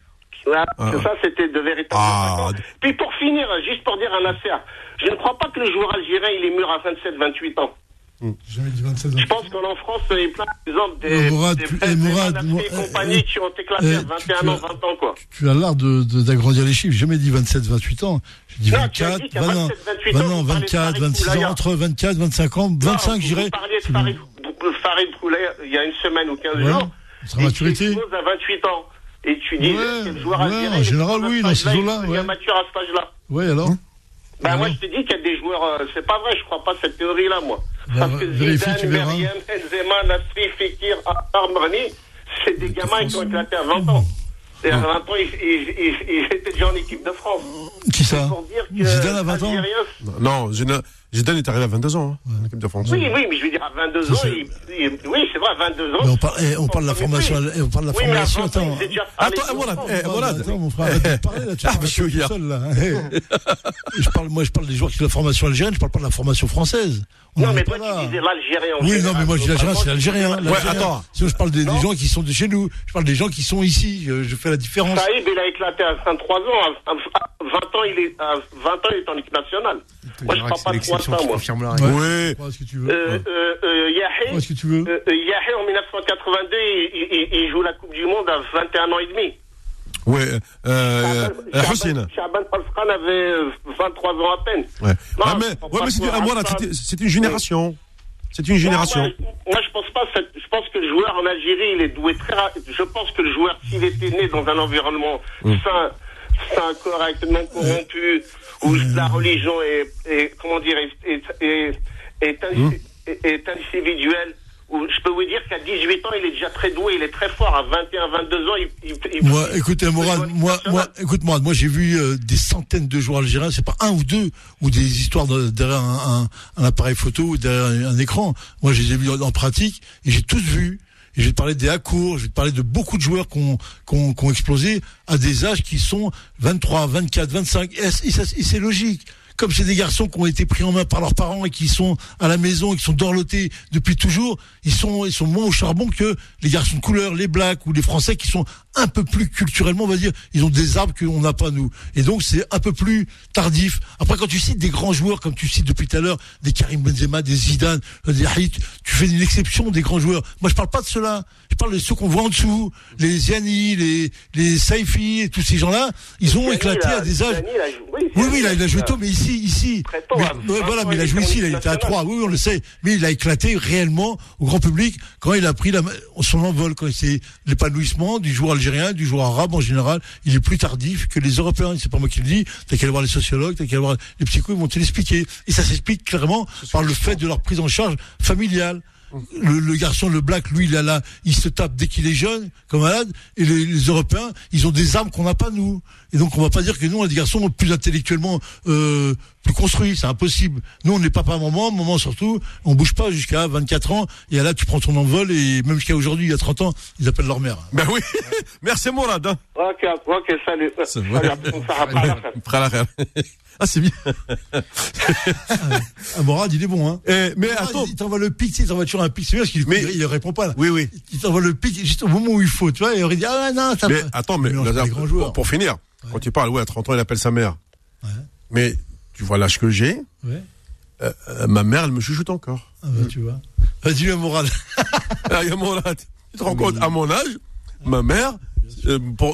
Ah. ça, c'était de véritables Ah. Puis pour finir, juste pour dire à Nasser, je ne crois pas que le joueur algérien, il est mûr à 27-28 ans. J'ai jamais dit 27 Je pense qu'en France, il y a plein d'exemples des, Mourad, des tu- eh, Mourad, moi, et euh, compagnie euh, qui ont éclaté euh, à tu- 21 tu ans, as- 20 ans, quoi. Tu as l'art de, de- d'agrandir les chiffres. J'ai jamais dit 27, 28 ans. J'ai dit Non, tu as 24, dit qu'il y a 20 ans, 27, 28 20 ans, ans, vous parlez de 24, Farid 26 ans, Boulaya. entre 24, 25 ans, 25, Non, j'irais. Vous parliez de Farid, Farid Boulaya il y a une semaine ou 15 Ouais, jours. sa maturité. Tu exposes à 28 ans. Et tu dis, Ouais, quel joueur ouais, en il général, oui, dans ces eaux-là, Il est ouais. mature à cet âge-là. Ouais, alors Ben moi, je te dis qu'il y a des joueurs, euh, c'est pas vrai, je crois pas à cette théorie-là, moi. Bah, Parce que Zidane. Meriem, Benzema, Nasri, Fekir, Armani, c'est des gamins qui ont éclaté à 20 ans. Et à 20 ans, ils, ils, ils, ils étaient déjà en équipe de France. Qui ça Pour dire que Zidane à 20 ans Algériens- Non, Zidane Zidane est arrivé à 22 ans, hein, en équipe de France. Oui, oui, mais je veux dire, à 22 Ça, ans, il, il- oui, c'est vrai, à 22 ans. Mais on parle, eh, on parle de la formation, oui. eh, on parle de la Oui, formation, 20 ans, attends. Attends, eh, eh. Attends, mon frère, arrête de parler là, tu [LAUGHS] Ah, Guillard. seul, là. Eh. Je parle, moi, je parle des joueurs qui ont la formation algérienne, je parle pas de la formation française. On Non, mais toi, là. tu disais l'Algérien. en Oui, non, mais moi je dis l'Algérien, c'est l'Algérien. Ouais, l'Algérien. attends. Sinon, je parle des, des gens qui sont de chez nous. Je parle des gens qui sont ici. Je, je fais la différence. Saïb, il a éclaté à 23 ans. À à 20 ans, il est, à 20 ans, il est en équipe nationale. Moi, je Irak, prends pas trop à l'exception ça, qui moi. confirme la règle. Oui. Crois ce que tu veux. Euh, euh, euh, Yahé, ce que tu veux. euh, euh, Yahé, en 1982, il, il- il joue la Coupe du Monde à 21 ans et demi. Ouais. Euh, Shaban- Hussein. Palfran avait euh, 23 ans à peine. Ouais. Non, Ah, mais, ouais, mais ah, voilà, c'était- une génération. C'est une génération. Moi, moi, moi, je pense pas. Je pense que le joueur en Algérie, il est doué très. Je pense que le joueur, s'il était né dans un environnement sain, sain, correct, non corrompu, où la religion est, est- comment dire, est, est, est, est, indi- est- individuelle. Où je peux vous dire qu'à 18 ans, il est déjà très doué, il est très fort. À 21, 22 ans, il. il, il- Moi, écoutez, Morad, moi, moi, écoute-moi, moi, j'ai vu euh, des centaines de joueurs algériens, c'est pas un ou deux, ou des histoires de- derrière un, un- un appareil photo ou derrière un écran. Moi, je les ai vus en, en pratique et j'ai tous vu. Et je vais te parler des Hakour, je vais te parler de beaucoup de joueurs qui ont, qui ont- explosé à des âges qui sont 23, 24, 25. Et, c- et ça- et c'est logique. Comme c'est des garçons qui ont été pris en main par leurs parents et qui sont à la maison et qui sont dorlotés depuis toujours, ils sont, ils sont moins au charbon que les garçons de couleur, les blacks ou les français qui sont un peu plus culturellement, on va dire, ils ont des arbres qu'on n'a pas nous. Et donc c'est un peu plus tardif. Après quand tu cites des grands joueurs comme tu cites depuis tout à l'heure, des Karim Benzema, des Zidane, des Harit, tu fais une exception des grands joueurs. Moi je parle pas de ceux-là. Je parle de ceux qu'on voit en dessous, les Ziani, les les Saifi et tous ces gens-là, ils ont Ziani, éclaté à des âges. Ziani, oui, Oui, oui, il a, il a joué tôt, mais ici, ici. Mais- hein. ouais, voilà, mais il a joué Vingt-trois, ici, il a été à national. 3, oui, oui, on le sait. Mais il a éclaté réellement au grand public quand il a pris la, son envol, quand c'est l'épanouissement du joueur algérien, du joueur arabe en général, il est plus tardif que les Européens. C'est pas moi qui le dis. T'as qu'à aller voir les sociologues, t'as qu'à aller voir les psychos, ils vont te l'expliquer. Et ça s'explique clairement par le fait de leur prise en charge familiale. Le, le garçon, le black, lui, il a là, il se tape dès qu'il est jeune, comme malade. Et les, les Européens, ils ont des armes qu'on n'a pas nous. Et donc, on va pas dire que nous, on a des garçons plus intellectuellement euh, plus construits. C'est impossible. Nous, on n'est pas pas maman, maman surtout. On bouge pas jusqu'à 24 ans. Et là, tu prends ton envol. Et même jusqu'à aujourd'hui, il y a 30 ans, ils appellent leur mère. Ben oui. [LAUGHS] Merci Mourad. hein. Ok, ok, salut. Salut, [LAUGHS] Ah, c'est bien. Ah, Morad, il est bon, hein. Eh, mais Morad, attends. il t'envoie le pic, il t'envoie toujours un pic. C'est bien parce qu'il Mais- il, il répond pas, là. Oui, oui. Il t'envoie le pic juste au moment où il faut, tu vois. Et il aurait dit, ah non, ça Mais va. attends, mais Il pas les grands pour, finir, quand tu parles, ouais, à 30 ans, il appelle sa mère. Ouais. Mais tu vois l'âge que j'ai, Ouais. euh, euh, ma mère, elle me chuchote encore. Ah bah, tu vois. Vas-y, Morad. [LAUGHS] Ah, il. Tu te rends compte, à mon âge, ma mère, euh, bon,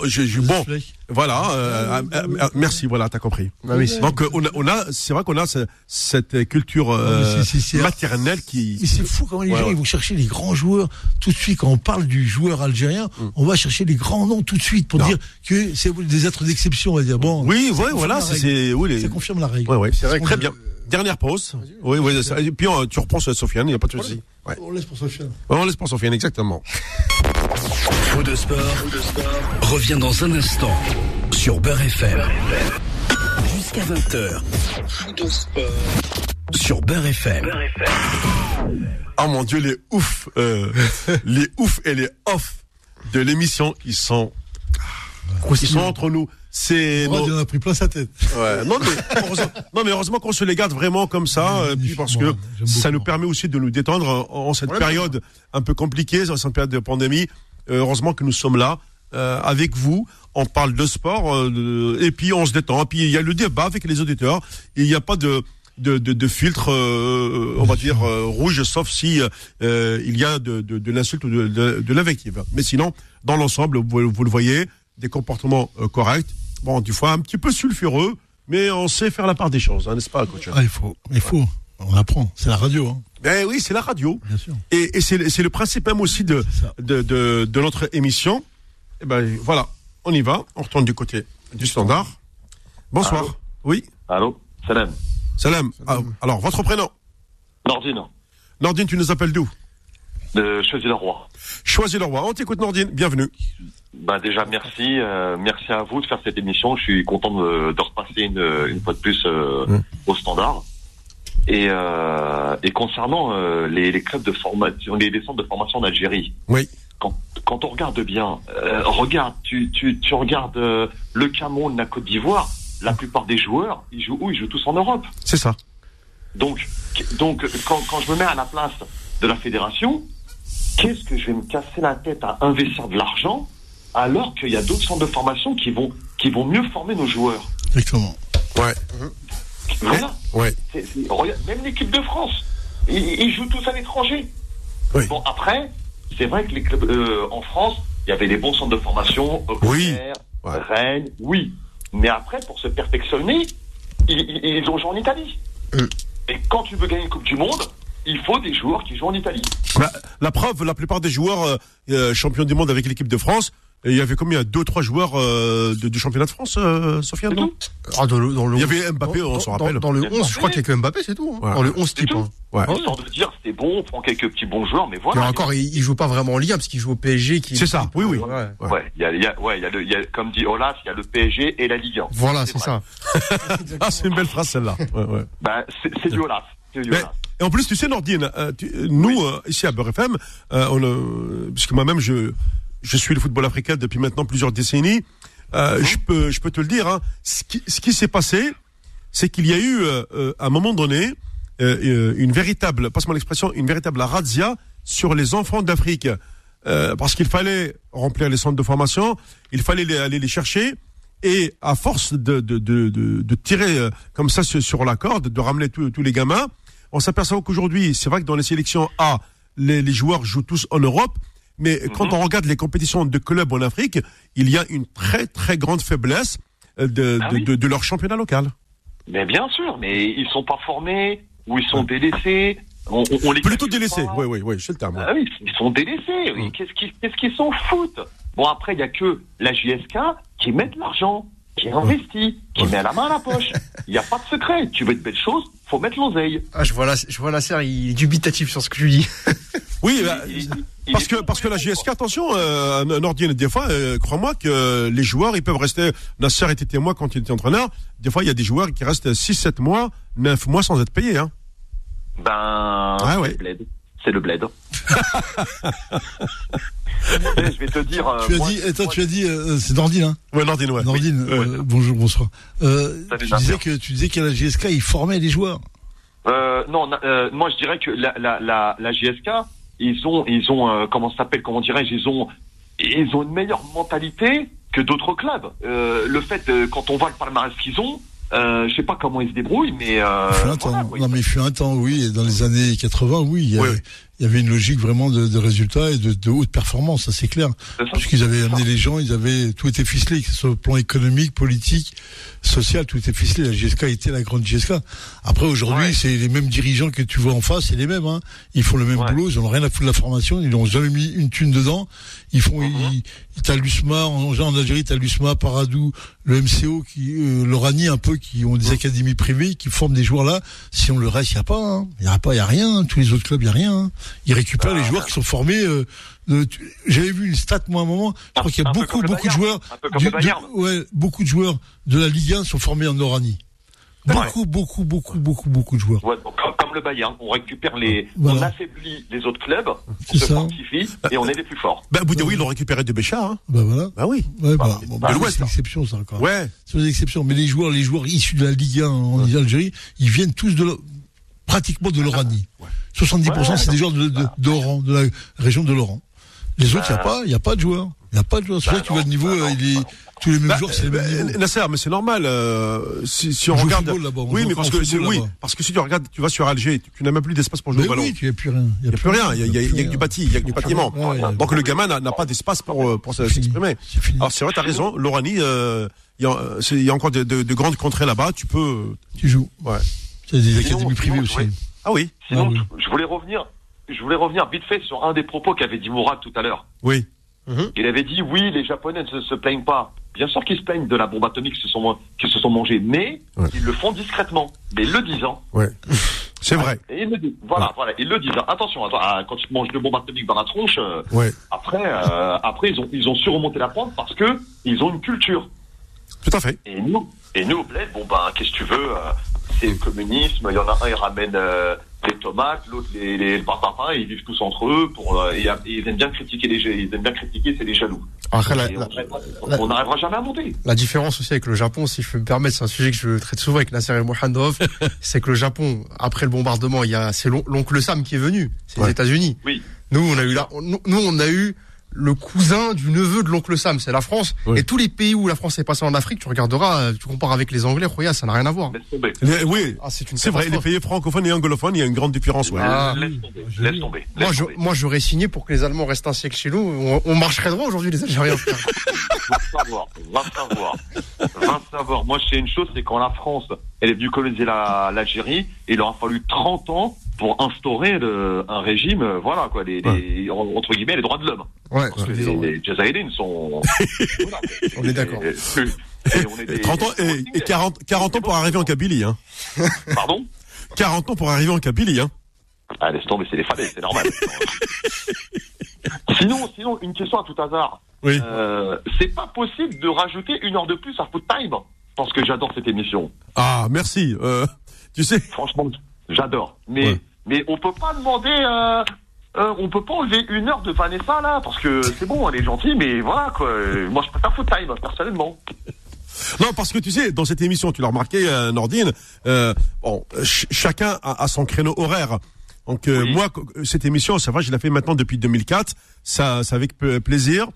voilà, euh, euh, euh, merci, voilà, t'as compris. Ah oui, c'est- Donc euh, on a, on a c'est vrai qu'on a ce- cette culture euh, Non, mais c'est- c'est- c'est- maternelle qui. Mais c'est fou comment les Ouais, gens ouais. ils vont chercher les grands joueurs tout de suite quand on parle du joueur algérien, on va chercher les grands noms tout de suite pour Mm. Non. dire que c'est des êtres d'exception, on va dire bon. Oui, ouais, voilà, c'est, règle. c'est oui, les- ça confirme la règle. ouais, ouais, C'est vrai que- très bien. Dernière pause. Oui, oui. ça- Et puis tu reprends sur Sofiane, il n'y a pas de souci. Ouais. On laisse pour Sofiane. Ouais, On laisse pour Sofiane, exactement. Faux de sport, revient dans un instant sur Beurre FM. Jusqu'à 20h. Faux de sport sur Beurre FM. Oh mon Dieu, les ouf, euh, [LAUGHS] les ouf et les off de l'émission, ils sont, ils sont entre nous. C'est en a pris plein sa tête. Ouais, non, mais heureusement, non, mais heureusement qu'on se les garde vraiment comme ça, euh, puis parce que ça nous permet aussi de nous détendre en, en cette Ouais, période un peu compliquée, en cette période de pandémie. Euh, heureusement que nous sommes là euh, avec vous. On parle de sport euh, et puis on se détend. Puis il y a le débat avec les auditeurs. Il n'y a pas de de, de, de filtre, euh, on va dire euh, rouge, sauf si euh, il y a de, de, de l'insulte ou de, de, de l'invective. Mais sinon, dans l'ensemble, vous, vous le voyez, des comportements euh, corrects. Bon, des fois un petit peu sulfureux, mais on sait faire la part des choses, hein, n'est-ce pas, coach Ah, il faut, il faut. On apprend. C'est la radio, hein, Ben oui, c'est la radio. bien sûr. Et, et c'est le- c'est le principe même aussi de, de, de, de notre émission. Et ben voilà, on y va. On retourne du côté du standard. Bonsoir. Allô oui, Allô Salam. salam. Ah, alors, votre prénom? Nordine, Nordine, tu nous appelles d'où? De Choisy-le-Roi. Choisis le roi. On t'écoute, Nordine. Bienvenue. Bah déjà merci, euh, merci à vous de faire cette émission. Je suis content de, de repasser une, une fois de plus euh, Mm. au standard. Et, euh, et concernant euh, les, les clubs de formation, les, les centres de formation en Algérie, Oui. quand, quand on regarde bien, euh, regarde, tu, tu, tu regardes euh, le Cameroun, la Côte d'Ivoire, la plupart des joueurs, ils jouent où? Ils jouent tous en Europe. C'est ça. Donc, donc quand, quand je me mets à la place de la fédération, qu'est-ce que je vais me casser la tête à investir de l'argent alors qu'il y a d'autres centres de formation qui vont, qui vont mieux former nos joueurs Exactement. Ouais. Voilà. Ouais. Même l'équipe de France, ils, ils jouent tous à l'étranger. Oui. Bon, après, c'est vrai que les clubs euh, en France, il y avait des bons centres de formation, Oui. Auxerre, Ouais. Rennes, oui. Mais après, pour se perfectionner, ils, ils- ils ont joué en Italie. Mm. Et quand tu veux gagner une Coupe du Monde, il faut des joueurs qui jouent en Italie. La, la preuve, la plupart des joueurs euh, euh, champions du monde avec l'équipe de France, et il y avait combien? Deux, trois joueurs euh, de- du championnat de France, euh, Sofiane non? Ah, dans le, dans le Il y 11. avait Mbappé, on s'en dans- rappelle. Dans, le Mbappé. 11, je crois qu'il y a que Mbappé, c'est tout. hein. Dans le 11 C'est type. tout. hein. Ouais. Ouais. Histoire de dire, c'est bon, on prend quelques petits bons joueurs, mais voilà. encore, il, il joue pas vraiment en Ligue 1 parce qu'il joue au PSG. Qui... C'est ça, oui, oui. Ouais. Ouais. Ouais, il y a, il y a- ouais, il y a le, il y a, comme dit Olaf, il y a le PSG et la Ligue 1. Voilà, c'est ça. [LAUGHS] Ah, c'est une belle phrase celle-là. Ouais, ouais. Ben, c'est c'est du Olaf. Mais- et en plus, tu sais, Nordine, euh, tu- euh, nous, euh, ici à Beurre FM, on, puisque moi-même, je, je suis le football africain depuis maintenant plusieurs décennies, euh, je, peux, je peux te le dire, hein, ce qui, ce qui s'est passé, c'est qu'il y a eu, à un moment donné, une véritable, passe-moi l'expression, une véritable razzia sur les enfants d'Afrique. Euh, parce qu'il fallait remplir les centres de formation, il fallait les- aller les chercher, et à force de, de, de, de, de tirer comme ça sur, la corde, de ramener tous les gamins, on s'aperçoit qu'aujourd'hui, c'est vrai que dans les sélections A, les, les joueurs jouent tous en Europe, mais quand on regarde les compétitions de clubs en Afrique, il y a une très très grande faiblesse euh, de, Ah de, oui. de, de leur championnat local. Mais bien sûr, mais ils sont pas formés, ou ils sont délaissés. On, on, on les Plutôt calcule délaissé, pas. oui, oui, oui, c'est le terme. Ah oui, ils sont délaissés. Oui. Qu'est-ce qu'ils s'en foutent? Bon, après, il y a que la JSK qui met de l'argent, qui investit, qui met la main à la poche. Il n'y a pas de secret. Tu veux de belles choses, faut mettre l'oseille. Ah, je vois la, je vois la serre, il est dubitatif sur ce que tu dis. [LAUGHS] Oui, bah, Il- il- il parce que parce que la GSK, attention, euh, Nordine, des fois, euh, crois-moi que euh, les joueurs, ils peuvent rester. Nasser était témoin quand il était entraîneur. Des fois, il y a des joueurs qui restent 6-7 mois, 9 mois sans être payés. Hein. Ben, Ah ouais. C'est le bled. [LAUGHS] Je vais te dire. euh, Tu as moi- dit, attends, moi- tu as dit, euh, c'est Nordine, hein Ouais, Nordine, ouais. Nordine, Oui. euh, bonjour, bonsoir. Euh, tu disais que tu disais qu'à la GSK, ils formaient les joueurs. Euh, non, euh, moi je dirais que la, la, la, la JSK, ils ont, ils ont, euh, comment ça s'appelle, comment dirais-je, ils ont, ils ont une meilleure mentalité que d'autres clubs. Euh, le fait, euh, quand on voit le palmarès qu'ils ont, euh, je sais pas comment ils se débrouillent, mais euh, Il fut un temps. voilà, quoi. non, mais il fut un temps, oui. et Dans les années 80, oui, il y Oui, avait, oui. Il y avait une logique vraiment de, de résultats et de, de haute performance, ça c'est clair. Puisqu'ils avaient amené les gens, ils avaient tout était ficelé, que ce soit au plan économique, politique, social, tout était ficelé. La GSK était la grande GSK. Après, aujourd'hui, Ouais. c'est les mêmes dirigeants que tu vois en face, c'est les mêmes. Hein. Ils font le même Ouais. boulot, ils ont rien à foutre de la formation, ils n'ont jamais mis une thune dedans. Ils font, Mhm. ils, ils- t'as l'USMA, en, en Algérie, t'as l'USMA, Paradou, le MCO, qui, euh, l'Orani un peu, qui ont des Mhm. académies privées, qui forment des joueurs là. Si on le reste, il y a pas, hein. il y a pas, il y a rien. hein. Tous les autres clubs, il y a rien. Ils récupèrent Ah. les joueurs qui sont formés. euh, J'avais vu une stat moi à un moment. Je crois qu'il y a beaucoup, beaucoup de joueurs. Un peu comme du- le Bayern. de- ouais, beaucoup de joueurs de la Ligue 1 sont formés en Oranie. Beaucoup, beaucoup, beaucoup, beaucoup, beaucoup de joueurs. Ouais, donc, comme, comme le Bayern, on récupère les, Voilà. on affaiblit les autres clubs, on C'est se ça. fortifie et on est les plus forts. Ben, Boudaoui, ils l'ont récupéré de Béchard. Hein. Bah voilà. Bah oui. Ouais, bah, Bah, bah, c'est hein. l'exception ça encore. Ouais. C'est des exceptions. Mais les joueurs, les joueurs issus de la Ligue 1 en Algérie, ils viennent tous de pratiquement de l'Oranie. 70% Ouais, c'est des joueurs de, de, de la région de l'Oran. Les autres, il n'y a Bah. a pas de joueurs. Il n'y a pas de joueurs. C'est Bah vrai que tu le non, niveau, bah euh, non, il est, bah tous les mêmes Bah, joueurs, c'est le même euh, niveau. Nasser, mais c'est normal. euh, si, si on On regarde. football, là-bas, on oui, mais parce que, oui, parce que si tu regardes, tu vas sur Alger, tu, tu n'as même plus d'espace pour jouer Mais au ballon. oui, il n'y a plus rien. Il n'y a plus rien. Il y a, y y que du bâti, il y a que du bâtiment. Donc le gamin n'a pas d'espace pour, euh, pour s'exprimer. Alors c'est vrai, tu as raison. L'Oranie, il y, a- encore de, de- de grandes contrées là-bas. Tu peux. Tu joues. Ouais. C'est des Sinon- académies privées sinon, aussi. Ah oui. Sinon, Ah oui. je voulais revenir, je voulais revenir vite fait sur un des propos qu'avait dit Mourad tout à l'heure. Oui. Il avait dit oui, les Japonais ne se, se plaignent pas. Bien sûr qu'ils se plaignent de la bombe atomique qu'ils se sont, qu'ils se sont mangés, mais Ouais. ils le font discrètement. Mais le disant, Ouais. [LAUGHS] C'est vrai. et ils le disent. Voilà, voilà, ils le disent. Attention, attends, ah, quand tu manges de bombes atomiques dans la tronche, euh, Ouais. après, euh, après ils ont, ils ont surmonté la pente parce que ils ont une culture. Tout à fait. Et nous, et nous au bled, bon ben, qu'est-ce que tu veux euh, C'est le communisme. Il y en a un, il ramène euh, les tomates, l'autre les, les ils vivent tous entre eux. Pour euh, et, et ils aiment bien critiquer les, ils aiment bien critiquer, c'est les jaloux. Après, la, Et la, on- n'arrivera jamais à monter. la différence aussi avec le Japon, si je peux me permettre, c'est un sujet que je traite souvent avec Nasser et Mohandov, [LAUGHS] c'est que le Japon, après le bombardement, il y a, c'est l'on- l'oncle Sam qui est venu. C'est Ouais. les États-Unis. Oui. Nous, on a eu là, nous, on a eu le cousin du neveu de l'oncle Sam, c'est la France. Et tous les pays où la France est passée en Afrique, tu regarderas, euh, tu compares avec les Anglais, regarde, ça n'a rien à voir. Laisse tomber. Les- oui, Ah, c'est une c'est vrai, les pays francophones et anglophones, il y a une grande différence. Ouais. Ah. Laisse tomber. Laisse tomber. Moi, je- moi, j'aurais signé pour que les Allemands restent un siècle chez nous. On, on marcherait droit aujourd'hui, les Algériens. Va savoir, va savoir, va savoir. Moi, je sais une chose, c'est quand la France, elle est venue coloniser la- l'Algérie, il leur a fallu 30 ans pour instaurer le- un régime, euh, voilà quoi, les, les- en- entre guillemets, les droits de l'homme. Ouais, Parce que disons, les, les Jazaïdines sont. [LAUGHS] Voilà. On est d'accord. Et- et on est des- 30 ans et, et 40, 40 ans pour arriver en Kabylie. Hein. [LAUGHS] Pardon? 40 ans pour arriver en Kabylie. Hein. Ah, laisse tomber, c'est les fadets, c'est normal. [LAUGHS] sinon, sinon, une question à tout hasard. Oui. Euh, c'est pas possible de rajouter une heure de plus à Foot Time? Parce que j'adore cette émission. Ah, merci. Euh, tu sais, Franchement, j'adore. Mais Ouais. Mais on peut pas demander. Euh, euh, on peut pas enlever une heure de Vanessa là parce que c'est bon, elle est gentille, mais voilà quoi. Euh, Moi, je préfère Foot Time personnellement. Non, parce que tu sais, dans cette émission, tu l'as remarqué, euh, Nordine, bon, ch- chacun a, a son créneau horaire. Donc Oui. moi, cette émission, c'est vrai, je l'ai fait maintenant depuis 2004. Ça, c'est avec plaisir.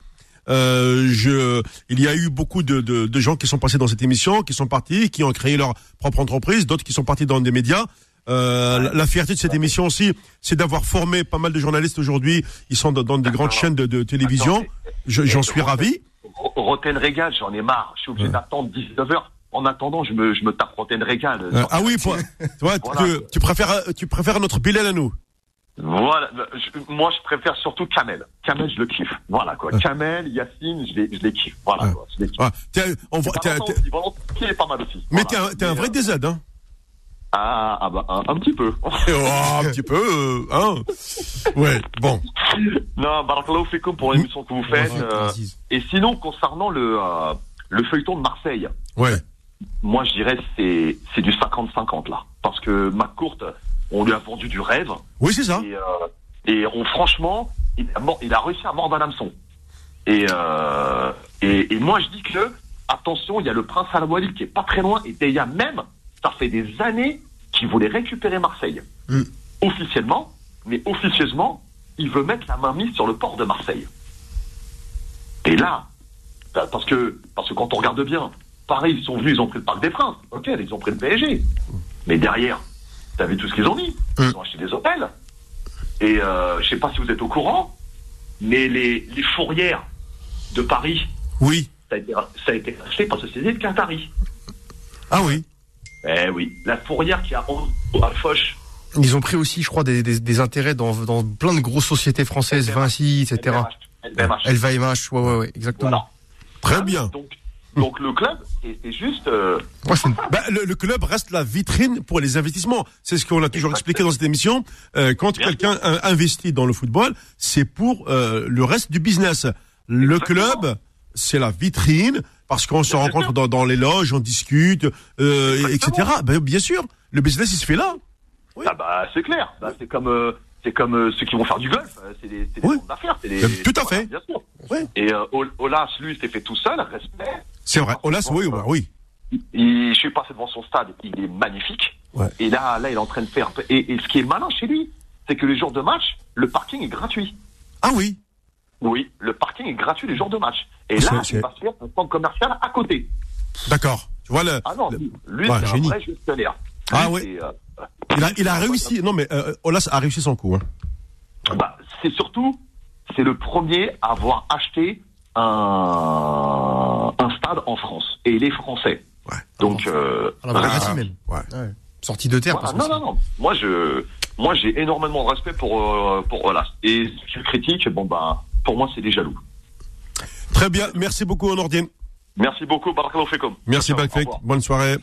Euh, je, il y a eu beaucoup de, de, de gens qui sont passés dans cette émission, qui sont partis, qui ont créé leur propre entreprise, d'autres qui sont partis dans des médias. Euh, la, fierté de cette émission aussi, c'est d'avoir formé pas mal de journalistes aujourd'hui. Ils sont dans, dans des grandes chaînes de, de télévision. J'en suis ravi. Ro- Roten Régal, j'en ai marre. Je suis obligé d'attendre 19 heures. En attendant, je me, je me tape Roten Régal. Euh, ah oui, pour- tu, préfères, tu préfères notre Bilal à nous. Voilà. Je- moi, je préfère surtout Kamel. Kamel, je le kiffe. Voilà, quoi. Kamel, Yacine, je les, je les kiffe. Voilà, quoi. Je les kiffe. Ah, on voit- est pas mal aussi. mais Voilà. t'es un, t'es un vrai euh, DZ, hein Ah, ah bah, un, un petit peu. [LAUGHS] Oh, un petit peu, euh, hein Ouais, bon. non, Barakallahu Fikoum pour l'émission que vous faites. euh, et sinon, concernant le, euh, le feuilleton de Marseille, Ouais. moi, je dirais c'est c'est du 50-50 là. Parce que McCourt, on lui a vendu du rêve. Oui, c'est ça. Et, et on, franchement, il a, il a réussi à mordre un hameçon. Et, et, et moi, je dis que, attention, il y a le prince Al-Walid qui est pas très loin. Et Deya même, ça fait des années qu'il voulait récupérer Marseille. Mm. Officiellement, mais officieusement, il veut mettre la main mise sur le port de Marseille. Et là, bah, parce que, parce que quand on regarde bien, Paris, ils sont venus, ils ont pris le Parc des Princes. Ok, ils ont pris le PSG. Mais derrière, t'as vu tout ce qu'ils ont mis Ils ont acheté des hôtels. Et euh, je sais pas si vous êtes au courant, mais les, les fourrières de Paris, Oui. ça a été, ça a été acheté par société de Qatari. Ah oui. Eh oui, la fourrière qui a en à Foch. Ils ont pris aussi, je crois, des, des, des intérêts dans, dans plein de grosses sociétés françaises, Vinci, etc. LVMH. LVMH, ouais, ouais, ouais, exactement. Voilà. Très bien. Donc, donc le club, c'est juste. euh, Ouais, c'est une- Bah, le, le club reste la vitrine pour les investissements. C'est ce qu'on a toujours expliqué dans cette émission. Euh, quand quelqu'un investit dans le football, c'est pour euh, le reste du business. Le Exactement. club, c'est la vitrine parce qu'on se rencontre dans, dans les loges, on discute, euh, et- etc. Ben, bien sûr, le business il se fait là. Oui. Ah bah c'est clair. Bah, c'est comme euh, c'est comme euh, ceux qui vont faire du golf. euh, C'est des, des Oui. d'affaires. c'est Euh, tout à fait. Bien sûr. Oui. Et euh, Ol- Olas, lui, s'est fait tout seul. Respect. C'est vrai. Olas, oui, bah, oui. Il, je suis passé devant son stade, il est magnifique. Ouais. Et là, là, il est en train de faire. Et, et ce qui est malin chez lui, c'est que les jours de match, le parking est gratuit. Ah oui. Oui, le parking est gratuit les jours de match. Et là, il va se faire un centre commercial à côté. D'accord. Tu vois le. Ah non, le- lui, lui, Ouais, c'est un vrai gestionnaire. Ah Lui, oui. euh, il a, il a réussi. Non mais euh, Olas a réussi son coup. Hein. bah, c'est surtout, c'est le premier à avoir acheté un, un stade en France. Et il est français. Ouais. Donc, euh, À la Bragati voilà. même. Ouais. Ouais. Sortie de terre. Voilà. parce que non, non, non. Moi, je, moi, j'ai énormément de respect pour, euh, pour Olas. Et si tu le critiques, bon, bah, pour moi, c'est des jaloux. Très bien. Merci beaucoup, Nordine. Merci beaucoup, Barakallahu Fekum. Merci revoir. Bonne soirée.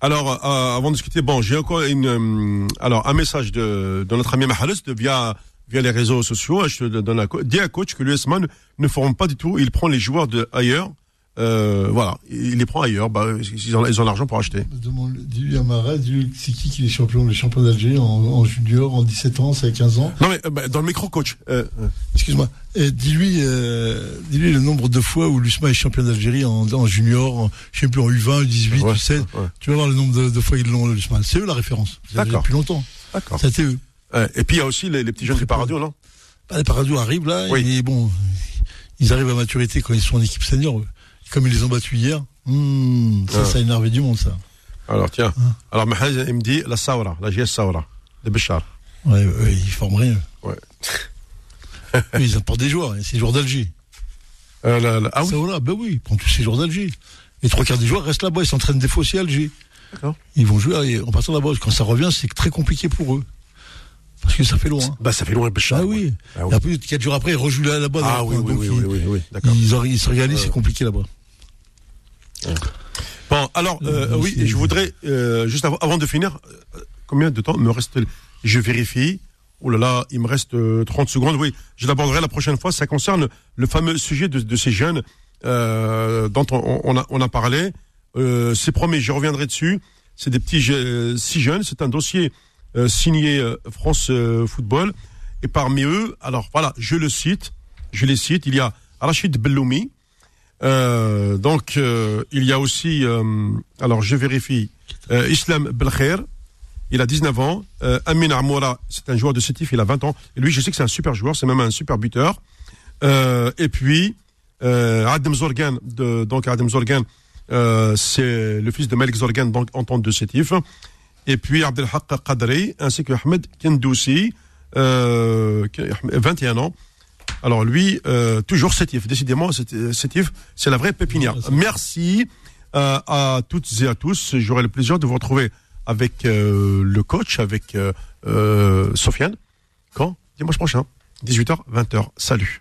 Alors, euh, avant de discuter, bon, j'ai encore une, euh, alors un message de, de notre ami Mahalus de via via les réseaux sociaux. Je te donne un co- dis à coach que l'USMA ne, ne forme pas du tout. Il prend les joueurs de ailleurs. Euh, voilà, il les prend ailleurs. Bah, ils ont ils ont l'argent pour acheter. Demande- Dis-lui à Marais, dis-lui c'est qui qui est champion, le champion d'Algérie en, en junior, en 17 ans, c'est à 15 ans. Non mais euh, bah, dans le micro coach. Euh, euh, Excuse-moi. Dis-lui, euh, dis-lui le nombre de fois où l'USMA est champion d'Algérie en, en junior, en, je sais plus, en U20, U18, Ouais, U16. ouais. Tu vas voir le nombre de, de fois ils l'ont, l'USMA. C'est eux la référence. D'accord. Depuis longtemps. D'accord. Été eux. Et puis il y a aussi les, les petits jeunes du Paradio, non? Bah, les Paradio arrivent là, Oui. et bon, ils arrivent à maturité quand ils sont en équipe senior. eux. Comme ils les ont battus hier, hmm, ça, Ah. ça a énervé du monde, ça. Alors, tiens. Hein. Alors, il me dit la Saura, la GS Saura, de Béchar. Ouais, ouais, ils forment rien. Ouais. [LAUGHS] Ils apportent des joueurs, hein, c'est les joueurs d'Alger. Euh, la- la- ah oui. Voilà, ben oui, ils prennent tous ces joueurs d'Alger. Les trois quarts des joueurs restent là-bas, ils s'entraînent des fois aussi à Alger. Ils vont jouer en partant là-bas. Quand ça revient, c'est très compliqué pour eux. Parce que ça fait loin. Bah, ça fait loin, Béchar. Ah oui. Ah oui. Et après, quatre jours après, ils rejouent là- là-bas. Ah le oui, oui, oui, oui, d'accord. ils, ils s'organisent, c'est compliqué là-bas. Bon, alors, euh, Euh, oui, je voudrais, euh, juste avant, de finir, euh, combien de temps me reste Je vérifie. Oh là là, il me reste euh, 30 secondes. Oui, je l'aborderai la prochaine fois. Ça concerne le fameux sujet de, de ces jeunes euh, dont on, on a, on a parlé. Euh, c'est promis, je reviendrai dessus. C'est des petits je- six jeunes. C'est un dossier euh, signé euh, France euh, Football. Et parmi eux, alors voilà, je le cite, je les cite. Il y a Rachid Belloumi, donc, il y a aussi, alors je vérifie, Islam Belkher, il a 19 ans. Euh, Amin Armoura, c'est un joueur de Sétif, il a 20 ans. Et lui, je sais que c'est un super joueur, c'est même un super buteur. Et puis, euh, Adem Zorgan, donc Adem Zorgan, c'est le fils de Malik Zorgan, donc entente de Sétif. Et puis Abdelhaq Qadri, ainsi que Ahmed Kendoussi, euh, qui a 21 ans. Alors lui, euh, toujours Sétif. Décidément, c'est- Sétif, c'est la vraie pépinière. Merci euh, à toutes et à tous. J'aurai le plaisir de vous retrouver avec euh, le coach, avec euh, euh, Sofiane. Quand? Dimanche prochain, 18h, 20h. Salut.